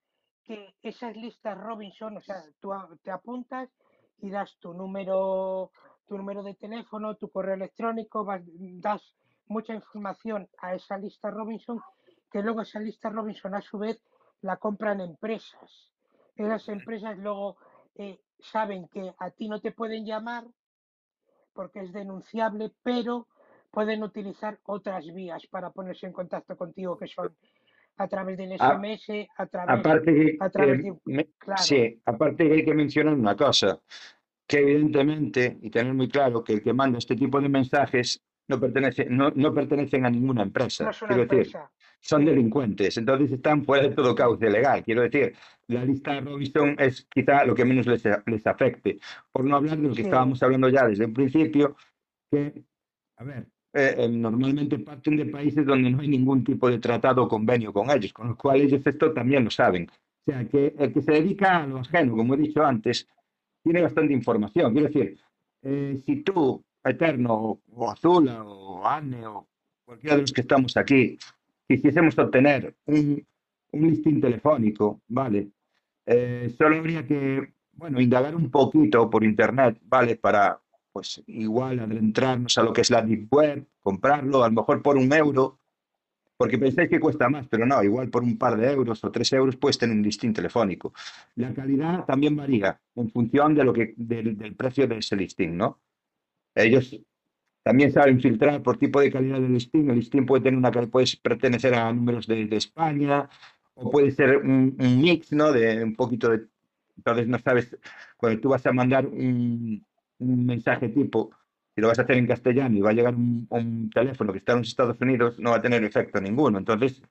que esas listas Robinson, o sea, tú te apuntas y das tu número, tu número de teléfono, tu correo electrónico, vas- das mucha información a esa lista Robinson, que luego esa lista Robinson a su vez la compran empresas. Esas empresas luego eh, saben que a ti no te pueden llamar porque es denunciable, pero pueden utilizar otras vías para ponerse en contacto contigo, que son a través del A- SMS, a través, aparte que, a través que de... Claro, sí, aparte que hay que mencionar una cosa, que evidentemente, y tener muy claro que el que manda este tipo de mensajes no pertenece, no, no pertenecen a ninguna no empresa. es una Quiero decir, empresa. Son delincuentes, entonces están fuera de todo cauce legal. Quiero decir, la lista Robinson es quizá lo que menos les, les afecte, por no hablar de lo que sí, estábamos hablando ya desde el principio, que, a ver, eh, eh, normalmente parten de países donde no hay ningún tipo de tratado o convenio con ellos, con lo cual ellos esto también lo saben. O sea, que el que se dedica a lo ajeno, como he dicho antes, tiene bastante información. Quiero decir, eh, si tú, Eterno, o Azula, o Anne, o cualquiera de los que estamos aquí, quisiésemos obtener un, un listín telefónico, ¿vale? Eh, solo habría que, bueno, indagar un poquito por internet, ¿vale? Para, pues, igual adentrarnos a lo que es la Deep Web, comprarlo, a lo mejor por un euro, porque pensáis que cuesta más, pero no, igual por un par de euros o tres euros puedes tener un listín telefónico. La calidad también varía en función de lo que, del, del precio de ese listín, ¿no? Ellos también saben filtrar por tipo de calidad del listín. El listín puede tener una puede pertenecer a números de, de España o puede ser un, un mix, ¿no? De un poquito de. Entonces no sabes, cuando tú vas a mandar un, un mensaje tipo, si lo vas a hacer en castellano y va a llegar un, un teléfono que está en los Estados Unidos, no va a tener efecto ninguno. Entonces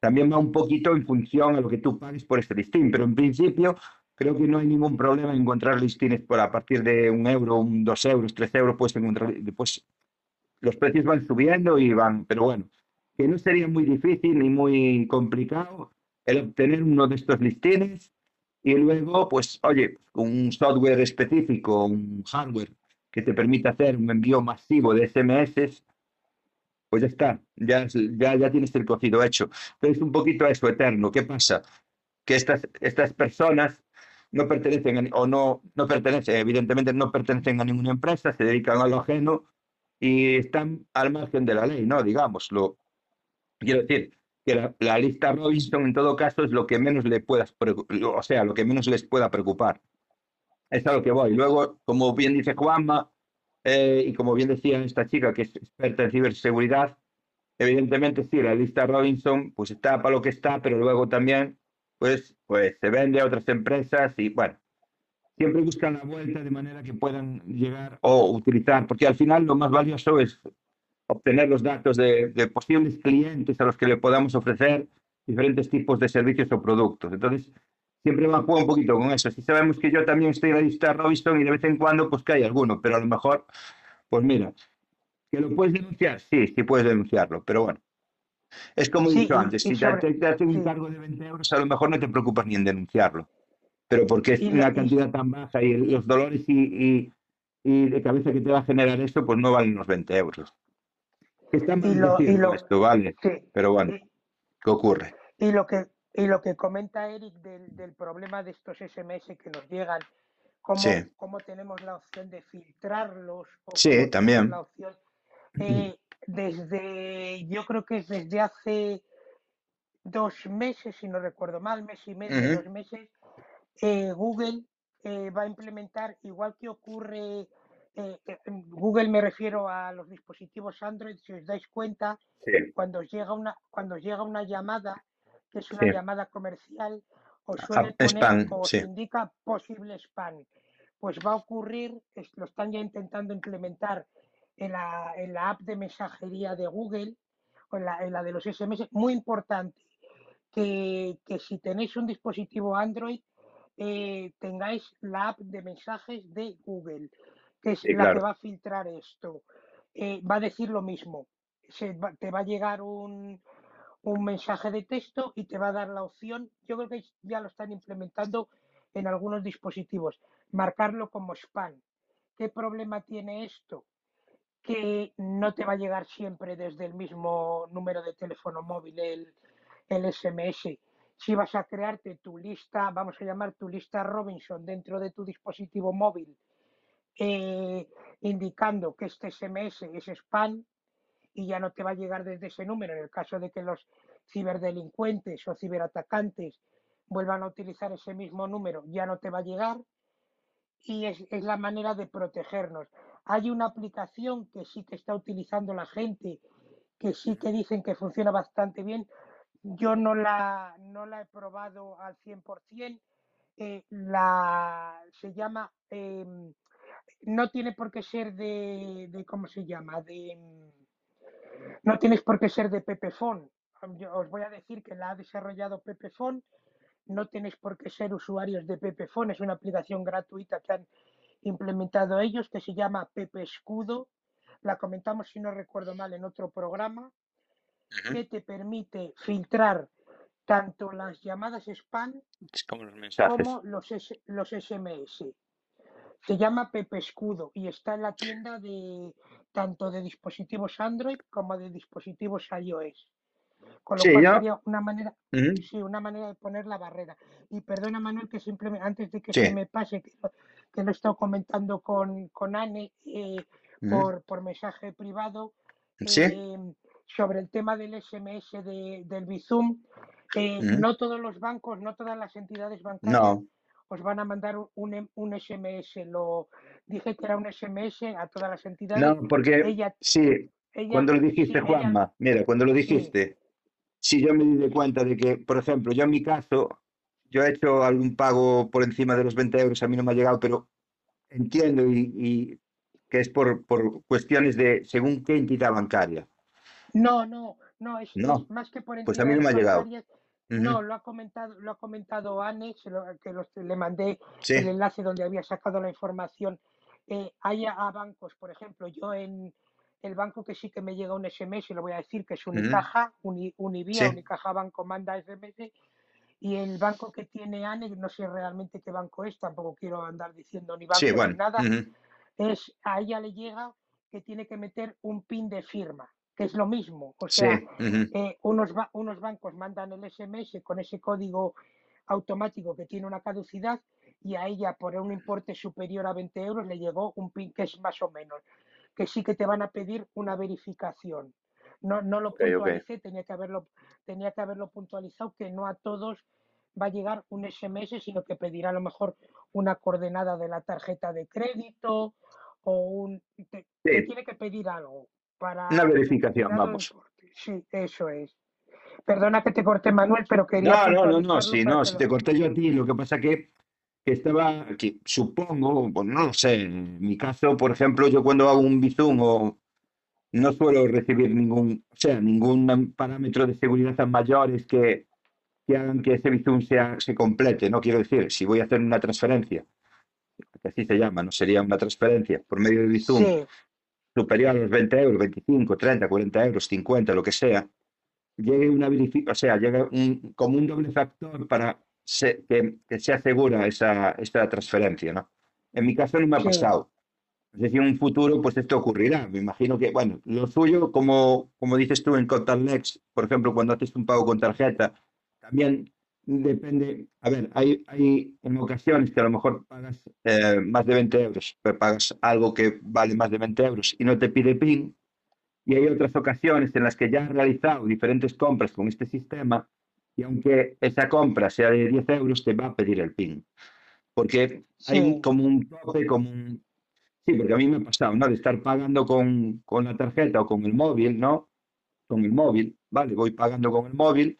también va un poquito en función a lo que tú pagues por este listín, pero en principio creo que no hay ningún problema en encontrar listines por a partir de un euro, un dos euros, tres euros, puedes encontrar, después los precios van subiendo y van, pero bueno, que no sería muy difícil ni muy complicado el obtener uno de estos listines y luego, pues, oye, un software específico, un hardware que te permita hacer un envío masivo de SMS, pues ya está, ya, ya, ya tienes el cocido hecho. Pero un poquito eso eterno. ¿Qué pasa? Que estas, estas personas no pertenecen a- o no, no pertenecen, evidentemente no pertenecen a ninguna empresa, se dedican a lo ajeno y están al margen de la ley, ¿no? Digámoslo. Quiero decir que la, la lista Robinson en todo caso es lo que menos le puedas, o sea, lo que menos les pueda preocupar. Es a lo que voy. Luego, como bien dice Juanma, eh, y como bien decía esta chica que es experta en ciberseguridad, evidentemente sí, la lista Robinson pues está para lo que está, pero luego también pues, pues se vende a otras empresas y bueno, siempre buscan la vuelta de manera que puedan llegar o utilizar, porque al final lo más valioso es obtener los datos de, de posibles clientes a los que le podamos ofrecer diferentes tipos de servicios o productos. Entonces, siempre va a jugar un poquito con eso. Si sabemos que yo también estoy en la lista Robinson y de vez en cuando pues que hay alguno, pero a lo mejor, pues mira, que lo puedes denunciar, sí, sí puedes denunciarlo, pero bueno. Es como he Sí, dicho antes, si te, sobre- te- un sí. cargo de 20 euros, a lo mejor no te preocupas ni en denunciarlo, pero porque es una cantidad tan baja y los dolores y, y- y de cabeza que te va a generar eso, pues no valen los 20 euros. Que está mal Y lo- y decirlo lo- esto, vale, Sí. pero bueno, Y- ¿qué ocurre? Y lo que, y lo que comenta Eric del, del problema de estos SMS que nos llegan, cómo, Sí. cómo tenemos la opción de filtrarlos, o Sí, también. la opción, eh, desde, yo creo que es desde hace dos meses, si no recuerdo mal, mes y medio, dos meses, eh, Google eh, va a implementar, igual que ocurre, eh, eh, en Google me refiero a los dispositivos Android, si os dais cuenta, Sí, cuando os llega una, cuando os llega una llamada, que es una Sí. llamada comercial, os Ah, suele poner spam, o sí. indica posible spam. Pues va a ocurrir, es- lo están ya intentando implementar en la, en la app de mensajería de Google o en la, en la de los SMS. Muy importante que, que si tenéis un dispositivo Android, eh, tengáis la app de mensajes de Google, que es Sí, la que va a filtrar esto. Eh, va a decir lo mismo. Se va- te va a llegar un, un mensaje de texto y te va a dar la opción, yo creo que ya lo están implementando en algunos dispositivos, marcarlo como spam. ¿Qué problema tiene esto? Que no te va a llegar siempre desde el mismo número de teléfono móvil el, el SMS. Si vas a crearte tu lista, vamos a llamar tu lista Robinson dentro de tu dispositivo móvil, eh, indicando que este SMS es spam, y ya no te va a llegar desde ese número. En el caso de que los ciberdelincuentes o ciberatacantes vuelvan a utilizar ese mismo número, ya no te va a llegar. Y es, es la manera de protegernos. Hay una aplicación que sí que está utilizando la gente, que sí que dicen que funciona bastante bien, yo no la, no la he probado al 100%. Eh, la, se llama, em, no tiene por qué ser de, de ¿cómo se llama? De, em, no tienes por qué ser de Pepefon. Os voy a decir que la ha desarrollado Pepefon. No tenéis por qué ser usuarios de Pepefon. Es una aplicación gratuita que han implementado ellos que se llama Pepe Escudo. La comentamos, si no recuerdo mal, en otro programa Que te permite filtrar tanto las llamadas spam como los mensajes. como los, SMS. Se llama Pepe Escudo y está en la tienda de tanto de dispositivos Android como de dispositivos iOS. Con lo Sí, cual sería una manera, sí, una manera de poner la barrera. Y perdona Manuel que simplemente antes de que Sí. se me pase, que, lo- que lo he estado comentando con, con Anne eh, por, por mensaje privado, Sí. eh, sobre el tema del SMS de- del Bizum. eh, no todos los bancos, no todas las entidades bancarias No. os van a mandar un, un em- SMS. Lo dije que era un SMS a todas las entidades. No, porque Ella, sí, ella, cuando lo sí, dijiste, ella, Juanma, mira, cuando lo dijiste, sí yo me di cuenta de que, por ejemplo, yo en mi caso, yo he hecho algún pago por encima de los 20 euros, a mí no me ha llegado, pero entiendo y, y que es por, por cuestiones de según qué entidad bancaria. No, no, no, es, No, es más que por pues a mí no me ha llegado. No, lo ha comentado, lo ha comentado Anne, lo- que los- le mandé el enlace donde había sacado la información. Eh, hay a, a bancos, por ejemplo, yo en el banco que sí que me llega un SMS, y lo voy a decir, que es. Unicaja, Uni- Univía, Sí. Unicaja Banco manda SMS, y el banco que tiene Anne, no sé realmente qué banco es, tampoco quiero andar diciendo ni Sí, banco ni nada, ujú. es a ella le llega que tiene que meter un pin de firma, que es lo mismo. O Sí. sea, eh, unos, ba- unos bancos mandan el SMS con ese código automático que tiene una caducidad y a ella por un importe superior a 20 euros le llegó un PIN que es más o menos, que sí que te van a pedir una verificación. No, no lo Ok, ok. puntualicé, tenía que haberlo, tenía que haberlo puntualizado, que no a todos va a llegar un SMS, sino que pedirá a lo mejor una coordenada de la tarjeta de crédito o un... Te, tiene que pedir algo una para verificación, determinado vamos. Sí, eso es. Perdona que te corté, Manuel, pero quería No, no, no, no, sí, no, si te corté yo a ti, lo que pasa que, que estaba, que supongo, bueno, no lo sé, en mi caso, por ejemplo, yo cuando hago un Bizum o no suelo recibir ningún, o sea, ningún parámetro de seguridad tan mayores que, que hagan que ese Bizum sea, se complete, no quiero decir, si voy a hacer una transferencia, que así se llama, no sería una transferencia por medio de Bizum. Sí, superior a los 20 euros, 25, 30, 40 euros, 50, lo que sea, llegue una o sea, llegue un, como un doble factor para se- que, que sea segura esa, esa transferencia, ¿no? En mi caso no me ha pasado. Sé si en un futuro pues esto ocurrirá. Me imagino que, bueno, lo suyo, como, como dices tú en Contactlex, por ejemplo, cuando haces un pago con tarjeta, también depende, a ver, hay, hay en ocasiones que a lo mejor pagas eh, más de 20 euros, pero pagas algo que vale más de 20 euros y no te pide PIN, y hay otras ocasiones en las que ya has realizado diferentes compras con este sistema y aunque esa compra sea de 10 euros, te va a pedir el PIN. Porque hay un- como un tope, como un... Sí, porque a mí me ha pasado, ¿no? De estar pagando con, con la tarjeta o con el móvil, ¿no? Con el móvil, ¿vale? Voy pagando con el móvil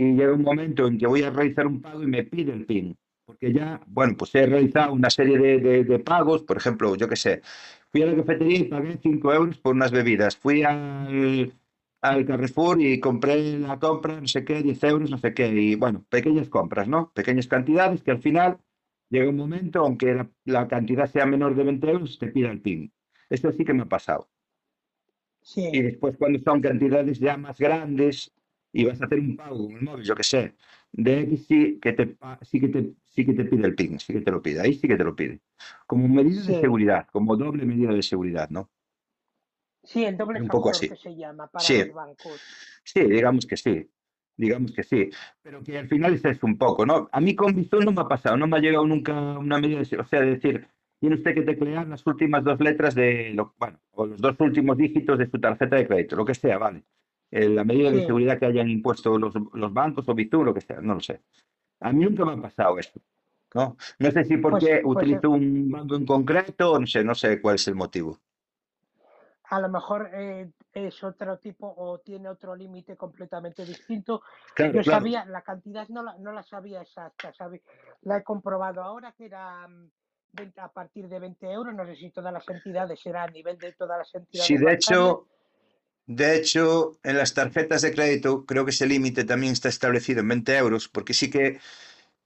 y llega un momento en que voy a realizar un pago y me pide el PIN. Porque ya, bueno, pues he realizado una serie de, de- de pagos, por ejemplo, yo qué sé, fui a la cafetería y pagué 5 euros por unas bebidas, fui al, al Carrefour y compré la compra, no sé qué, 10 euros, no sé qué, y bueno, pequeñas compras, ¿no? Pequeñas cantidades que al final llega un momento, aunque la, la cantidad sea menor de 20 euros, te pida el PIN. Eso sí que me ha pasado. Y sí, después cuando son cantidades ya más grandes y vas a hacer un pago con el móvil, yo qué sé, de X sí que te, sí que te, sí que te pide el PIN, sí que te lo pide, ahí sí que te lo pide. Como medida de seguridad, como doble medida de seguridad, ¿no? Sí, el doble un poco así. que se llama para Sí, los bancos. sí, digamos que sí, digamos que sí, pero que al final es un poco, ¿no? A mí con Bizum no me ha pasado, no me ha llegado nunca una medida de, se- o sea, de decir, tiene usted que teclear las últimas dos letras de, lo, bueno, o los dos últimos dígitos de su tarjeta de crédito, lo que sea, ¿vale? Eh, la medida de seguridad que hayan impuesto los, los bancos o Bizum, lo que sea, no lo sé. A mí nunca me ha pasado eso, ¿no? No sé si pues, porque pues eh, utilizo un banco en concreto, no sé, no sé cuál es el motivo. a lo mejor eh, es otro tipo o tiene otro límite completamente distinto. Claro, Yo claro. sabía, la cantidad no la, no la sabía exacta, sabe- la he comprobado ahora que era mm, 20 a partir de 20 euros, no sé si todas las entidades será a nivel de todas las entidades Sí, de hecho, de hecho, en las tarjetas de crédito creo que ese límite también está establecido en 20 euros, porque sí que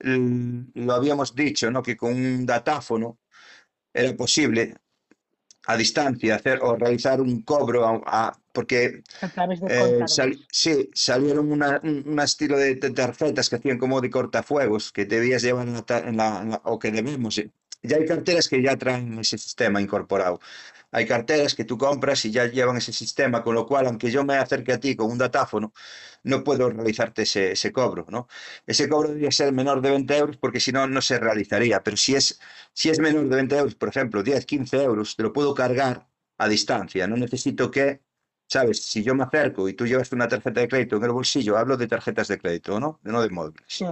mm, lo habíamos dicho, ¿no? Que con un datáfono era posible a distancia hacer o realizar un cobro a- a- porque a de eh, sal- sí, salieron una- un, un estilo de, de tarjetas que hacían como de cortafuegos que debías llevar en la, en la- en la- o que debemos. Ya hay carteras que ya traen ese sistema incorporado. Hay carteras que tú compras y ya llevan ese sistema, con lo cual, aunque yo me acerque a ti con un datáfono, no puedo realizarte ese, ese cobro, ¿no? Ese cobro debería ser menor de 20 euros porque si no, no se realizaría. Pero si es, si es menor de 20 euros, por ejemplo, 10, 15 euros, te lo puedo cargar a distancia. No necesito que, ¿sabes? Si yo me acerco y tú llevas una tarjeta de crédito en el bolsillo, hablo de tarjetas de crédito, ¿no? No de móviles. Sí,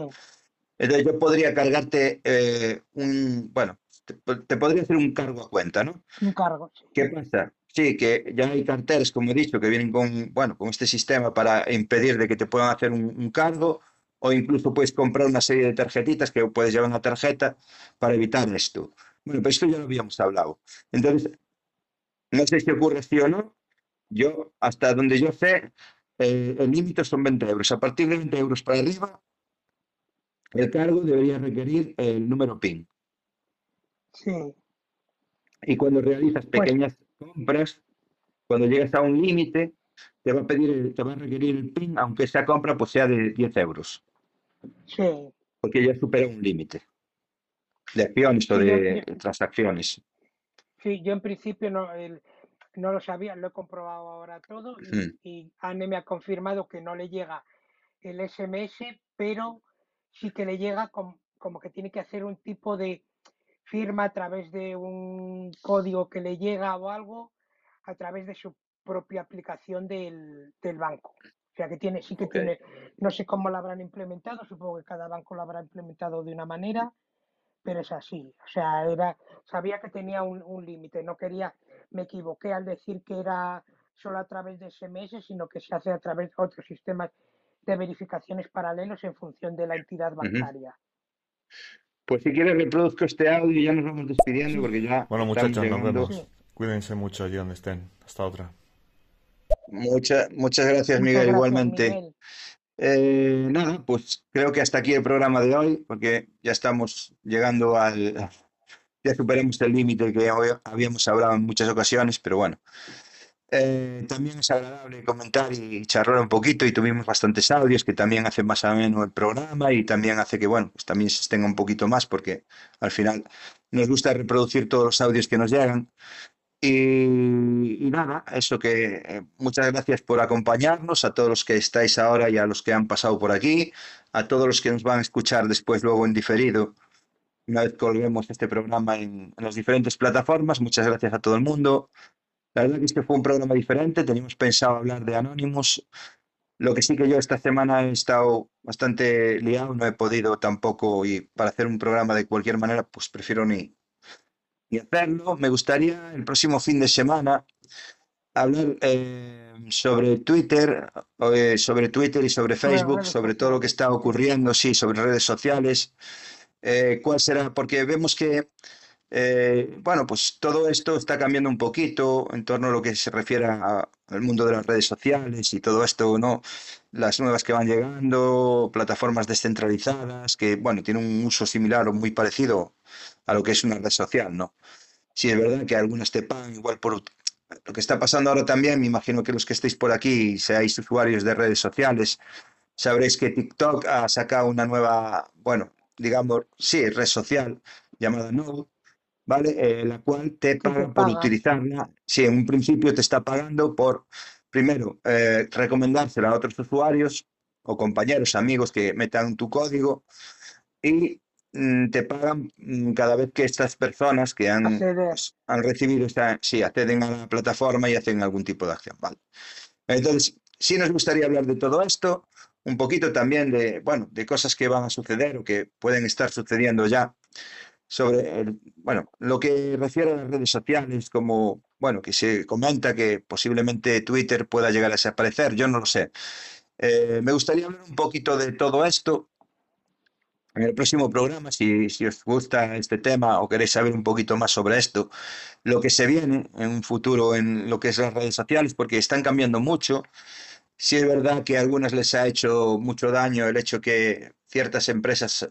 Entonces yo podría cargarte eh, un, bueno, te, te podría hacer un cargo a cuenta, ¿no? un cargo. sí. ¿Qué pasa? Sí, que ya hay carteras, como he dicho, que vienen con, bueno, con este sistema para impedir de que te puedan hacer un, un cargo o incluso puedes comprar una serie de tarjetitas que puedes llevar una tarjeta para evitar esto. Bueno, pero esto ya lo habíamos hablado. Entonces, no sé si ocurre sí o no. Yo, hasta donde yo sé, eh, el límite son 20 euros. A partir de 20 euros para arriba, el cargo debería requerir el número PIN. Sí, Y cuando realizas Pues- pequeñas compras, cuando llegas a un límite, te va a pedir, te va a requerir el PIN, aunque esa compra pues sea de 10 euros, sí. porque ya supera un límite de acciones o Sí, de yo- transacciones. Sí, yo en principio no, el- no lo sabía, lo he comprobado ahora todo y, y Anne me ha confirmado que no le llega el SMS, pero sí que le llega com- como que tiene que hacer un tipo de firma a través de un código que le llega o algo a través de su propia aplicación del, del banco. O sea que tiene, sí que tiene, no sé cómo lo habrán implementado, supongo que cada banco lo habrá implementado de una manera, pero es así. O sea, era, sabía que tenía un, un límite, no quería, me equivoqué al decir que era solo a través de SMS, sino que se hace a través de otros sistemas de verificaciones paralelos en función de la entidad bancaria. Pues si quieres reproduzco este audio y ya nos vamos despidiendo porque ya Bueno, estamos muchachos, nos vemos. Cuídense mucho allí donde estén. Hasta otra. Mucha- muchas gracias, Muchas Miguel, gracias, igualmente. Miguel. Eh, nada, pues creo que hasta aquí el programa de hoy, porque ya estamos llegando al, ya superamos el límite que hoy habíamos hablado en muchas ocasiones, pero bueno. Eh, también es agradable comentar y charlar un poquito y tuvimos bastantes audios que también hacen más ameno el programa y también hace que, bueno, pues también se extenga un poquito más porque al final nos gusta reproducir todos los audios que nos llegan. Y, y nada, eso que eh, muchas gracias por acompañarnos, a todos los que estáis ahora y a los que han pasado por aquí, a todos los que nos van a escuchar después luego en diferido, una vez colguemos este programa en, en las diferentes plataformas. Muchas gracias a todo el mundo. La verdad que es que fue un programa diferente, teníamos pensado hablar de Anonymous. Lo que sí que yo esta semana he estado bastante liado, no he podido tampoco y para hacer un programa de cualquier manera, pues prefiero ni, ni hacerlo. Me gustaría el próximo fin de semana hablar eh, sobre Twitter, eh, sobre Twitter y sobre Facebook, sobre todo lo que está ocurriendo, sí, sobre redes sociales. Eh, ¿cuál será? Porque vemos que, eh, bueno, pues todo esto está cambiando un poquito en torno a lo que se refiere al mundo de las redes sociales y todo esto, ¿no? Las nuevas que van llegando, plataformas descentralizadas, que, bueno, tienen un uso similar o muy parecido a lo que es una red social, ¿no? Sí, es verdad que algunas te pagan igual por lo que está pasando ahora también, me imagino que los que estéis por aquí, seáis usuarios de redes sociales, sabréis que TikTok ha sacado una nueva, bueno, digamos, sí, red social llamada Node, ¿vale? Eh, la cual te Que te paga por paga. utilizarla. Sí, en un principio te está pagando por, primero, eh, recomendársela a otros usuarios o compañeros, amigos que metan tu código y mm, te pagan mm, cada vez que estas personas que han, pues, han recibido esta, sí, acceden a la plataforma y hacen algún tipo de acción, ¿vale? Entonces, sí nos gustaría hablar de todo esto, un poquito también de, bueno, de cosas que van a suceder o que pueden estar sucediendo ya sobre bueno, lo que refiere a las redes sociales, como, bueno, que se comenta que posiblemente Twitter pueda llegar a desaparecer, yo no lo sé. Eh, me gustaría hablar un poquito de todo esto en el próximo programa, si, si os gusta este tema o queréis saber un poquito más sobre esto, lo que se viene en un futuro en lo que es las redes sociales, porque están cambiando mucho. Sí es verdad que a algunas les ha hecho mucho daño el hecho que ciertas empresas eh,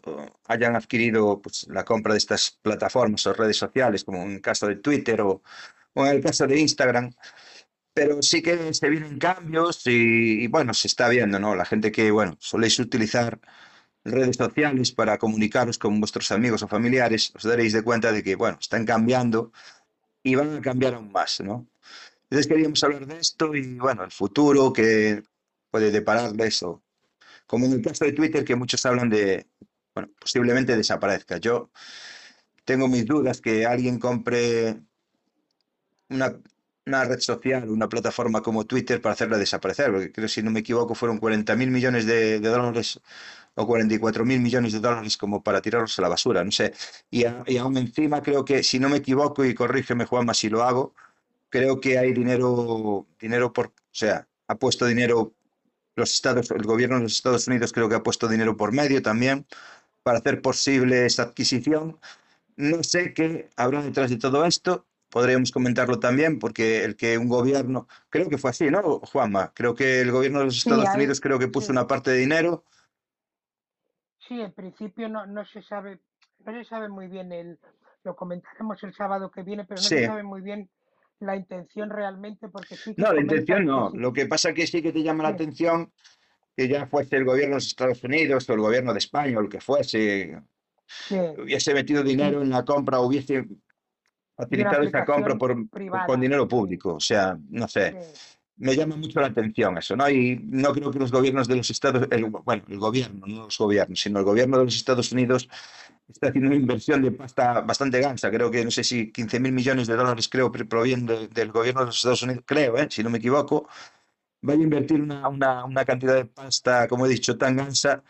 hayan adquirido pues, la compra de estas plataformas o redes sociales, como en el caso de Twitter o, o en el caso de Instagram. Pero sí que se vienen cambios y, y, bueno, se está viendo, ¿no? La gente que, bueno, soléis utilizar redes sociales para comunicaros con vuestros amigos o familiares, os daréis de cuenta de que, bueno, están cambiando y van a cambiar aún más, ¿no? Entonces queríamos hablar de esto y, bueno, el futuro que puede depararles, o como en el caso de Twitter, que muchos hablan de, bueno, posiblemente desaparezca. Yo tengo mis dudas que alguien compre una, una red social, una plataforma como Twitter para hacerla desaparecer, porque creo, si no me equivoco, fueron 40 mil millones de, de dólares o 44 mil millones de dólares como para tirarlos a la basura, no sé. Y, a- y aún encima creo que, si no me equivoco, y corrígeme Juanma si lo hago, creo que hay dinero, dinero por, o sea, ha puesto dinero los Estados, el gobierno de los Estados Unidos creo que ha puesto dinero por medio también para hacer posible esta adquisición. No sé qué habrá detrás de todo esto, podríamos comentarlo también, porque el que un gobierno, creo que fue así, ¿no, Juanma? Creo que el gobierno de los Sí, Estados hay, Unidos creo que puso sí, una parte de dinero. sí, en principio no, no se sabe, no se sabe muy bien el, lo comentaremos el sábado que viene, pero no se sabe muy bien la intención realmente, porque sí que No, la intención que no. sí, Lo que pasa que sí que te llama la sí, atención que ya fuese el gobierno de los Estados Unidos o el gobierno de España o el que fuese, sí, hubiese metido dinero en la compra, hubiese y una facilitado esa compra por, por- con dinero público. O sea, no sé. Me llama mucho la atención eso, ¿no? Y no creo que los gobiernos de los Estados, el- bueno, el gobierno, no los gobiernos, sino el gobierno de los Estados Unidos está haciendo una inversión de pasta bastante gansa. Creo que, no sé si 15 mil millones de dólares, creo, pr- provienen de- del gobierno de los Estados Unidos, creo, ¿eh? Si no me equivoco, vaya a invertir una, una, una cantidad de pasta, como he dicho, tan gansa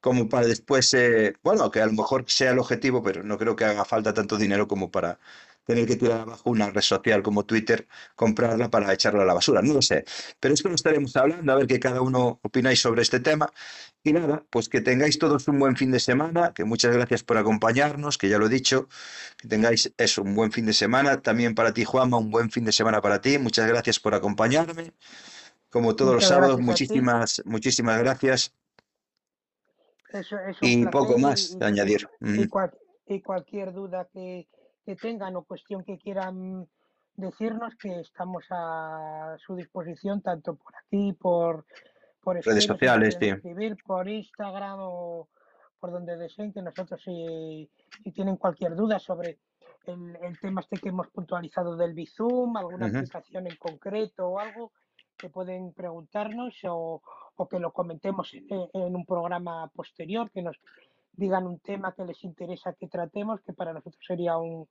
como para después, eh, bueno, que a lo mejor sea el objetivo, pero no creo que haga falta tanto dinero como para tener que tirar abajo una red social como Twitter, comprarla para echarla a la basura. No lo sé. Pero esto lo estaremos hablando, a ver qué cada uno opináis sobre este tema. Y nada, pues que tengáis todos un buen fin de semana, que muchas gracias por acompañarnos, que ya lo he dicho, que tengáis eso, un buen fin de semana. También para ti, Juanma, un buen fin de semana para ti. Muchas gracias por acompañarme. Como todos los sábados, a muchísimas, muchísimas gracias. eso es un Y poco más y, de y, añadir. y cual- y cualquier duda que, que tengan o cuestión que quieran decirnos, que estamos a su disposición, tanto por aquí, por, por Redes nos sociales, escribir, por Instagram o por donde deseen, que nosotros si, si tienen cualquier duda sobre el, el tema este que hemos puntualizado del Bizum, alguna Ujú. aplicación en concreto o algo, que pueden preguntarnos o, o que lo comentemos en, en un programa posterior, que nos digan un tema que les interesa que tratemos, que para nosotros sería un,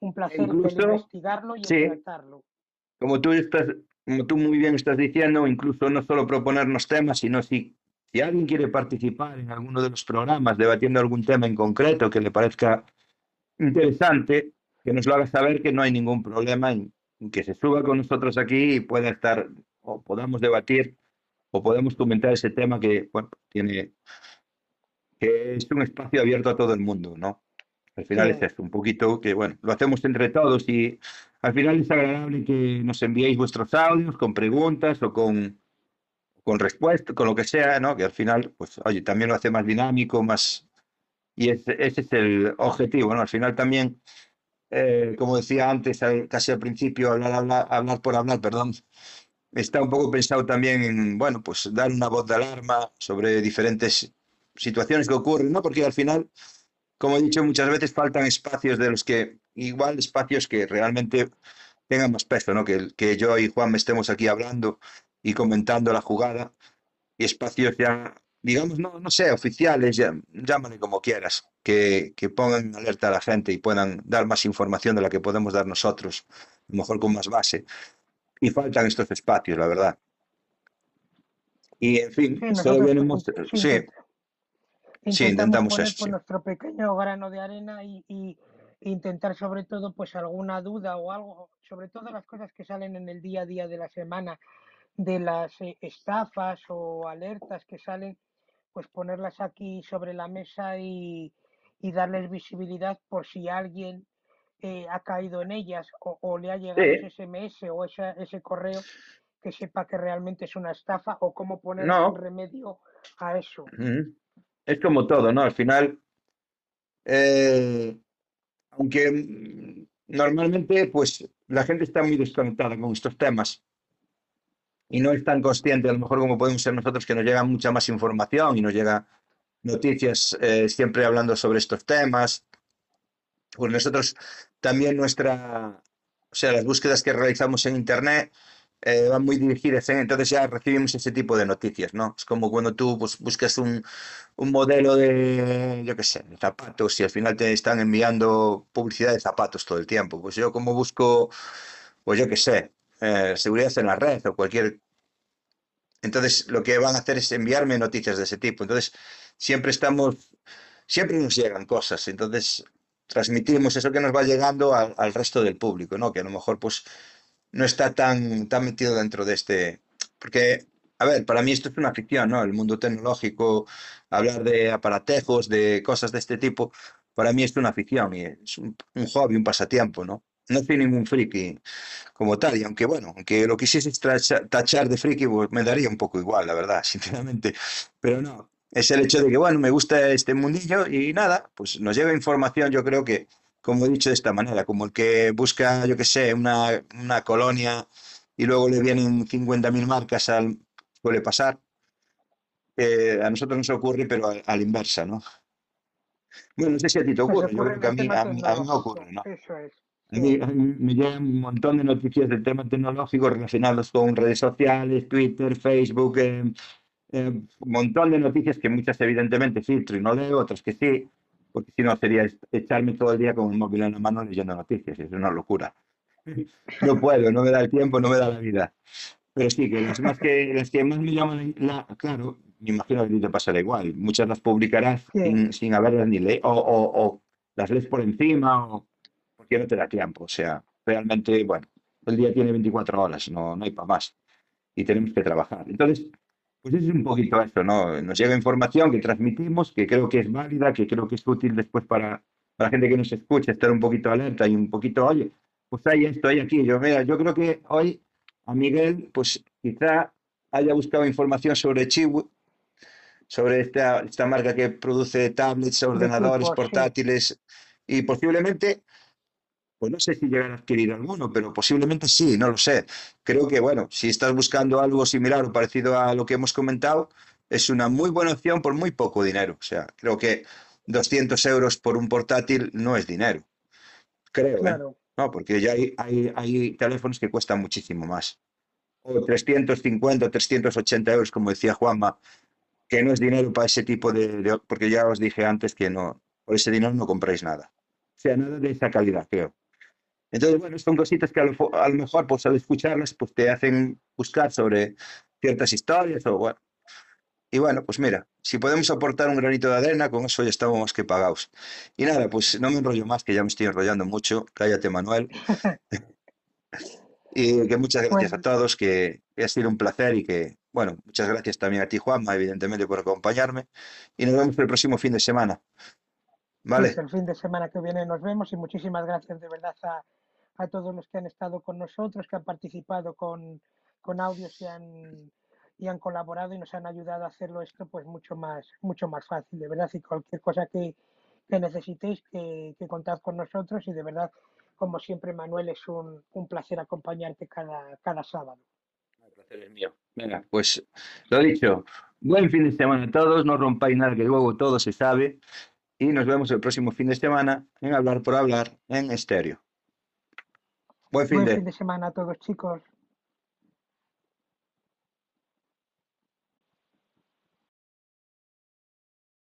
un placer incluso, investigarlo y sí, tratarlo. como tú estás, como tú muy bien estás diciendo, incluso no solo proponernos temas, sino si, si alguien quiere participar en alguno de los programas debatiendo algún tema en concreto que le parezca interesante, que nos lo haga saber que no hay ningún problema en, en que se suba con nosotros aquí y pueda estar o podamos debatir o podemos comentar ese tema que, bueno, tiene, que es un espacio abierto a todo el mundo, ¿no? Al final es Sí, esto, un poquito que, bueno, lo hacemos entre todos y al final es agradable que nos enviéis vuestros audios con preguntas o con, con respuestas, con lo que sea, ¿no? Que al final, pues, oye, también lo hace más dinámico, más... Y ese, ese es el objetivo, ¿no? Al final también, eh, como decía antes, casi al principio, hablar, hablar, hablar por hablar, perdón, está un poco pensado también en, bueno, pues dar una voz de alarma sobre diferentes situaciones que ocurren, ¿no? Porque al final, como he dicho muchas veces, faltan espacios de los que, igual espacios que realmente tengan más peso, ¿no? Que, que yo y Juan estemos aquí hablando y comentando la jugada y espacios ya, digamos, no, no sé, oficiales, ya, llámale como quieras, que, que pongan en alerta a la gente y puedan dar más información de la que podemos dar nosotros, a lo mejor con más base. Y faltan estos espacios, la verdad. Y en fin, sí, solo nosotros sí, sí, intent- sí, intentamos intentamos poner eso, pues, sí. nuestro pequeño grano de arena y, y, intentar sobre todo pues alguna duda o algo, sobre todo las cosas que salen en el día a día de la semana, de las eh, estafas o alertas que salen, pues ponerlas aquí sobre la mesa y, y darles visibilidad por si alguien eh, ha caído en ellas o, o le ha llegado Sí. ese SMS o esa- ese correo que sepa que realmente es una estafa o cómo poner No. un remedio a eso. Es como todo, ¿no? Al final, eh, aunque mm, normalmente, pues la gente está muy desconectada con estos temas y no es tan consciente, a lo mejor como podemos ser nosotros, que nos llega mucha más información y nos llega noticias eh, siempre hablando sobre estos temas. Pues nosotros también nuestra, o sea, las búsquedas que realizamos en Internet eh, van muy dirigidas en, entonces ya recibimos ese tipo de noticias, ¿no? Es como cuando tú pues, buscas un, un modelo de, yo qué sé, zapatos y al final te están enviando publicidad de zapatos todo el tiempo. Pues yo como busco, pues yo qué sé, eh, seguridad en la red o cualquier... Entonces lo que van a hacer es enviarme noticias de ese tipo. Entonces siempre estamos, siempre nos llegan cosas. Entonces transmitimos eso que nos va llegando al, al resto del público, ¿no? Que a lo mejor pues no está tan, tan metido dentro de este... Porque, a ver, para mí esto es una ficción, ¿no? El mundo tecnológico, hablar de aparatejos, de cosas de este tipo, para mí es una ficción y es un, un hobby, un pasatiempo, ¿no? No soy ningún friki como tal, y aunque bueno, aunque lo quisiese tacha- tachar de friki, pues me daría un poco igual, la verdad, sinceramente. Pero no, es el hecho de que, bueno, me gusta este mundillo y nada, pues nos llega información, yo creo que, como he dicho de esta manera, como el que busca, yo qué sé, una, una colonia y luego le vienen 50.000 marcas al, suele pasar. Eh, a nosotros nos ocurre, pero a, a la inversa, ¿no? Bueno, no sé si a ti te Pues ocurre, yo creo que a mí, a mí, a mí me ocurre, ¿no? eso es. A mí, mí me llegan un montón de noticias del tema tecnológico relacionados con redes sociales, Twitter, Facebook, eh, eh, un montón de noticias que muchas evidentemente filtro y no leo, otras que sí, porque si no sería echarme todo el día con el móvil en la mano leyendo noticias, es una locura. No puedo, no me da el tiempo, no me da la vida. Pero sí, que las más que, las que más me llaman la, claro, me imagino que a ti te pasará igual. Muchas las publicarás Sí. sin, sin haberlas ni leído, o, o las lees por encima, o porque no te da tiempo. O sea, realmente, bueno, el día tiene 24 horas, no, no hay para más. Y tenemos que trabajar. Entonces, pues es un poquito eso, ¿no? Nos llega información que transmitimos, que creo que es válida, que creo que es útil después para, para la gente que nos escucha, estar un poquito alerta y un poquito, oye, pues hay esto, hay aquí. Yo, mira, yo creo que hoy a Miguel, pues quizá haya buscado información sobre Chiwi, sobre esta, esta marca que produce tablets, ordenadores, portátiles, y posiblemente, pues no sé si llegar a adquirir alguno, pero posiblemente sí, no lo sé. Creo que, bueno, si estás buscando algo similar o parecido a lo que hemos comentado, es una muy buena opción por muy poco dinero. O sea, creo que 200 euros por un portátil no es dinero. Creo, ¿eh? Claro. No, porque ya hay, hay, hay teléfonos que cuestan muchísimo más. O 350 o 380 euros, como decía Juanma, que no es dinero para ese tipo de, de- Porque ya os dije antes que no, por ese dinero no compráis nada. O sea, nada de esa calidad, creo. Entonces, bueno, son cositas que a lo, a lo mejor, pues al escucharlas, pues te hacen buscar sobre ciertas historias o bueno. Y bueno, pues mira, si podemos aportar un granito de arena, con eso ya estamos más que pagados. Y nada, pues no me enrollo más, que ya me estoy enrollando mucho. Cállate, Manuel. Y que muchas gracias Bueno. a todos, que, que ha sido un placer y que, bueno, muchas gracias también a ti, Juanma, evidentemente, por acompañarme. Y nos vemos el próximo fin de semana. ¿Vale? Pues el fin de semana que viene nos vemos y muchísimas gracias de verdad a, a todos los que han estado con nosotros, que han participado con, con audios y han, y han colaborado y nos han ayudado a hacerlo esto pues mucho más, mucho más fácil, de verdad, y cualquier cosa que, necesitéis, que, que contad con nosotros y de verdad, como siempre, Manuel, es un, un placer acompañarte cada, cada sábado. El placer es mío. Venga, pues lo dicho, buen fin de semana a todos, no rompáis nada que luego todo se sabe y nos vemos el próximo fin de semana en Hablar por Hablar en estéreo. Buen fin Buen de... fin de semana a todos, chicos.